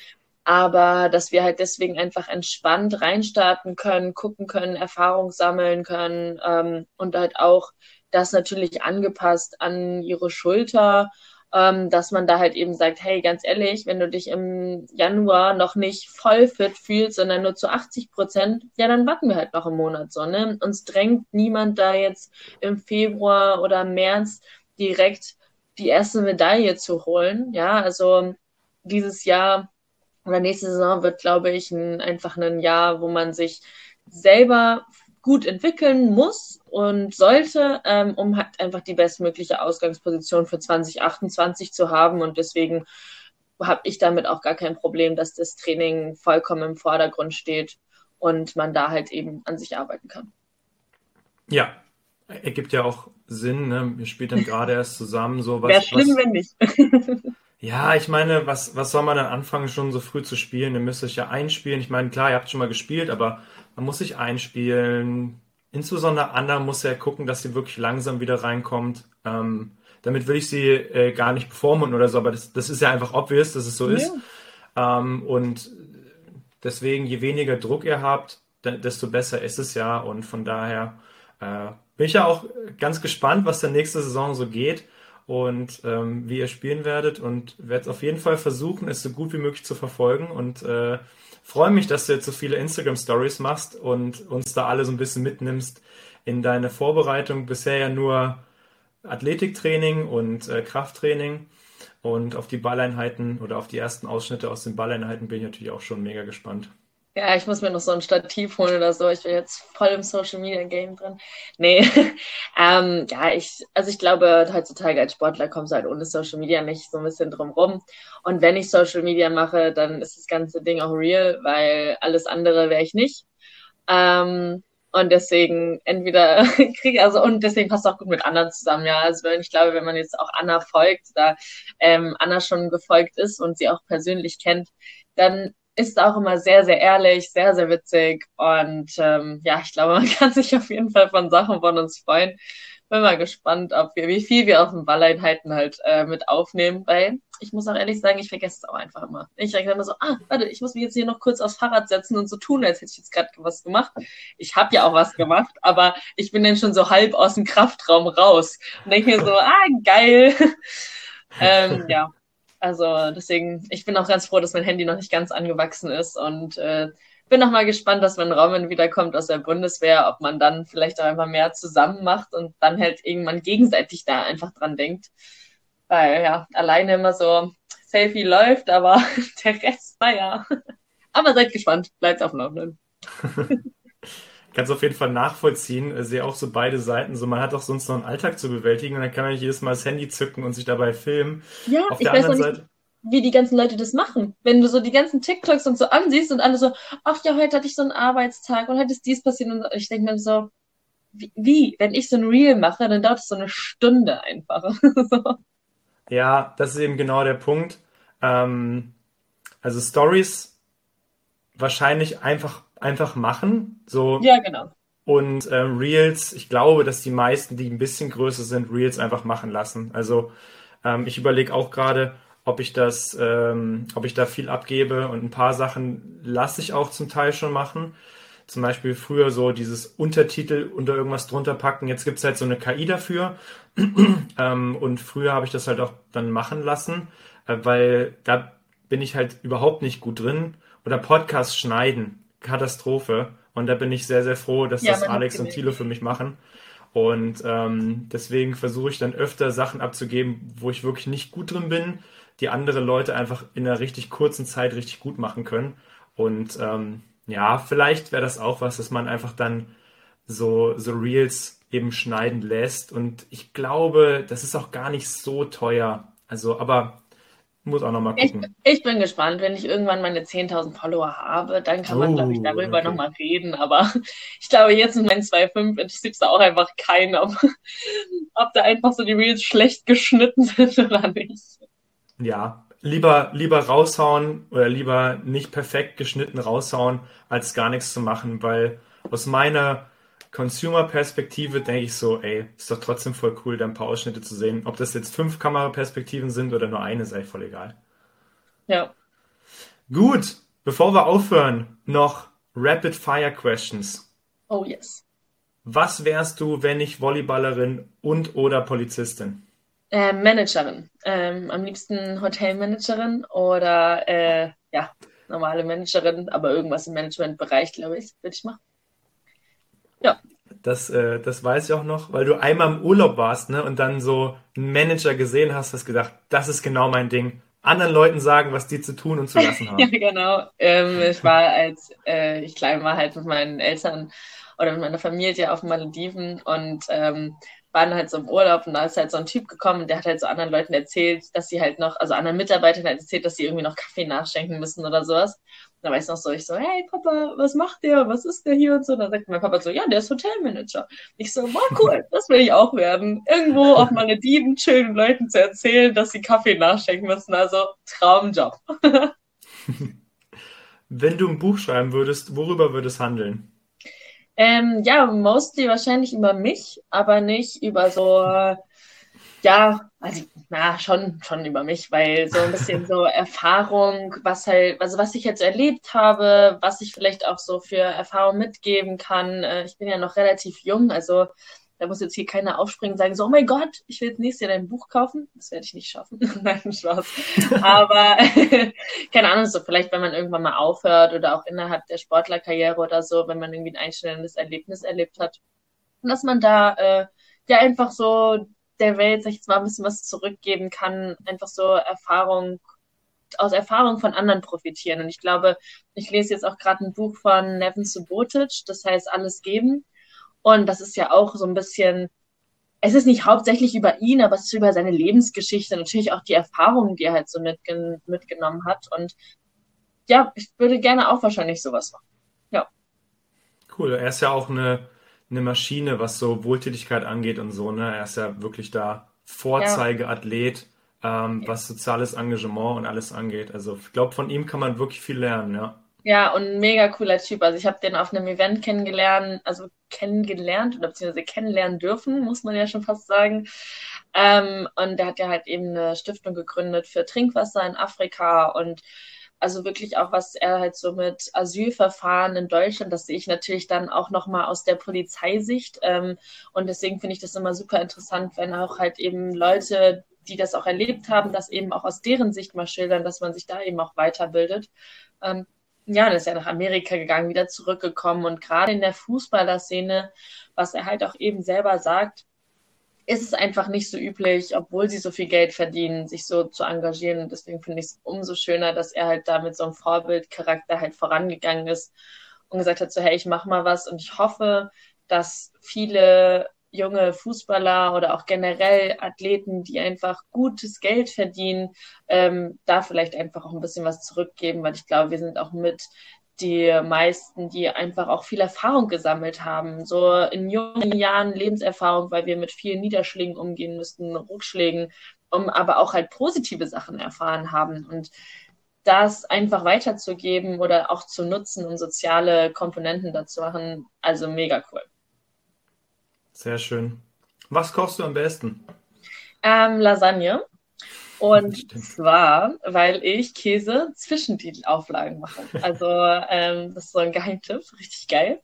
Aber dass wir halt deswegen einfach entspannt reinstarten können, gucken können, Erfahrung sammeln können ähm, und halt auch das natürlich angepasst an ihre Schulter, ähm, dass man da halt eben sagt, hey, ganz ehrlich, wenn du dich im Januar noch nicht voll fit fühlst, sondern nur zu 80 Prozent, ja, dann warten wir halt noch einen Monat so, ne? Uns drängt niemand da jetzt im Februar oder März direkt die erste Medaille zu holen. Ja, also dieses Jahr oder nächste Saison wird, glaube ich, ein, einfach ein Jahr, wo man sich selber gut entwickeln muss und sollte, ähm, um halt einfach die bestmögliche Ausgangsposition für 2028 zu haben. Und deswegen habe ich damit auch gar kein Problem, dass das Training vollkommen im Vordergrund steht und man da halt eben an sich arbeiten kann. Ja, ergibt ja auch Sinn. Ne? Wir spielen dann gerade erst zusammen. So was, Wäre schlimm, was, wenn nicht. [LAUGHS] ja, ich meine, was, was soll man dann anfangen, schon so früh zu spielen? Ihr müsst euch ja einspielen. Ich meine, klar, ihr habt schon mal gespielt, aber man muss sich einspielen. Insbesondere Anna muss ja gucken, dass sie wirklich langsam wieder reinkommt. Ähm, damit will ich sie äh, gar nicht performen oder so, aber das, das ist ja einfach obvious, dass es so ja. ist. Ähm, und deswegen, je weniger Druck ihr habt, desto besser ist es ja. Und von daher äh, bin ich ja auch ganz gespannt, was der nächste Saison so geht und ähm, wie ihr spielen werdet und werde auf jeden Fall versuchen, es so gut wie möglich zu verfolgen und äh, freue mich, dass du jetzt so viele Instagram Stories machst und uns da alle so ein bisschen mitnimmst in deine Vorbereitung. Bisher ja nur Athletiktraining und äh, Krafttraining und auf die Balleinheiten oder auf die ersten Ausschnitte aus den Balleinheiten bin ich natürlich auch schon mega gespannt. Ja, ich muss mir noch so ein Stativ holen oder so. Ich bin jetzt voll im Social Media Game drin. Nee, [LAUGHS] ähm, ja, ich, also ich glaube, heutzutage als Sportler kommst du halt ohne Social Media nicht so ein bisschen drum rum. Und wenn ich Social Media mache, dann ist das ganze Ding auch real, weil alles andere wäre ich nicht. Ähm, und deswegen entweder [LAUGHS] kriege also und deswegen passt auch gut mit anderen zusammen, ja. Also ich glaube, wenn man jetzt auch Anna folgt, da ähm, Anna schon gefolgt ist und sie auch persönlich kennt, dann ist auch immer sehr, sehr ehrlich, sehr, sehr witzig. Und ähm, ja, ich glaube, man [LAUGHS] kann sich auf jeden Fall von Sachen von uns freuen. Bin mal gespannt, ob wir, wie viel wir auf den Balleinheiten halt äh, mit aufnehmen, weil ich muss auch ehrlich sagen, ich vergesse es auch einfach immer. Ich denke immer so, ah, warte, ich muss mich jetzt hier noch kurz aufs Fahrrad setzen und so tun, als hätte ich jetzt gerade was gemacht. Ich habe ja auch was gemacht, aber ich bin dann schon so halb aus dem Kraftraum raus und denke mir so, ah, geil. [LAUGHS] ähm, ja, also deswegen, ich bin auch ganz froh, dass mein Handy noch nicht ganz angewachsen ist und äh, bin noch mal gespannt, dass wenn Roman wiederkommt aus der Bundeswehr, ob man dann vielleicht auch einfach mehr zusammen macht und dann halt irgendwann gegenseitig da einfach dran denkt. Weil ja, alleine immer so Selfie läuft, aber [LAUGHS] der Rest, naja. Aber seid gespannt, bleibt auf dem Laufenden. [LAUGHS] kann es auf jeden Fall nachvollziehen. Ich sehe auch so beide Seiten. So, man hat auch sonst noch einen Alltag zu bewältigen und dann kann man nicht jedes Mal das Handy zücken und sich dabei filmen. Ja, auf ich der weiß anderen nicht, Seite. Wie die ganzen Leute das machen. Wenn du so die ganzen TikToks und so ansiehst und alle so, ach ja, heute hatte ich so einen Arbeitstag und heute ist dies passiert und ich denke mir so, wie, wie, wenn ich so ein Reel mache, dann dauert es so eine Stunde einfach. [LAUGHS] so. Ja, das ist eben genau der Punkt. Ähm, also Stories wahrscheinlich einfach einfach machen. So. Ja, genau. Und äh, Reels, ich glaube, dass die meisten, die ein bisschen größer sind, Reels einfach machen lassen. Also ähm, ich überlege auch gerade, ob ich das, ähm, ob ich da viel abgebe und ein paar Sachen lasse ich auch zum Teil schon machen. Zum Beispiel früher so dieses Untertitel unter irgendwas drunter packen. Jetzt gibt es halt so eine KI dafür. [CLEARS THROAT] ähm, und früher habe ich das halt auch dann machen lassen, äh, weil da bin ich halt überhaupt nicht gut drin. Oder Podcast schneiden. Katastrophe. Und da bin ich sehr, sehr froh, dass ja, das Alex und Thilo für mich machen. Und ähm, deswegen versuche ich dann öfter Sachen abzugeben, wo ich wirklich nicht gut drin bin, die andere Leute einfach in einer richtig kurzen Zeit richtig gut machen können. Und ähm, ja, vielleicht wäre das auch was, dass man einfach dann so, so Reels eben schneiden lässt. Und ich glaube, das ist auch gar nicht so teuer. Also, aber muss auch nochmal gucken. Ich, ich, bin gespannt, wenn ich irgendwann meine 10.000 Follower habe, dann kann man, oh, glaube ich, darüber okay. nochmal reden. Aber [LAUGHS] ich glaube, jetzt in meinen 2.5 interessiert es da auch einfach keinen, ob, [LAUGHS] ob da einfach so die Reels schlecht geschnitten [LAUGHS] sind oder nicht. Ja, lieber, lieber raushauen oder lieber nicht perfekt geschnitten raushauen, als gar nichts zu machen, weil aus meiner Consumer-Perspektive denke ich so, ey, ist doch trotzdem voll cool, da ein paar Ausschnitte zu sehen. Ob das jetzt fünf Kameraperspektiven sind oder nur eine, eigentlich voll egal. Ja. Gut, bevor wir aufhören, noch Rapid Fire Questions. Oh yes. Was wärst du, wenn ich Volleyballerin und oder Polizistin? Äh, Managerin. Ähm, am liebsten Hotelmanagerin oder äh, ja, normale Managerin, aber irgendwas im Managementbereich, glaube ich, würde ich machen. Ja. Das, äh, das weiß ich auch noch, weil du einmal im Urlaub warst, ne, und dann so einen Manager gesehen hast, hast gedacht, das ist genau mein Ding. Anderen Leuten sagen, was die zu tun und zu lassen [LAUGHS] haben. ja, genau. Ähm, ich war, als äh, ich klein war, halt mit meinen Eltern oder mit meiner Familie auf Malediven und ähm, waren halt so im Urlaub und da ist halt so ein Typ gekommen, der hat halt so anderen Leuten erzählt, dass sie halt noch, also anderen Mitarbeitern halt erzählt, dass sie irgendwie noch Kaffee nachschenken müssen oder sowas. Da weiß ich noch so, ich so, hey Papa, was macht der? Was ist der hier und so? Und dann sagt mein Papa so, ja, der ist Hotelmanager. Ich so, wow, cool, [LAUGHS] das will ich auch werden. Irgendwo auf meine Dieben chillen Leuten zu erzählen, dass sie Kaffee nachschenken müssen. Also Traumjob. [LAUGHS] Wenn du ein Buch schreiben würdest, worüber würde es handeln? Ähm, ja, mostly wahrscheinlich über mich, aber nicht über so, ja, also, na, schon, schon über mich, weil so ein bisschen so [LAUGHS] Erfahrung, was halt, also was ich jetzt erlebt habe, was ich vielleicht auch so für Erfahrung mitgeben kann. Äh, ich bin ja noch relativ jung, also da muss jetzt hier keiner aufspringen und sagen, so, oh mein Gott, ich will jetzt nächstes Jahr dein Buch kaufen. Das werde ich nicht schaffen. [LAUGHS] Nein, Spaß. Aber [LAUGHS] keine Ahnung, so vielleicht, wenn man irgendwann mal aufhört oder auch innerhalb der Sportlerkarriere oder so, wenn man irgendwie ein einstellendes Erlebnis erlebt hat. Und dass man da äh, ja einfach so der Welt, sag ich jetzt mal, ein bisschen was zurückgeben kann, einfach so Erfahrung aus Erfahrung von anderen profitieren. Und ich glaube, ich lese jetzt auch gerade ein Buch von Nevin Subotic, das heißt Alles geben. Und das ist ja auch so ein bisschen, es ist nicht hauptsächlich über ihn, aber es ist über seine Lebensgeschichte, natürlich auch die Erfahrungen, die er halt so mitgen mitgenommen hat. Und ja, ich würde gerne auch wahrscheinlich sowas machen. Ja. Cool. Er ist ja auch eine, eine Maschine, was so Wohltätigkeit angeht und so. Ne? Er ist ja wirklich da Vorzeigeathlet, ähm, ja. was soziales Engagement und alles angeht. Also ich glaube, von ihm kann man wirklich viel lernen, ja. Ja, und ein mega cooler Typ. Also ich habe den auf einem Event kennengelernt, also kennengelernt oder beziehungsweise kennenlernen dürfen, muss man ja schon fast sagen. Ähm, und der hat ja halt eben eine Stiftung gegründet für Trinkwasser in Afrika und also wirklich auch, was er halt so mit Asylverfahren in Deutschland, das sehe ich natürlich dann auch nochmal aus der Polizeisicht. Ähm, und deswegen finde ich das immer super interessant, wenn auch halt eben Leute, die das auch erlebt haben, das eben auch aus deren Sicht mal schildern, dass man sich da eben auch weiterbildet. Ähm, ja, der ist ja nach Amerika gegangen, wieder zurückgekommen und gerade in der Fußballerszene, was er halt auch eben selber sagt, ist es einfach nicht so üblich, obwohl sie so viel Geld verdienen, sich so zu engagieren. Und deswegen finde ich es umso schöner, dass er halt da mit so einem Vorbildcharakter halt vorangegangen ist und gesagt hat, so hey, ich mach mal was und ich hoffe, dass viele junge Fußballer oder auch generell Athleten, die einfach gutes Geld verdienen, ähm, da vielleicht einfach auch ein bisschen was zurückgeben, weil ich glaube, wir sind auch mit die meisten, die einfach auch viel Erfahrung gesammelt haben, so in jungen Jahren Lebenserfahrung, weil wir mit vielen Niederschlägen umgehen müssten, Rückschlägen, um, aber auch halt positive Sachen erfahren haben und das einfach weiterzugeben oder auch zu nutzen, um soziale Komponenten dazu machen, also mega cool. Sehr schön. Was kochst du am besten? Ähm, Lasagne. Und zwar, weil ich Käse Zwischentitel-Auflagen mache. Also ähm, das ist so ein Geheimtipp, richtig geil.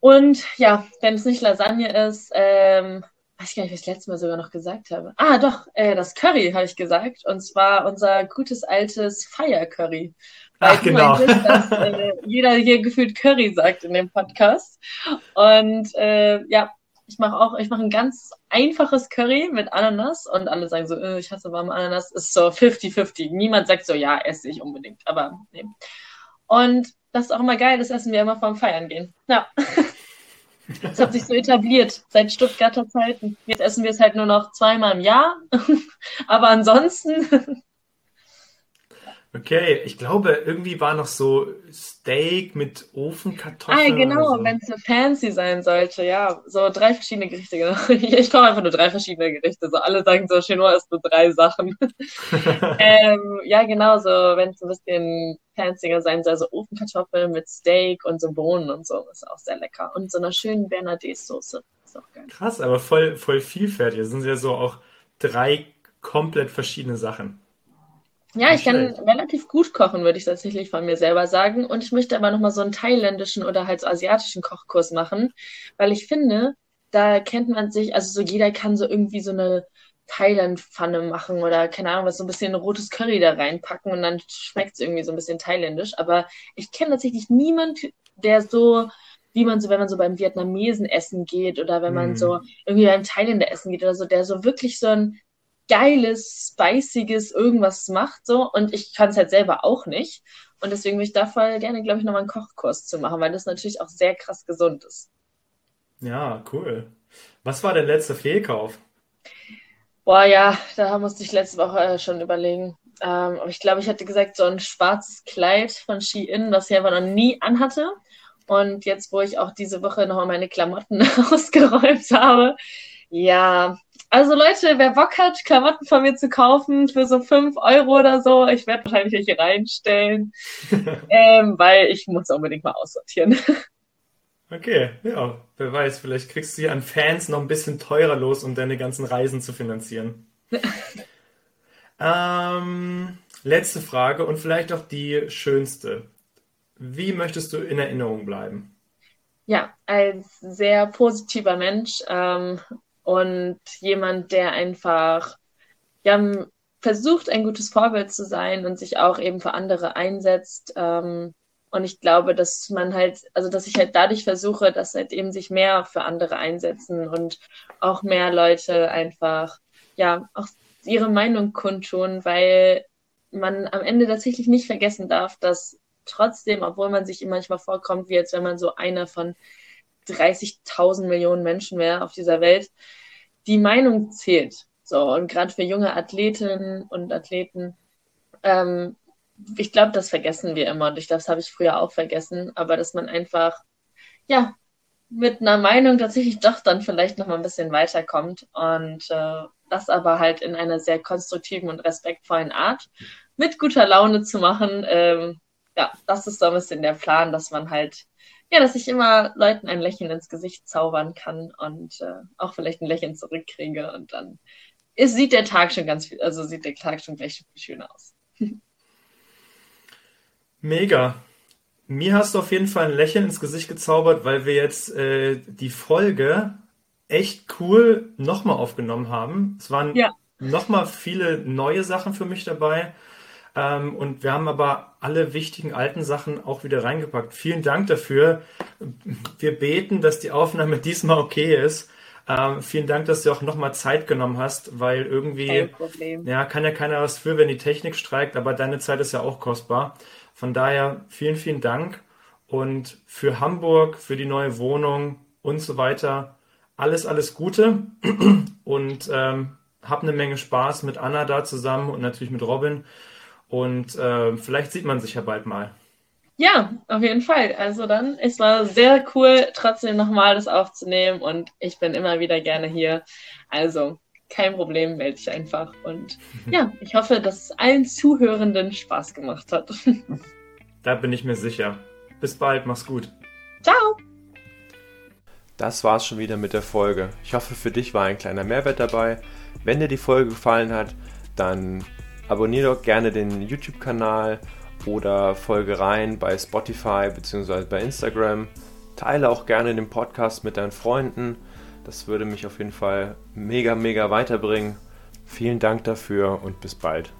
Und ja, wenn es nicht Lasagne ist, ähm, weiß ich gar nicht, was ich das letzte Mal sogar noch gesagt habe. Ah, doch, äh, das Curry habe ich gesagt. Und zwar unser gutes altes Fire Curry. Weil Ach, genau. Meintest, dass äh, jeder hier gefühlt Curry sagt in dem Podcast. Und äh, ja, ich mache auch, ich mache ein ganz einfaches Curry mit Ananas und alle sagen so, äh, ich hasse warme Ananas. Ist so 50-50. Niemand sagt so, ja, esse ich unbedingt, aber nee. Und das ist auch immer geil, das essen wir immer vorm Feiern gehen. Ja. [LAUGHS] Das hat sich so etabliert seit Stuttgarter Zeiten. Jetzt essen wir es halt nur noch zweimal im Jahr. [LAUGHS] Aber ansonsten Okay, ich glaube, irgendwie war noch so Steak mit Ofenkartoffeln. Ah, genau, so. wenn es so fancy sein sollte, ja. So drei verschiedene Gerichte, genau. [LAUGHS] Ich koche einfach nur drei verschiedene Gerichte. So alle sagen so, Chinois ist nur drei Sachen. [LAUGHS] ähm, ja, genau, so wenn es ein bisschen fancier sein soll, so Ofenkartoffeln mit Steak und so Bohnen und so, ist auch sehr lecker. Und so einer schönen Bernadette-Soße. Ist auch geil. Krass, aber voll, voll vielfältig. Das sind ja so auch drei komplett verschiedene Sachen. Ja, ich kann relativ gut kochen, würde ich tatsächlich von mir selber sagen. Und ich möchte aber nochmal so einen thailändischen oder halt so asiatischen Kochkurs machen, weil ich finde, da kennt man sich, also so jeder kann so irgendwie so eine Thailand-Pfanne machen oder keine Ahnung, was so ein bisschen rotes Curry da reinpacken und dann schmeckt es irgendwie so ein bisschen thailändisch. Aber ich kenne tatsächlich niemand, der so, wie man so, wenn man so beim Vietnamesen essen geht oder wenn man mm. so irgendwie beim Thailänder essen geht oder so, der so wirklich so ein geiles, spiciges irgendwas macht so und ich kann es halt selber auch nicht und deswegen würde ich da voll gerne, glaube ich, nochmal einen Kochkurs zu machen, weil das natürlich auch sehr krass gesund ist. Ja, cool. Was war der letzte Fehlkauf? Boah, ja, da musste ich letzte Woche äh, schon überlegen. Ähm, aber ich glaube, ich hatte gesagt, so ein schwarzes Kleid von Shein, was ich einfach noch nie anhatte. Und jetzt, wo ich auch diese Woche nochmal meine Klamotten [LAUGHS] ausgeräumt habe, ja, also Leute, wer Bock hat, Klamotten von mir zu kaufen für so fünf Euro oder so, ich werde wahrscheinlich welche reinstellen, [LAUGHS] ähm, weil ich muss unbedingt mal aussortieren. [LAUGHS] Okay, ja, wer weiß, vielleicht kriegst du hier an Fans noch ein bisschen teurer los, um deine ganzen Reisen zu finanzieren. [LAUGHS] ähm, letzte Frage und vielleicht auch die schönste. Wie möchtest du in Erinnerung bleiben? Ja, als sehr positiver Mensch ähm, und jemand, der einfach ja, versucht, ein gutes Vorbild zu sein und sich auch eben für andere einsetzt. Ähm, und ich glaube, dass man halt, also dass ich halt dadurch versuche, dass halt eben sich mehr für andere einsetzen und auch mehr Leute einfach, ja, auch ihre Meinung kundtun, weil man am Ende tatsächlich nicht vergessen darf, dass trotzdem, obwohl man sich manchmal vorkommt, wie als wenn man so einer von 30.000 Millionen Menschen wäre auf dieser Welt, die Meinung zählt. So, und gerade für junge Athletinnen und Athleten, ähm, ich glaube, das vergessen wir immer und ich, das habe ich früher auch vergessen, aber dass man einfach, ja, mit einer Meinung tatsächlich doch dann vielleicht noch mal ein bisschen weiterkommt und äh, das aber halt in einer sehr konstruktiven und respektvollen Art mit guter Laune zu machen. Ähm, ja, das ist so ein bisschen der Plan, dass man halt ja, dass ich immer Leuten ein Lächeln ins Gesicht zaubern kann und äh, auch vielleicht ein Lächeln zurückkriege und dann ist, sieht der Tag schon ganz viel, also sieht der Tag schon gleich schöner aus. [LAUGHS] Mega. Mir hast du auf jeden Fall ein Lächeln ins Gesicht gezaubert, weil wir jetzt äh, die Folge echt cool nochmal aufgenommen haben. Es waren ja. nochmal viele neue Sachen für mich dabei. Ähm, und wir haben aber alle wichtigen alten Sachen auch wieder reingepackt. Vielen Dank dafür. Wir beten, dass die Aufnahme [LAUGHS] diesmal okay ist. Ähm, vielen Dank, dass du auch nochmal Zeit genommen hast, weil irgendwie ja, kann ja keiner was für, wenn die Technik streikt, aber deine Zeit ist ja auch kostbar. Von daher vielen, vielen Dank und für Hamburg, für die neue Wohnung und so weiter alles, alles Gute [CLEARS THROAT] und ähm, hab eine Menge Spaß mit Anna da zusammen und natürlich mit Robin und äh, vielleicht sieht man sich ja bald mal. Ja, auf jeden Fall. Also dann, es war sehr cool, trotzdem nochmal das aufzunehmen und ich bin immer wieder gerne hier. Also kein Problem, melde dich einfach. Und [LAUGHS] ja, ich hoffe, dass es allen Zuhörenden Spaß gemacht hat. [LAUGHS] Da bin ich mir sicher. Bis bald, mach's gut. Ciao. Das war's schon wieder mit der Folge. Ich hoffe, für dich war ein kleiner Mehrwert dabei. Wenn dir die Folge gefallen hat, dann abonniere doch gerne den YouTube-Kanal oder folge rein bei Spotify bzw. bei Instagram. Teile auch gerne den Podcast mit deinen Freunden. Das würde mich auf jeden Fall mega, mega weiterbringen. Vielen Dank dafür und bis bald.